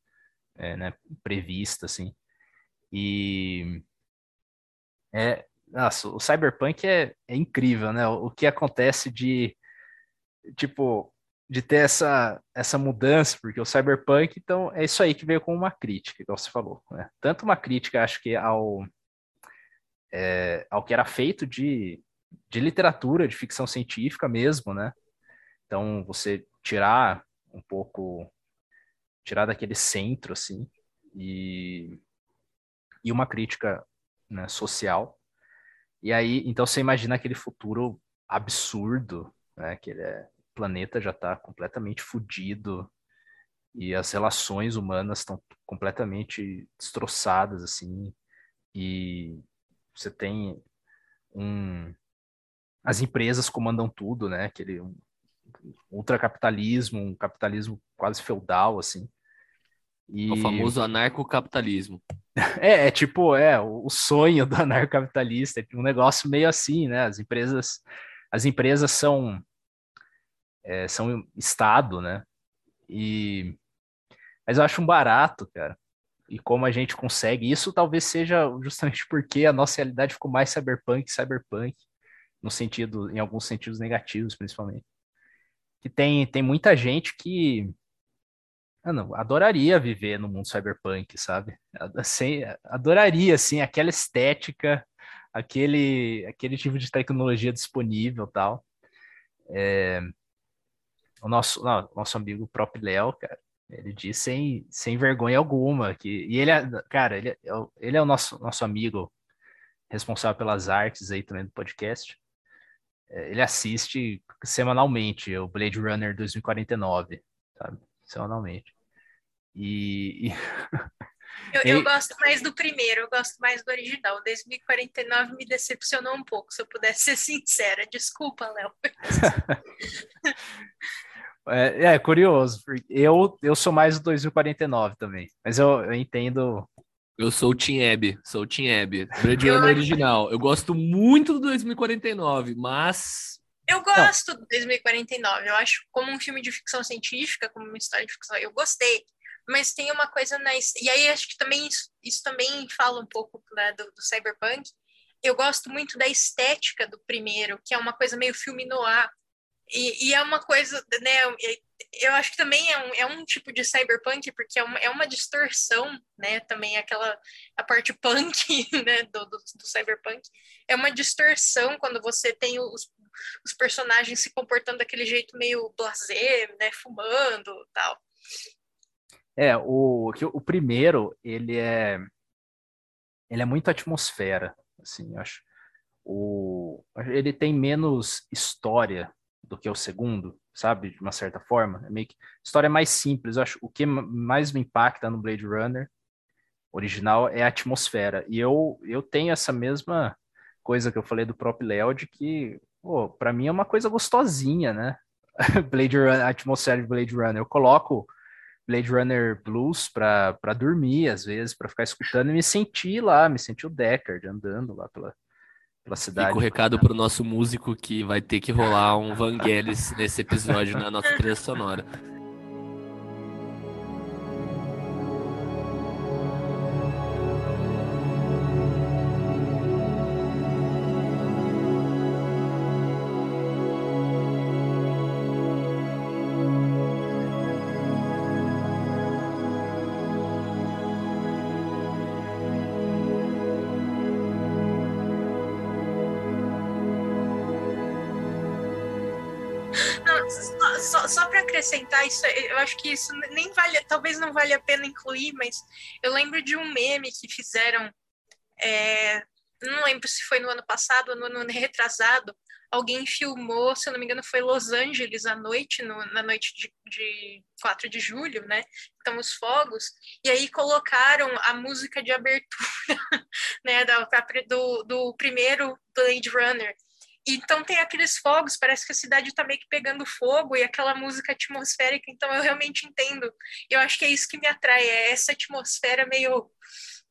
Speaker 2: é, né, prevista, assim. E é, nossa, o Cyberpunk é, é incrível, né? O, o que acontece de, tipo, de ter essa, essa mudança, porque o Cyberpunk, então, é isso aí que veio com uma crítica, igual você falou. Né? Tanto uma crítica, acho que, ao, é, ao que era feito de, de literatura, de ficção científica mesmo, né? Então, você tirar um pouco tirar daquele centro assim e e uma crítica né, social. E aí então você imagina aquele futuro absurdo né que ele é, o planeta já está completamente fodido e as relações humanas estão completamente destroçadas assim e você tem um as empresas comandam tudo né aquele um, ultracapitalismo, um capitalismo quase feudal, assim.
Speaker 3: E... O famoso anarcocapitalismo.
Speaker 2: É, é tipo, é, o sonho do anarcocapitalista, é um negócio meio assim, né? As empresas, as empresas são, é, são Estado, né? E... Mas eu acho um barato, cara. E como a gente consegue, isso talvez seja justamente porque a nossa realidade ficou mais cyberpunk, cyberpunk, no sentido, em alguns sentidos negativos, principalmente que tem, tem muita gente que não, adoraria viver no mundo cyberpunk, sabe? Assim, adoraria, assim, aquela estética, aquele, aquele tipo de tecnologia disponível tal. É, o nosso, não, nosso amigo próprio Léo, cara, ele diz sem, sem vergonha alguma que e ele, é, cara, ele, é ele é o nosso, nosso amigo responsável pelas artes aí também do podcast. É, ele assiste semanalmente o Blade Runner 2049, sabe? Semanalmente. E.
Speaker 4: eu, eu, gosto mais do primeiro, eu gosto mais do original. 2049 me decepcionou um pouco, se eu pudesse ser sincera. Desculpa, Léo.
Speaker 2: é, é, curioso. Eu, eu sou mais do 2049 também, mas eu, eu entendo
Speaker 3: eu sou o Team Abby, sou o Team Abby. Blade Runner original. Eu gosto muito do 2049, mas.
Speaker 4: Eu gosto Não. do 2049. Eu acho como um filme de ficção científica, como uma história de ficção, eu gostei. Mas tem uma coisa na. E aí acho que também isso, isso também fala um pouco né, do, do cyberpunk. Eu gosto muito da estética do primeiro, que é uma coisa meio filme noir. E, e, é uma coisa, né? Eu acho que também é um, é um tipo de cyberpunk, porque é uma, é uma distorção, né? Também aquela a parte punk né? do, do, do cyberpunk. É uma distorção quando você tem os, os personagens se comportando daquele jeito meio blasé, né? Fumando tal.
Speaker 2: É, o, o primeiro, ele é ele é muito atmosfera, assim, acho. O, ele tem menos história do que o segundo, sabe? De uma certa forma. É meio que história mais simples. Eu acho o que mais me impacta no Blade Runner original é a atmosfera. E eu, eu tenho essa mesma coisa que eu falei do próprio Léo, de que, pô, pra mim é uma coisa gostosinha, né? Blade Runner, a atmosfera de Blade Runner. Eu coloco Blade Runner Blues pra dormir, às vezes, para ficar escutando e me sentir lá, me sentir o Deckard andando lá pela, pela cidade.
Speaker 3: Fica o recado pro nosso músico que vai ter que rolar um Vangelis nesse episódio na nossa trilha sonora.
Speaker 4: Isso, eu acho que isso nem vale, talvez não vale a pena incluir, mas eu lembro de um meme que fizeram, é, não lembro se foi no ano passado ou no ano retrasado, alguém filmou, se eu não me engano, foi Los Angeles à noite, no, na noite de, de 4 de julho, né? Então, os fogos, e aí colocaram a música de abertura, né, do, do primeiro Blade Runner. Então tem aqueles fogos, parece que a cidade está meio que pegando fogo e aquela música atmosférica, então eu realmente entendo. Eu acho que é isso que me atrai, é essa atmosfera meio,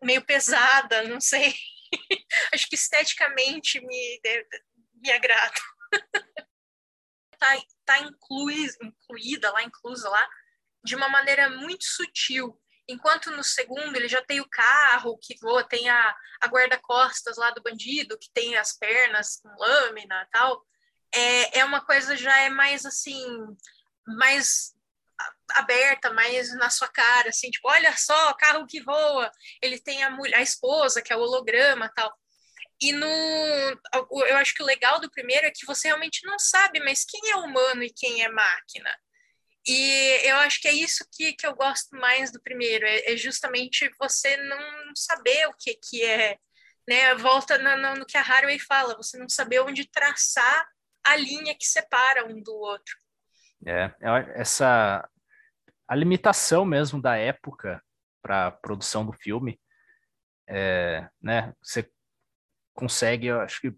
Speaker 4: meio pesada, não sei. acho que esteticamente me, me agrada. tá, tá incluída lá, inclusa lá, de uma maneira muito sutil. Enquanto no segundo ele já tem o carro que voa, tem a, a guarda-costas lá do bandido, que tem as pernas com lâmina tal. É, é uma coisa já é mais assim, mais aberta, mais na sua cara, assim, tipo, olha só, carro que voa. Ele tem a mulher, a esposa, que é o holograma tal. E no. Eu acho que o legal do primeiro é que você realmente não sabe, mas quem é humano e quem é máquina? E eu acho que é isso que, que eu gosto mais do primeiro, é, é justamente você não saber o que, que é, né? Volta no, no, no que a Haraway fala, você não saber onde traçar a linha que separa um do outro.
Speaker 2: É, essa a limitação mesmo da época para a produção do filme, é, né? Você consegue, eu acho que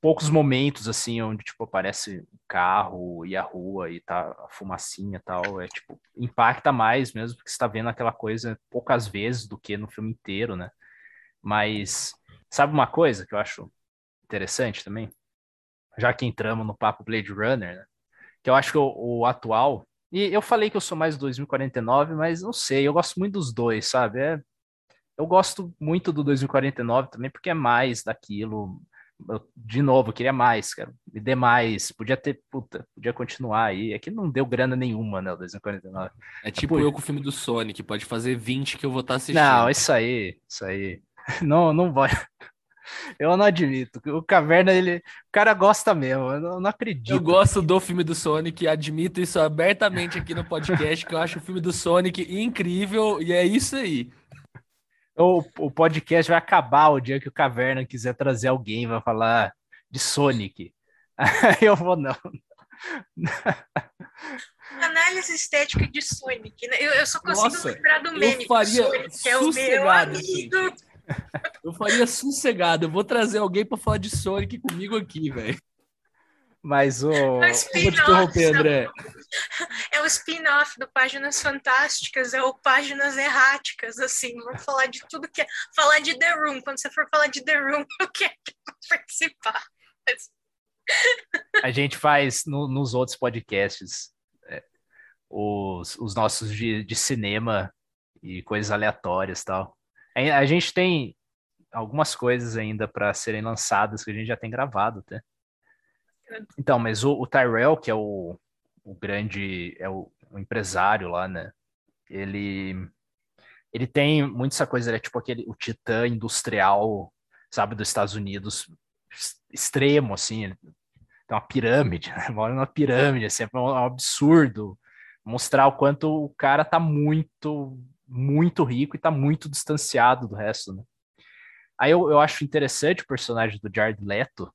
Speaker 2: poucos momentos assim onde tipo aparece o carro e a rua e tá a fumacinha e tal, é tipo impacta mais mesmo porque está vendo aquela coisa poucas vezes do que no filme inteiro, né? Mas sabe uma coisa que eu acho interessante também, já que entramos no papo Blade Runner, né? que eu acho que o, o atual e eu falei que eu sou mais 2049, mas não sei, eu gosto muito dos dois, sabe? É, eu gosto muito do 2049 também porque é mais daquilo, de novo, queria mais, cara. Me dê mais. Podia ter, puta, podia continuar aí. É que não deu grana nenhuma, né, o 249.
Speaker 3: É tipo eu com o filme do Sonic, pode fazer 20 que eu vou estar tá assistindo.
Speaker 2: Não, isso aí, isso aí. Não, não vai. Eu não admito. O Caverna, ele. O cara gosta mesmo. Eu não, não acredito.
Speaker 3: Eu gosto do filme do Sonic, admito isso abertamente aqui no podcast, que eu acho o filme do Sonic incrível, e é isso aí.
Speaker 2: O, o podcast vai acabar o dia que o Caverna quiser trazer alguém, vai falar de Sonic. eu vou, não.
Speaker 4: Análise estética de Sonic, né? Eu, eu só consigo Nossa, lembrar do meme.
Speaker 3: Eu faria Sonic, é o meu amigo. Eu faria sossegado. Eu vou trazer alguém para falar de Sonic comigo aqui, velho.
Speaker 2: Mas o.
Speaker 3: Mas, vou te interromper, André.
Speaker 4: É o spin-off do Páginas Fantásticas, é o Páginas Erráticas, assim, vamos falar de tudo que é. Falar de The Room, quando você for falar de The Room, eu quero participar.
Speaker 2: A gente faz no, nos outros podcasts é, os, os nossos de, de cinema e coisas aleatórias tal. A, a gente tem algumas coisas ainda para serem lançadas que a gente já tem gravado, até. Então, mas o, o Tyrell, que é o, o grande, é o, o, empresário lá, né? Ele, ele tem muito essa coisa, ele é tipo aquele, o titã industrial, sabe, dos Estados Unidos, extremo, assim, ele tem uma pirâmide, né? mora numa pirâmide, assim, é um absurdo mostrar o quanto o cara tá muito, muito rico e tá muito distanciado do resto, né? Aí eu, eu acho interessante o personagem do Jared Leto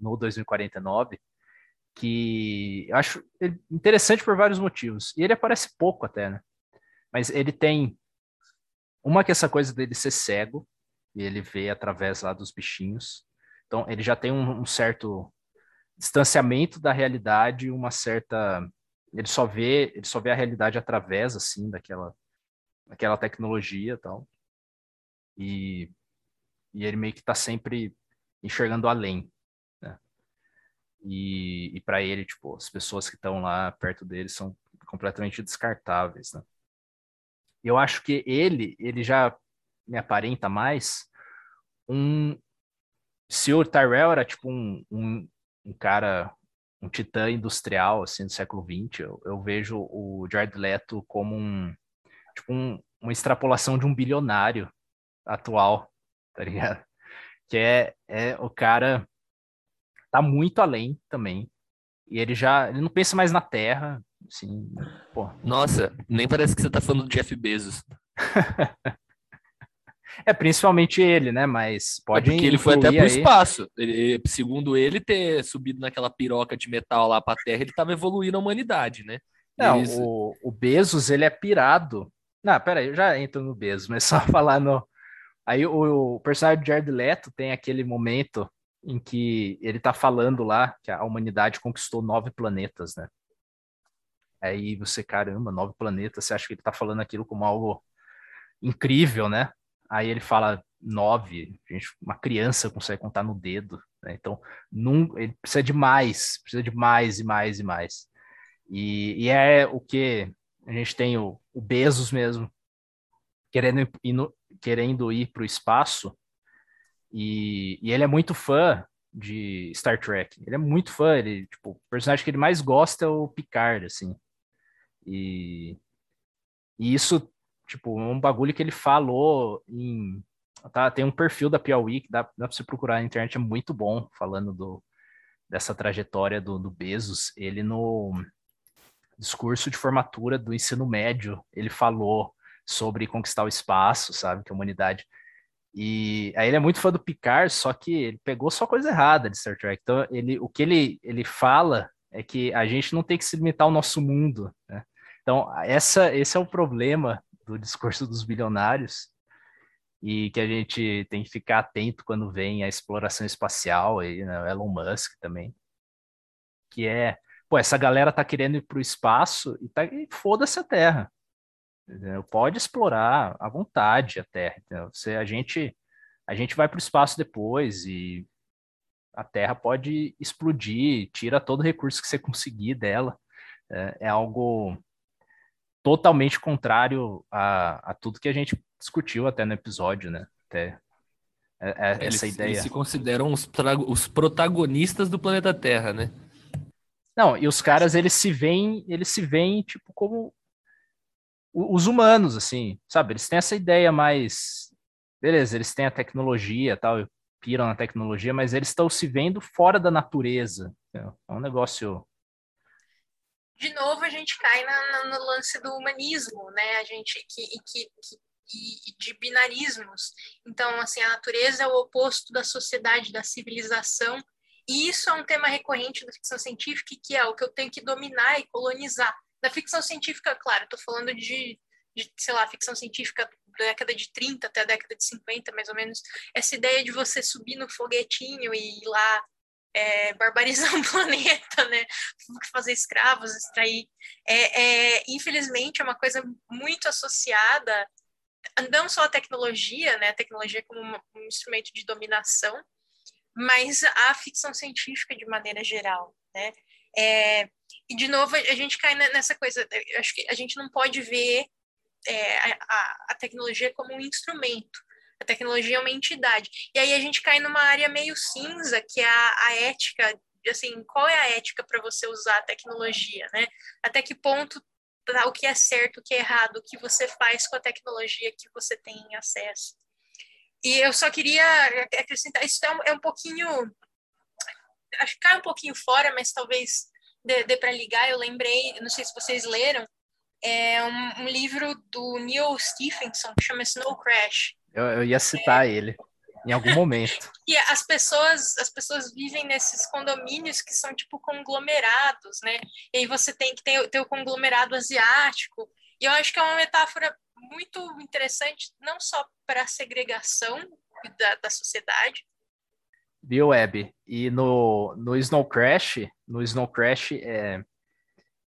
Speaker 2: no 2049, que eu acho interessante por vários motivos. E ele aparece pouco até, né? Mas ele tem uma que essa coisa dele ser cego, e ele vê através lá dos bichinhos. Então ele já tem um, um certo distanciamento da realidade, uma certa ele só vê, ele só vê a realidade através assim daquela daquela tecnologia, tal. E, e ele meio que está sempre enxergando além. E, e para ele, tipo, as pessoas que estão lá perto dele são completamente descartáveis. Né? Eu acho que ele, ele já me aparenta mais um. Se o Tyrell era tipo um, um, um cara, um titã industrial assim do século XX, eu, eu vejo o Jared Leto como um, tipo um, uma extrapolação de um bilionário atual, tá ligado? Que é, é o cara tá muito além também. E ele já ele não pensa mais na Terra, assim, pô.
Speaker 3: Nossa, nem parece que você tá falando do Jeff Bezos.
Speaker 2: é principalmente ele, né? Mas pode. É
Speaker 3: porque ele foi até pro aí... espaço. Ele, segundo ele, ter subido naquela piroca de metal lá pra Terra, ele tava evoluindo a humanidade, né?
Speaker 2: Não, Eles... o, o Bezos, ele é pirado. Não, peraí, eu já entro no Bezos, mas só falar no, Aí o, o personagem de Jared Leto tem aquele momento em que ele tá falando lá que a humanidade conquistou nove planetas, né? Aí você, caramba, nove planetas, você acha que ele tá falando aquilo como algo incrível, né? Aí ele fala nove, gente, uma criança consegue contar no dedo, né? Então, num, ele precisa de mais, precisa de mais e mais e mais. E, e é o que a gente tem o, o Bezos mesmo, querendo ir, querendo ir para o espaço, e, e, ele é muito fã de Star Trek. Ele é muito fã, ele, tipo, o personagem que ele mais gosta é o Picard, assim. E, e isso, tipo, é um bagulho que ele falou em... Tá, tem um perfil da Piauí que dá, dá para você procurar na internet, é muito bom, falando do, dessa trajetória do, do Bezos. Ele no discurso de formatura do ensino médio, ele falou sobre conquistar o espaço, sabe? Que a humanidade. E aí ele é muito fã do Picard, só que ele pegou só coisa errada de Star Trek. Então, ele, o que ele, ele fala é que a gente não tem que se limitar ao nosso mundo, né? Então, essa, esse é o problema do discurso dos bilionários e que a gente tem que ficar atento quando vem a exploração espacial aí, né? Elon Musk também, que é, pô, essa galera tá querendo ir para o espaço e tá, foda-se a Terra. Pode explorar à vontade a Terra. Você, a, gente, a gente vai para o espaço depois e a Terra pode explodir, tira todo o recurso que você conseguir dela. É, é algo totalmente contrário a, a, tudo que a gente discutiu até no episódio, né? Até é, é,
Speaker 3: eles,
Speaker 2: essa ideia. Eles
Speaker 3: se consideram os, os protagonistas do planeta Terra, né?
Speaker 2: Não, e os caras eles se veem, eles se veem tipo como os humanos, assim, sabe? Eles têm essa ideia mais. Beleza, eles têm a tecnologia tal, piram na tecnologia, mas eles estão se vendo fora da natureza. É um negócio.
Speaker 4: De novo, a gente cai na, na, no lance do humanismo, né? A gente que, que, que e de binarismos. Então, assim, a natureza é o oposto da sociedade, da civilização. E isso é um tema recorrente da ficção científica, que é o que eu tenho que dominar e colonizar. Da ficção científica, claro, estou falando de, de, sei lá, ficção científica da década de 30 até a década de 50, mais ou menos. Essa ideia de você subir no foguetinho e ir lá é, barbarizar um planeta, né? Fazer escravos, extrair. É, é, infelizmente, é uma coisa muito associada não só à tecnologia, né? A tecnologia como um instrumento de dominação, mas à ficção científica de maneira geral, né? É, e, de novo, a gente cai nessa coisa, acho que a gente não pode ver é, a, a, tecnologia como um instrumento. A tecnologia é uma entidade. E aí a gente cai numa área meio cinza, que é a, a ética assim, qual é a ética para você usar a tecnologia, né? Até que ponto tá, o que é certo, o que é errado, o que você faz com a tecnologia que você tem acesso. E eu só queria acrescentar, isso é um, é um pouquinho, acho que cai um pouquinho fora, mas talvez dê, dê para ligar. Eu lembrei, não sei se vocês leram, é um, um livro do Neil Stephenson que chama Snow Crash.
Speaker 2: Eu, eu ia citar é, ele em algum momento.
Speaker 4: E as pessoas, as pessoas vivem nesses condomínios que são tipo conglomerados, né? E aí você tem que ter, ter o conglomerado asiático. E eu acho que é uma metáfora muito interessante, não só para a segregação da, da sociedade.
Speaker 2: Viu, Web? E no, no Snow Crash, no Snow Crash, é,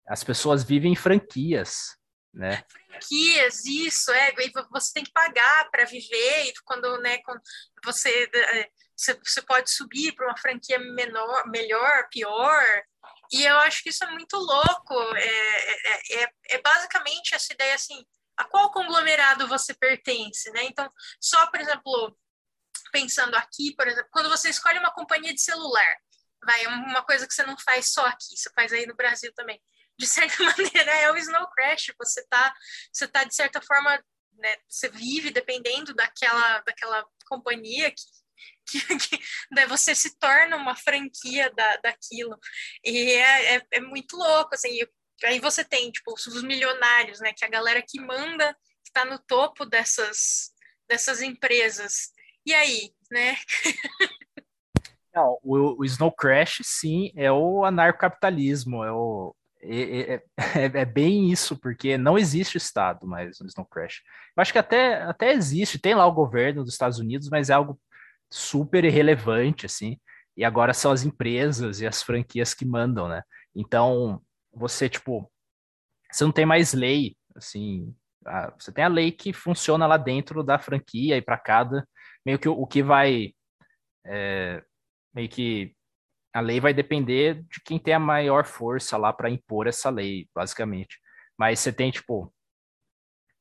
Speaker 2: as pessoas vivem em franquias né?
Speaker 4: Franquias, isso, é, você tem que pagar para viver, e quando, né, quando você, é, você, você pode subir para uma franquia menor, melhor, pior, e eu acho que isso é muito louco, é, é, é, é basicamente essa ideia, assim, a qual conglomerado você pertence, né? Então, só, por exemplo, pensando aqui, por exemplo, quando você escolhe uma companhia de celular, vai, uma coisa que você não faz só aqui, você faz aí no Brasil também de certa maneira, é o Snow Crash. Você tá, você tá de certa forma, né, você vive dependendo daquela, daquela companhia que, que, que né, você se torna uma franquia da, daquilo. E é, é, é muito louco, assim. aí você tem, tipo, os milionários, né, que é a galera que manda, que está no topo dessas, dessas empresas. E aí, né?
Speaker 2: Não, o, o Snow Crash, sim, é o anarcocapitalismo, é o, é, é, é, bem isso, porque não existe Estado mais no Snow Crash. Eu acho que até, até existe, tem lá o governo dos Estados Unidos, mas é algo super irrelevante, assim. E agora são as empresas e as franquias que mandam, né? Então, você, tipo, você não tem mais lei, assim. A, você tem a lei que funciona lá dentro da franquia e para cada, meio que o, que vai. É, meio que a lei vai depender de quem tem a maior força lá para impor essa lei, basicamente. Mas você tem, tipo,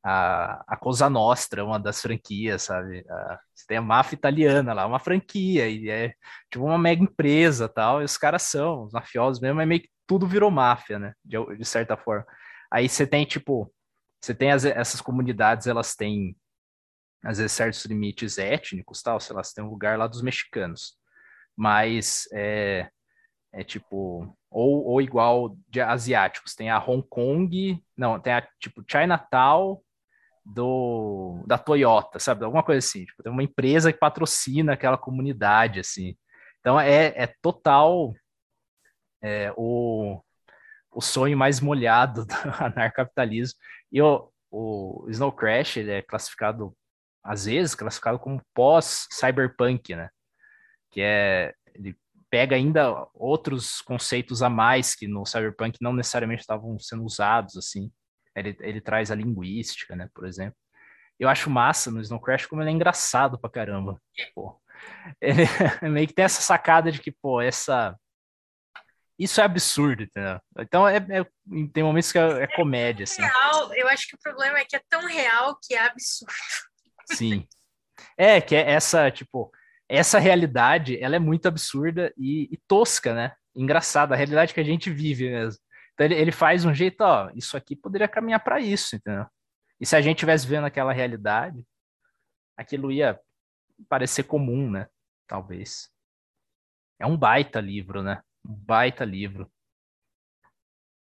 Speaker 2: a, a Cosa Nostra, uma das franquias, sabe? A, você tem a máfia italiana lá, uma franquia, e é tipo uma mega empresa tal, e os caras são, os mafiosos mesmo, é meio que tudo virou máfia, né? De, de certa forma. Aí você tem, tipo, você tem as, essas comunidades, elas têm, às vezes, certos limites étnicos, tal, sei lá, você tem um lugar lá dos mexicanos mas é, é tipo, ou, ou igual de asiáticos, tem a Hong Kong, não, tem a tipo Chinatown do, da Toyota, sabe? Alguma coisa assim, tipo, tem uma empresa que patrocina aquela comunidade, assim. Então é, é total é, o, o sonho mais molhado do anarcapitalismo. E o, o Snow Crash ele é classificado, às vezes, classificado como pós-cyberpunk, né? que é ele pega ainda outros conceitos a mais que no cyberpunk não necessariamente estavam sendo usados assim. Ele, ele traz a linguística, né, por exemplo. Eu acho massa no Snow Crash como ele é engraçado pra caramba. Pô. Ele meio que tem essa sacada de que, pô, essa isso é absurdo, entendeu? Então é, é tem momentos que é, é comédia, assim.
Speaker 4: Real, eu acho que o problema é que é tão real que é absurdo.
Speaker 2: Sim. É, que é essa, tipo, essa realidade, ela é muito absurda e, e tosca, né? Engraçada, a realidade que a gente vive mesmo. Então ele, ele faz um jeito, ó, isso aqui poderia caminhar para isso, entendeu? E se a gente tivesse vendo aquela realidade, aquilo ia parecer comum, né? Talvez. É um baita livro, né? Um baita livro.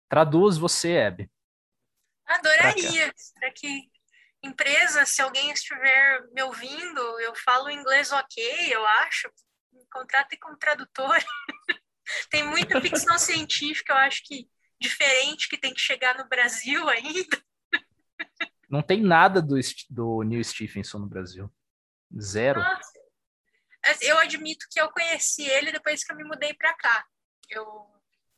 Speaker 2: Traduz você, Hebe.
Speaker 4: Adoraria, para que empresa, se alguém estiver me ouvindo, eu falo inglês ok, eu acho, contratem como tradutor. tem muita ficção científica, eu acho que diferente que tem que chegar no Brasil ainda.
Speaker 2: Não tem nada do, do Neil Stephenson no Brasil. Zero. Nossa.
Speaker 4: Eu admito que eu conheci ele depois que eu me mudei para cá. Eu,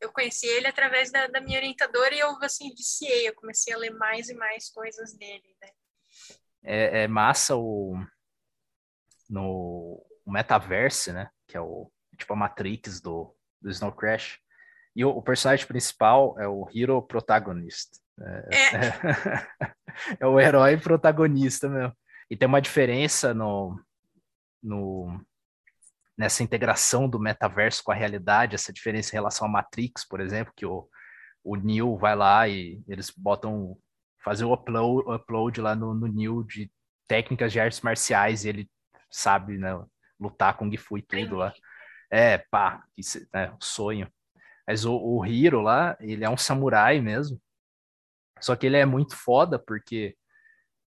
Speaker 4: eu conheci ele através da, da minha orientadora e eu, assim, viciei. Eu comecei a ler mais e mais coisas dele, né?
Speaker 2: É, é massa o no o metaverse, né? Que é o tipo a Matrix do, do Snow Crash. E o, o personagem principal é o Hero Protagonist. É, é. é, é o herói protagonista mesmo. E tem uma diferença no, no, nessa integração do metaverso com a realidade, essa diferença em relação à Matrix, por exemplo, que o, o Neo vai lá e eles botam fazer o upload, upload lá no, no Neo de técnicas de artes marciais ele sabe, né, lutar com Gifu e tudo lá. É, pá, isso, é, sonho. Mas o, o Hiro lá, ele é um samurai mesmo. Só que ele é muito foda porque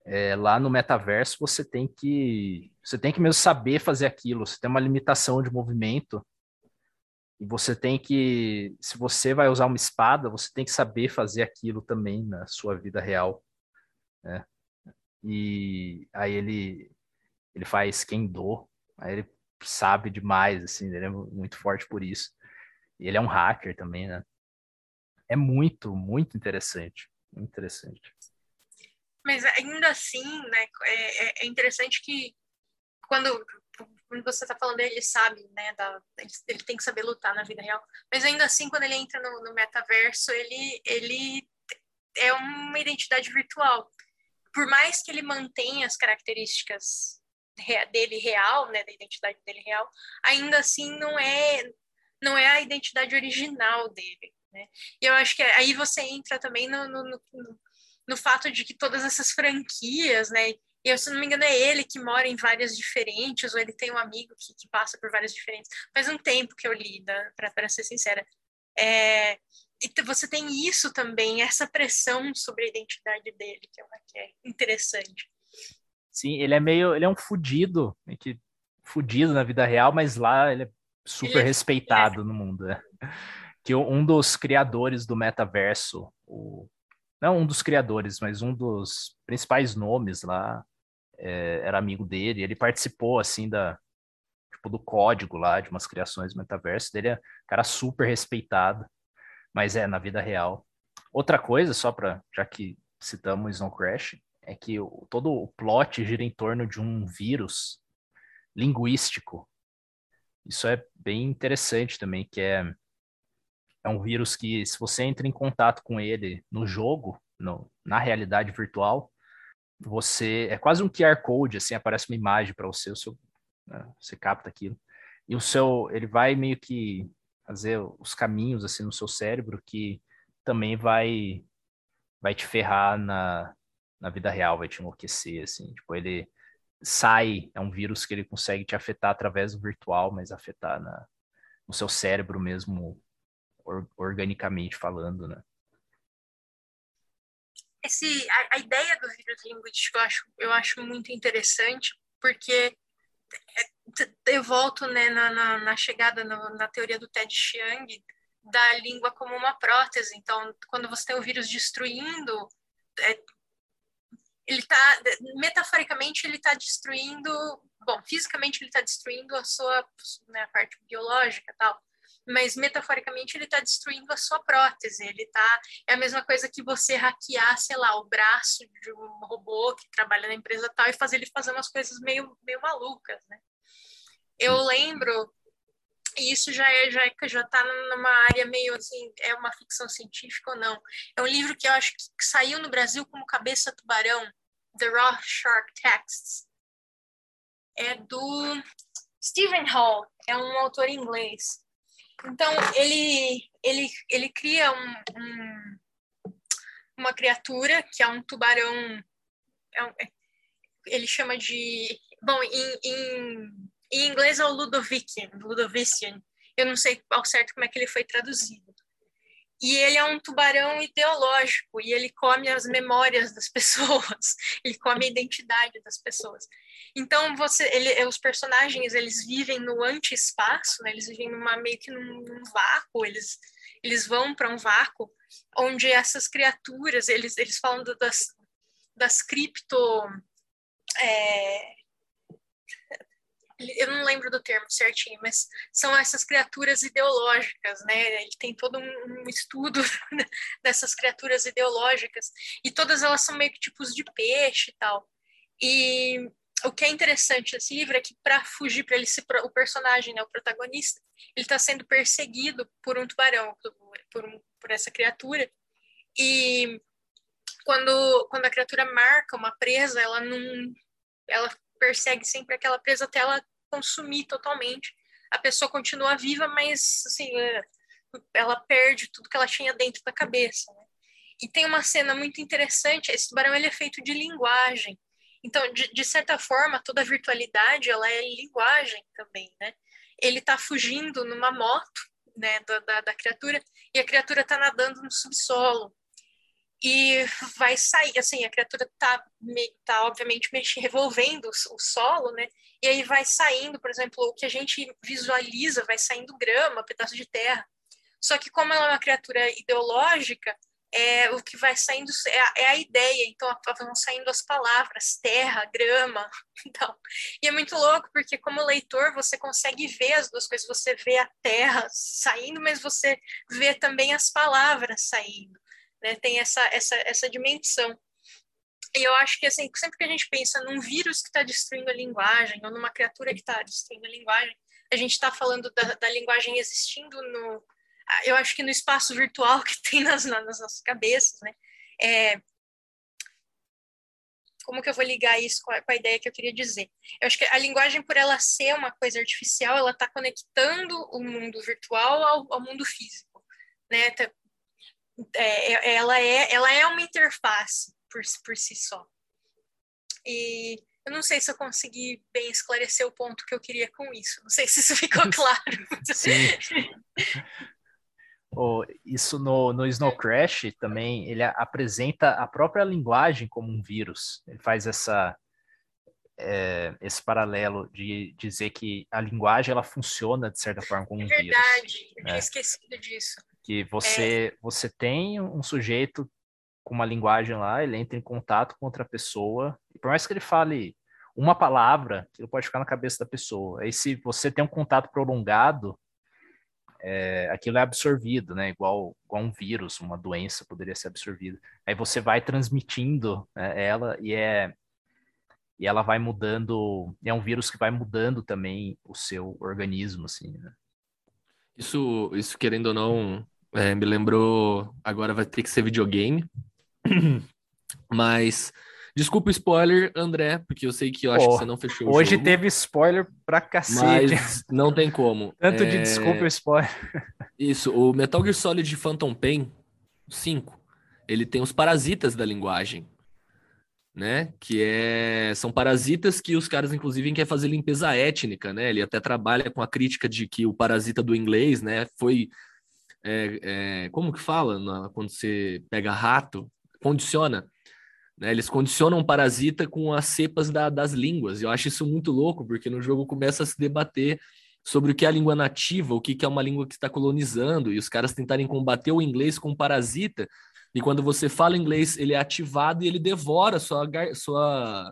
Speaker 2: é, lá no metaverso você tem que você tem que mesmo saber fazer aquilo. Você tem uma limitação de movimento e você tem que, se você vai usar uma espada, você tem que saber fazer aquilo também na sua vida real. Né? E aí ele ele faz kendo, aí ele sabe demais, assim, ele é muito forte por isso. E ele é um hacker também, né? É muito, muito interessante, muito interessante.
Speaker 4: Mas ainda assim, né, é, é, é interessante que quando, quando você está falando ele sabe, né, da, ele, tem que saber lutar na vida real, mas ainda assim, quando ele entra no, no metaverso, ele, ele é uma identidade virtual. Por mais que ele mantenha as características dele real, né, da identidade dele real, ainda assim não é não é a identidade original dele, né? E eu acho que aí você entra também no, no, no, no fato de que todas essas franquias, né, eu, se não me engano, é ele que mora em várias diferentes, ou ele tem um amigo que, que passa por várias diferentes. Faz um tempo que eu li, para ser sincera. É, e você tem isso também, essa pressão sobre a identidade dele, que é, uma, que é interessante.
Speaker 2: Sim, ele é meio. Ele é um fudido, meio que fudido na vida real, mas lá ele é super ele é, respeitado é. no mundo. Né? Que um dos criadores do metaverso, o, não um dos criadores, mas um dos principais nomes lá, é, era amigo dele. Ele participou assim da tipo, do código lá de umas criações do metaverso. Dele é um cara super respeitado, mas é na vida real. Outra coisa, só para já que citamos Snow Crash, é que o, todo o plot gira em torno de um vírus linguístico. Isso é bem interessante também, que é, é um vírus que, se você entra em contato com ele no jogo, no, na realidade virtual, você é quase um QR code, assim, aparece uma imagem para você, o seu, né, você capta aquilo. E o seu, ele vai meio que fazer os caminhos assim no seu cérebro que também vai vai te ferrar na, na vida real, vai te enlouquecer, assim. Tipo, ele sai, é um vírus que ele consegue te afetar através do virtual, mas afetar na, no seu cérebro mesmo, or, organicamente falando, né?
Speaker 4: Esse, a, a, ideia do vírus linguístico eu acho, eu acho muito interessante, porque é, eu volto né, na, na, na chegada no, na teoria do Ted Chiang da língua como uma prótese. Então, quando você tem o vírus destruindo é, ele está metaforicamente ele está destruindo bom fisicamente ele está destruindo a sua né, a parte biológica tal mas metaforicamente ele está destruindo a sua prótese. Ele tá é a mesma coisa que você hackear sei lá o braço de um robô que trabalha na empresa tal e fazer ele fazer umas coisas meio meio malucas né? Eu lembro e isso já é já é, já está numa área meio assim é uma ficção científica ou não. É um livro que eu acho que, saiu no Brasil como Cabeça Tubarão The Raw Shark Texts. É do Stephen Hall é um autor inglês então ele ele ele cria um, um uma criatura que é um tubarão é um, é, ele chama de bom em, em em inglês é o Ludovician, Ludovician. Eu não sei ao certo como é que ele foi traduzido. E ele é um tubarão ideológico e ele come as memórias das pessoas, ele come a identidade das pessoas. Então você, ele, os personagens eles vivem no anti-espaço, né? eles vivem numa meio que num, num vácuo, eles eles vão para um vácuo onde essas criaturas eles eles falam das das cripto é, eu não lembro do termo certinho, mas são essas criaturas ideológicas, né? Ele tem todo um, estudo dessas criaturas ideológicas e todas elas são meio que tipos de peixe e tal. E o que é interessante nesse livro é que para fugir para ele se o personagem, né, o protagonista, ele está sendo perseguido por um tubarão, por, um, por essa criatura. E quando quando a criatura marca uma presa, ela não ela persegue sempre aquela presa até ela consumir totalmente a pessoa continua viva, mas assim, é, ela perde tudo que ela tinha dentro da cabeça. Né? E tem uma cena muito interessante, esse tubarão ele é feito de linguagem. Então, de, de certa forma, toda virtualidade ela é linguagem também, né? Ele está fugindo numa moto, né, da, da, da criatura, e a criatura está nadando no subsolo e vai sair, assim, a criatura tá, tá obviamente mexendo, revolvendo o, solo, né? E aí vai saindo, por exemplo, o que a gente visualiza, vai saindo grama, pedaço de terra. Só que como ela é uma criatura ideológica, é, o que vai saindo é a, é a ideia, então vão saindo as palavras, terra, grama, então. E é muito louco, porque como leitor você consegue ver as duas coisas, você vê a terra saindo, mas você vê também as palavras saindo né? Tem essa, essa, essa dimensão. E eu acho que assim, sempre que a gente pensa num vírus que está destruindo a linguagem, ou numa criatura que está destruindo a linguagem, a gente está falando da, da, linguagem existindo no. Eu acho que no espaço virtual que tem nas, nas nossas cabeças, né? É, como que eu vou ligar isso com a, com a, ideia que eu queria dizer? Eu acho que a linguagem, por ela ser uma coisa artificial, ela está conectando o mundo virtual ao, ao mundo físico, né? Tá, é, é, ela, é, ela é uma interface por, por si só. E eu não sei se eu consegui bem esclarecer o ponto que eu queria com isso. Não sei se isso ficou claro.
Speaker 2: Sim. oh, isso no, no Snow Crash também, ele apresenta a própria linguagem como um vírus. Ele faz essa, é, esse paralelo de dizer que a linguagem ela funciona de certa forma como um
Speaker 4: é
Speaker 2: vírus.
Speaker 4: Verdade, eu tinha é. esquecido disso.
Speaker 2: Que você, é. você tem um sujeito com uma linguagem lá, ele entra em contato com outra pessoa, e por mais que ele fale uma palavra, aquilo pode ficar na cabeça da pessoa. Aí se você tem um contato prolongado, é, aquilo é absorvido, né? Igual, igual um vírus, uma doença poderia ser absorvida. Aí você vai transmitindo né, ela e é e ela vai mudando, é um vírus que vai mudando também o seu organismo, assim, né?
Speaker 3: Isso, isso querendo ou não, é, me lembrou. Agora vai ter que ser videogame. Mas. Desculpa o spoiler, André, porque eu sei que eu acho oh, que você não fechou
Speaker 2: Hoje
Speaker 3: jogo,
Speaker 2: teve spoiler pra cacete.
Speaker 3: Mas não tem como.
Speaker 2: Tanto é... de desculpa o spoiler.
Speaker 3: Isso, o Metal Gear Solid Phantom Pain 5, ele tem os parasitas da linguagem, né? Que é... são parasitas que os caras, inclusive, querem fazer limpeza étnica, né? Ele até trabalha com a crítica de que o parasita do inglês, né, foi é, é, como que fala na, quando você pega rato? Condiciona. Né? Eles condicionam o parasita com as cepas da, das línguas. Eu acho isso muito louco, porque no jogo começa a se debater sobre o que é a língua nativa, o que é uma língua que está colonizando, e os caras tentarem combater o inglês com o parasita. E quando você fala inglês, ele é ativado e ele devora sua, sua,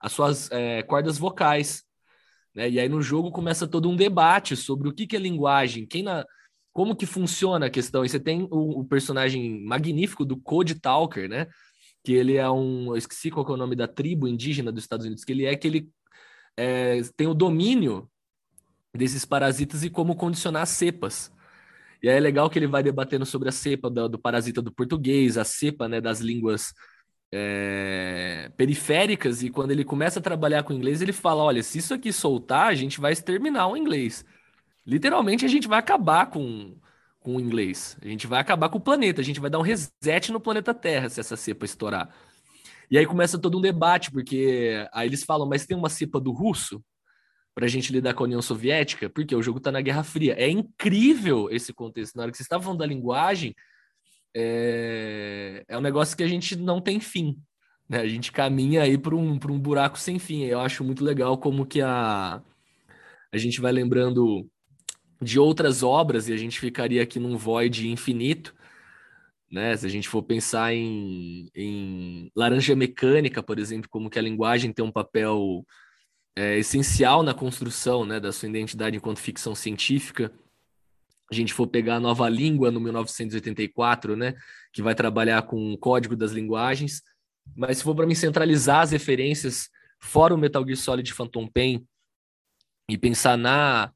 Speaker 3: as suas é, cordas vocais. Né? E aí no jogo começa todo um debate sobre o que, que é linguagem, quem na, como que funciona a questão. E você tem o, o, personagem magnífico do Code Talker, né? Que ele é um. Eu esqueci qual é o nome da tribo indígena dos Estados Unidos, que ele é que ele é, tem o domínio desses parasitas e como condicionar as cepas. E aí é legal que ele vai debatendo sobre a cepa do, do parasita do português, a cepa né, das línguas é, periféricas, e quando ele começa a trabalhar com inglês, ele fala: olha, se isso aqui soltar, a gente vai exterminar o inglês. Literalmente, a gente vai acabar com, com o inglês. A gente vai acabar com o planeta. A gente vai dar um reset no planeta Terra se essa cepa estourar. E aí começa todo um debate, porque aí eles falam, mas tem uma cepa do russo para a gente lidar com a União Soviética? Porque o jogo está na Guerra Fria. É incrível esse contexto. Na hora que vocês estavam falando da linguagem, é, é um negócio que a gente não tem fim. Né? A gente caminha aí para um, um buraco sem fim. Eu acho muito legal como que a, a gente vai lembrando de outras obras e a gente ficaria aqui num void infinito, né? Se a gente for pensar em, em Laranja Mecânica, por exemplo, como que a linguagem tem um papel é, essencial na construção, né, da sua identidade enquanto ficção científica. A gente for pegar a Nova Língua no 1984, né, que vai trabalhar com o código das linguagens, mas se for para me centralizar as referências fora o Metal Gear Solid Phantom Pain e pensar na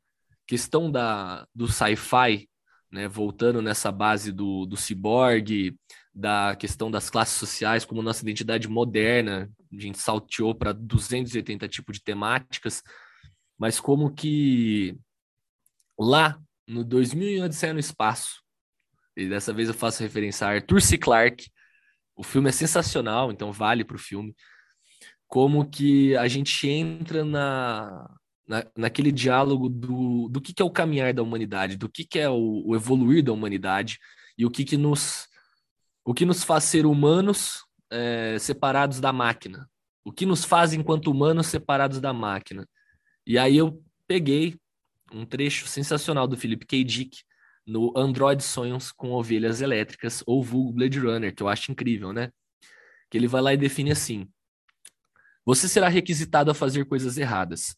Speaker 3: questão da, do sci-fi, né, voltando nessa base do, do ciborgue, da questão das classes sociais como nossa identidade moderna, a gente salteou para 280 tipos de temáticas, mas como que lá no 2001 Odisseia no Espaço, e dessa vez eu faço referência a Arthur C. Clarke, o filme é sensacional, então vale para o filme, como que a gente entra na, na, naquele diálogo do, do que, que é o caminhar da humanidade, do que, que é o, o evoluir da humanidade e o que, que nos o que nos faz ser humanos é, separados da máquina, o que nos faz enquanto humanos separados da máquina. E aí eu peguei um trecho sensacional do Philip K. Dick no Android Sonhos com Ovelhas Elétricas, ou vulgo Blade Runner, que eu acho incrível, né? Que ele vai lá e define assim: Você será requisitado a fazer coisas erradas.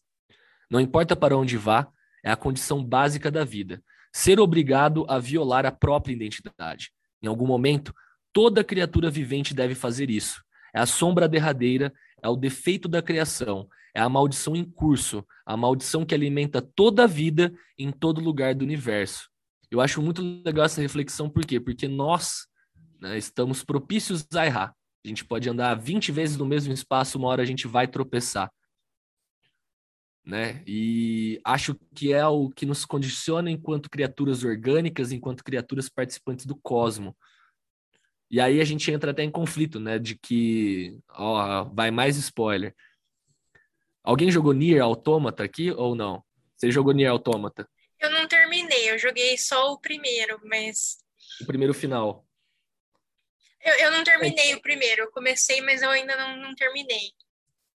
Speaker 3: Não importa para onde vá, é a condição básica da vida. Ser obrigado a violar a própria identidade. Em algum momento, toda criatura vivente deve fazer isso. É a sombra derradeira, é o defeito da criação, é a maldição em curso, a maldição que alimenta toda a vida em todo lugar do universo. Eu acho muito legal essa reflexão, por quê? Porque nós né, estamos propícios a errar. A gente pode andar 20 vezes no mesmo espaço, uma hora a gente vai tropeçar né? E acho que é o que nos condiciona enquanto criaturas orgânicas, enquanto criaturas participantes do cosmo. E aí a gente entra até em conflito, né? De que, ó, vai mais spoiler. Alguém jogou Nier Automata aqui ou não? Você jogou Nier Automata?
Speaker 4: Eu não terminei, eu joguei só o primeiro, mas.
Speaker 3: O primeiro final.
Speaker 4: Eu, eu não terminei é. o primeiro, eu comecei, mas eu ainda não, não terminei.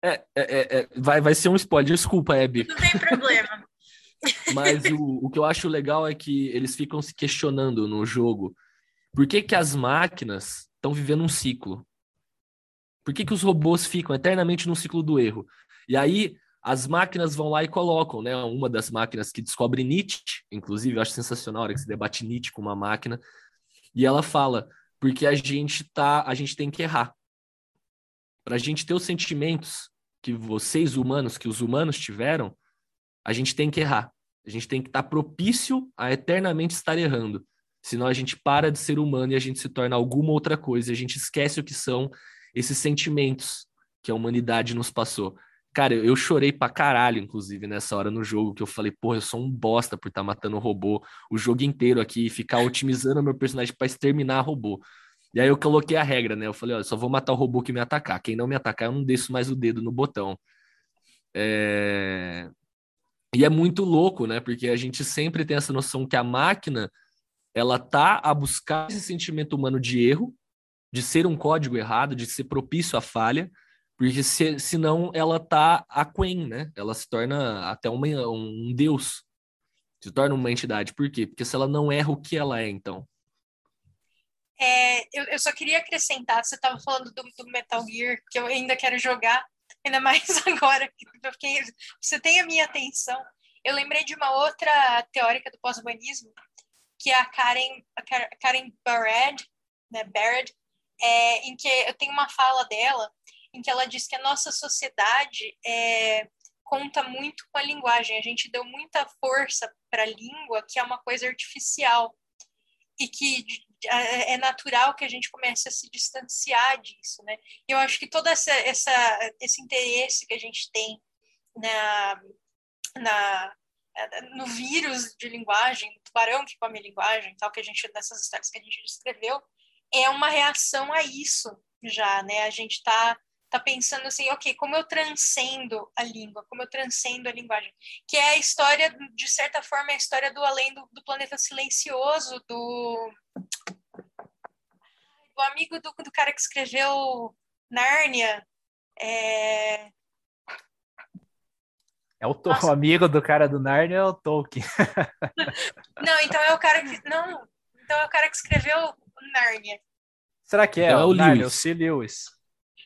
Speaker 3: É, é, é, é, vai, vai ser um spoiler, desculpa, Abby.
Speaker 4: Não tem problema.
Speaker 3: Mas o, o que eu acho legal é que eles ficam se questionando no jogo. Por que, que as máquinas estão vivendo um ciclo? Por que, que os robôs ficam eternamente no ciclo do erro? E aí as máquinas vão lá e colocam, né? Uma das máquinas que descobre Nietzsche, inclusive, eu acho sensacional a hora que se debate Nietzsche com uma máquina, e ela fala, porque a gente tá, a gente tem que errar. Para a gente ter os sentimentos que vocês humanos, que os humanos tiveram, a gente tem que errar. A gente tem que estar tá propício a eternamente estar errando. Senão a gente para de ser humano e a gente se torna alguma outra coisa. A gente esquece o que são esses sentimentos que a humanidade nos passou. Cara, eu chorei pra caralho, inclusive, nessa hora no jogo, que eu falei, porra, eu sou um bosta por estar tá matando o robô o jogo inteiro aqui e ficar otimizando meu personagem para exterminar robô. E aí eu coloquei a regra, né? Eu falei, ó, só vou matar o robô que me atacar. Quem não me atacar, eu não desço mais o dedo no botão. É... E é muito louco, né? Porque a gente sempre tem essa noção que a máquina ela tá a buscar esse sentimento humano de erro, de ser um código errado, de ser propício à falha, porque se, senão ela tá aquém, né? Ela se torna até uma, um deus, se torna uma entidade. Por quê? Porque se ela não erra o que ela é, então.
Speaker 4: É, eu, eu, só queria acrescentar, você estava falando do, do, Metal Gear, que eu ainda quero jogar, ainda mais agora, porque você tem a minha atenção. Eu lembrei de uma outra teórica do pós-humanismo, que é a Karen, a Karen Barrett, né, Barrett, é, em que eu tenho uma fala dela, em que ela diz que a nossa sociedade é, conta muito com a linguagem. A gente deu muita força para a língua, que é uma coisa artificial, e que é, natural que a gente comece a se distanciar disso, né? Eu acho que todo essa, essa, esse interesse que a gente tem na, na, no vírus de linguagem, no tubarão que come linguagem, tal, que a gente, dessas histórias que a gente descreveu, é uma reação a isso já, né? A gente está tá pensando assim, ok, como eu transcendo a língua, como eu transcendo a linguagem, que é a história, de certa forma, é a história do além do, do planeta silencioso, do, do amigo do, do cara que escreveu Nárnia, é...
Speaker 2: É o, to... o amigo do cara do Narnia é o Tolkien.
Speaker 4: não, então é o cara que não, então é o cara que escreveu Nárnia.
Speaker 2: Será que é, é o, o Narnia, o C. Lewis?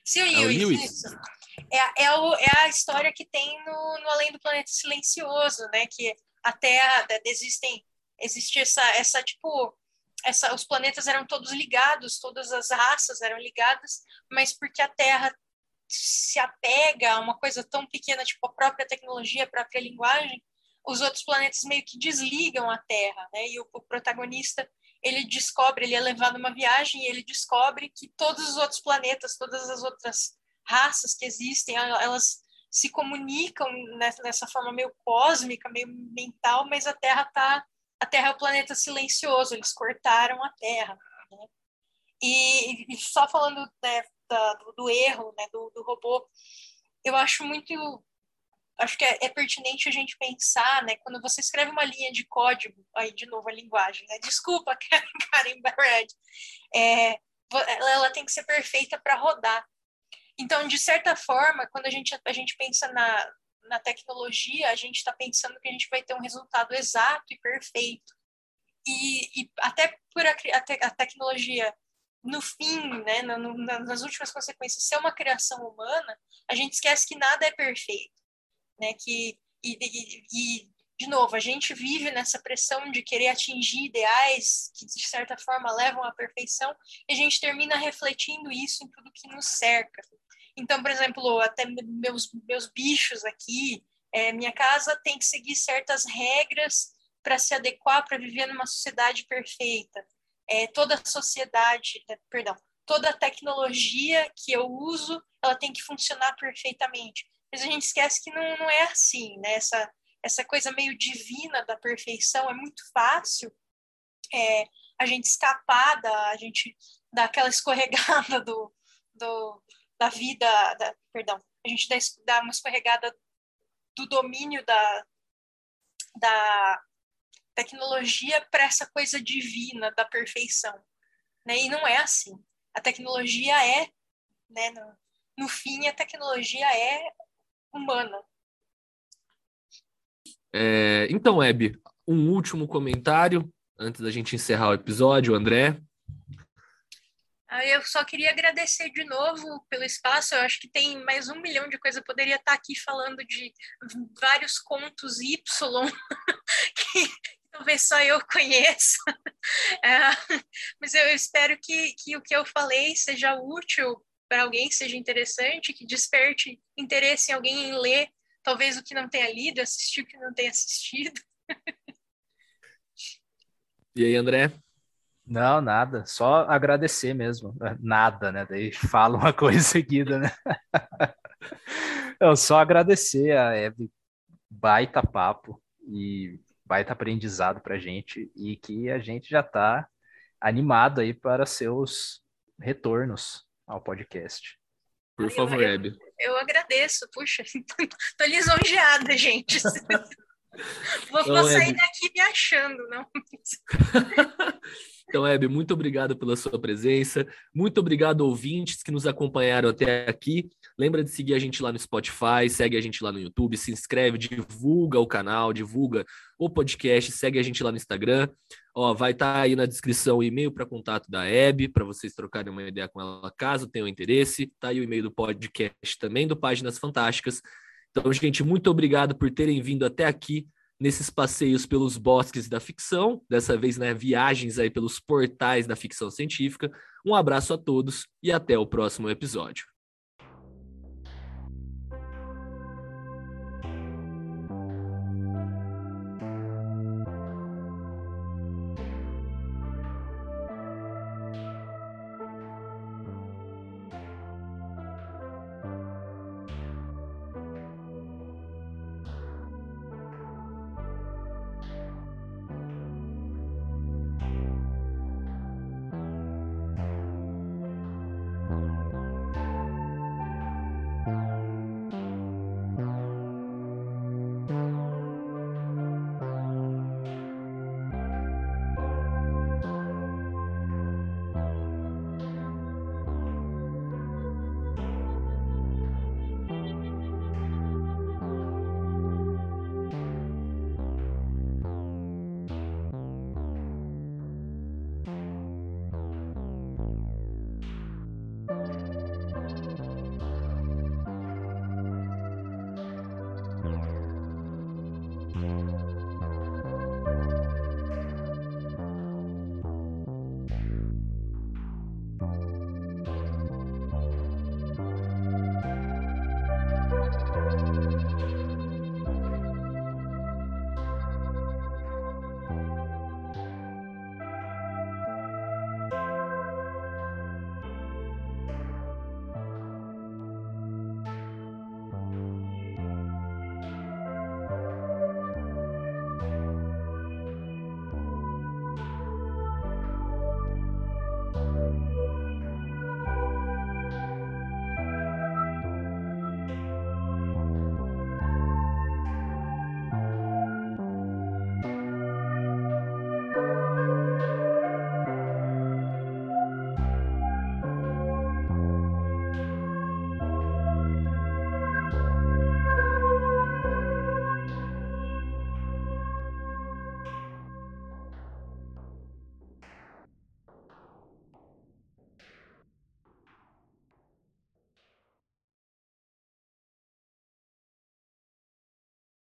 Speaker 4: Sim, é Lewis, Lewis. isso. É, é, o, é a história que tem no, no Além do Planeta Silencioso, né? Que a Terra existem existe essa essa tipo essa, os planetas eram todos ligados, todas as raças eram ligadas, mas porque a Terra se apega a uma coisa tão pequena, tipo a própria tecnologia, a própria linguagem, os outros planetas meio que desligam a Terra, né? E o, o protagonista ele descobre, ele é levado uma viagem e ele descobre que todos os outros planetas, todas as outras raças que existem, elas se comunicam nessa, nessa forma meio cósmica, meio mental, mas a Terra tá a Terra é o planeta silencioso, eles cortaram a Terra. Né? E, e, só falando né, da, do, do, erro né, do, do, robô, eu acho muito acho que é, é, pertinente a gente pensar, né, quando você escreve uma linha de código, aí de novo a linguagem, né, desculpa, Karen Barrett, é, ela, tem que ser perfeita para rodar. Então, de certa forma, quando a gente, a gente pensa na, na tecnologia, a gente está pensando que a gente vai ter um resultado exato e perfeito. E, e até por a, a, te, a, tecnologia, no fim, né, no, no, nas últimas consequências, ser uma criação humana, a gente esquece que nada é perfeito. Né, que, e, e, e de novo, a gente vive nessa pressão de querer atingir ideais que, de certa forma, levam à perfeição, e a gente termina refletindo isso em tudo que nos cerca. Então, por exemplo, até meus, meus bichos aqui, é, minha casa tem que seguir certas regras para se adequar para viver numa sociedade perfeita. É, toda a sociedade, né, perdão, toda a tecnologia que eu uso, ela tem que funcionar perfeitamente. Mas a gente esquece que não, não é assim, né? Essa, essa coisa meio divina da perfeição, é muito fácil é, a gente escapar da, a gente daquela escorregada do, do, da vida, da, perdão, a gente dá, dá uma escorregada do domínio da, da tecnologia para essa coisa divina da perfeição, né? E não é assim. A tecnologia é, né, no, no fim, a tecnologia é humana,
Speaker 3: é, então, Web, um último comentário antes da gente encerrar o episódio, André.
Speaker 4: Eu só queria agradecer de novo pelo espaço. Eu acho que tem mais um milhão de coisas. Eu poderia estar aqui falando de vários contos Y que talvez só eu conheça. É, mas eu espero que, que o que eu falei seja útil para alguém, seja interessante, que desperte interesse em alguém em ler talvez o que não tenha lido, assistir o que não tenha assistido.
Speaker 3: E aí, André?
Speaker 2: Não, nada, só agradecer mesmo. Nada, né? Daí fala uma coisa seguida, né? Eu só agradecer a Eve, baita papo e baita aprendizado pra gente e que a gente já tá animado aí para seus retornos ao podcast.
Speaker 3: Por favor, Hebe.
Speaker 4: Eu, eu, agradeço, puxa, tô lisonjeada, gente. Vou, vou sair daqui me achando, não.
Speaker 3: Então, Hebe, muito obrigado pela sua presença. Muito obrigado, ouvintes que nos acompanharam até aqui. Lembra de seguir a gente lá no Spotify, segue a gente lá no YouTube, se inscreve, divulga o canal, divulga o podcast, segue a gente lá no Instagram. Ó, vai estar tá aí na descrição o e-mail para contato da Hebe, para vocês trocarem uma ideia com ela caso tenham interesse. Tá aí o e-mail do podcast também do Páginas Fantásticas. Então, gente, muito obrigado por terem vindo até aqui nesses passeios pelos bosques da ficção, dessa vez, né, viagens aí pelos portais da ficção científica. Um abraço a todos e até o próximo episódio.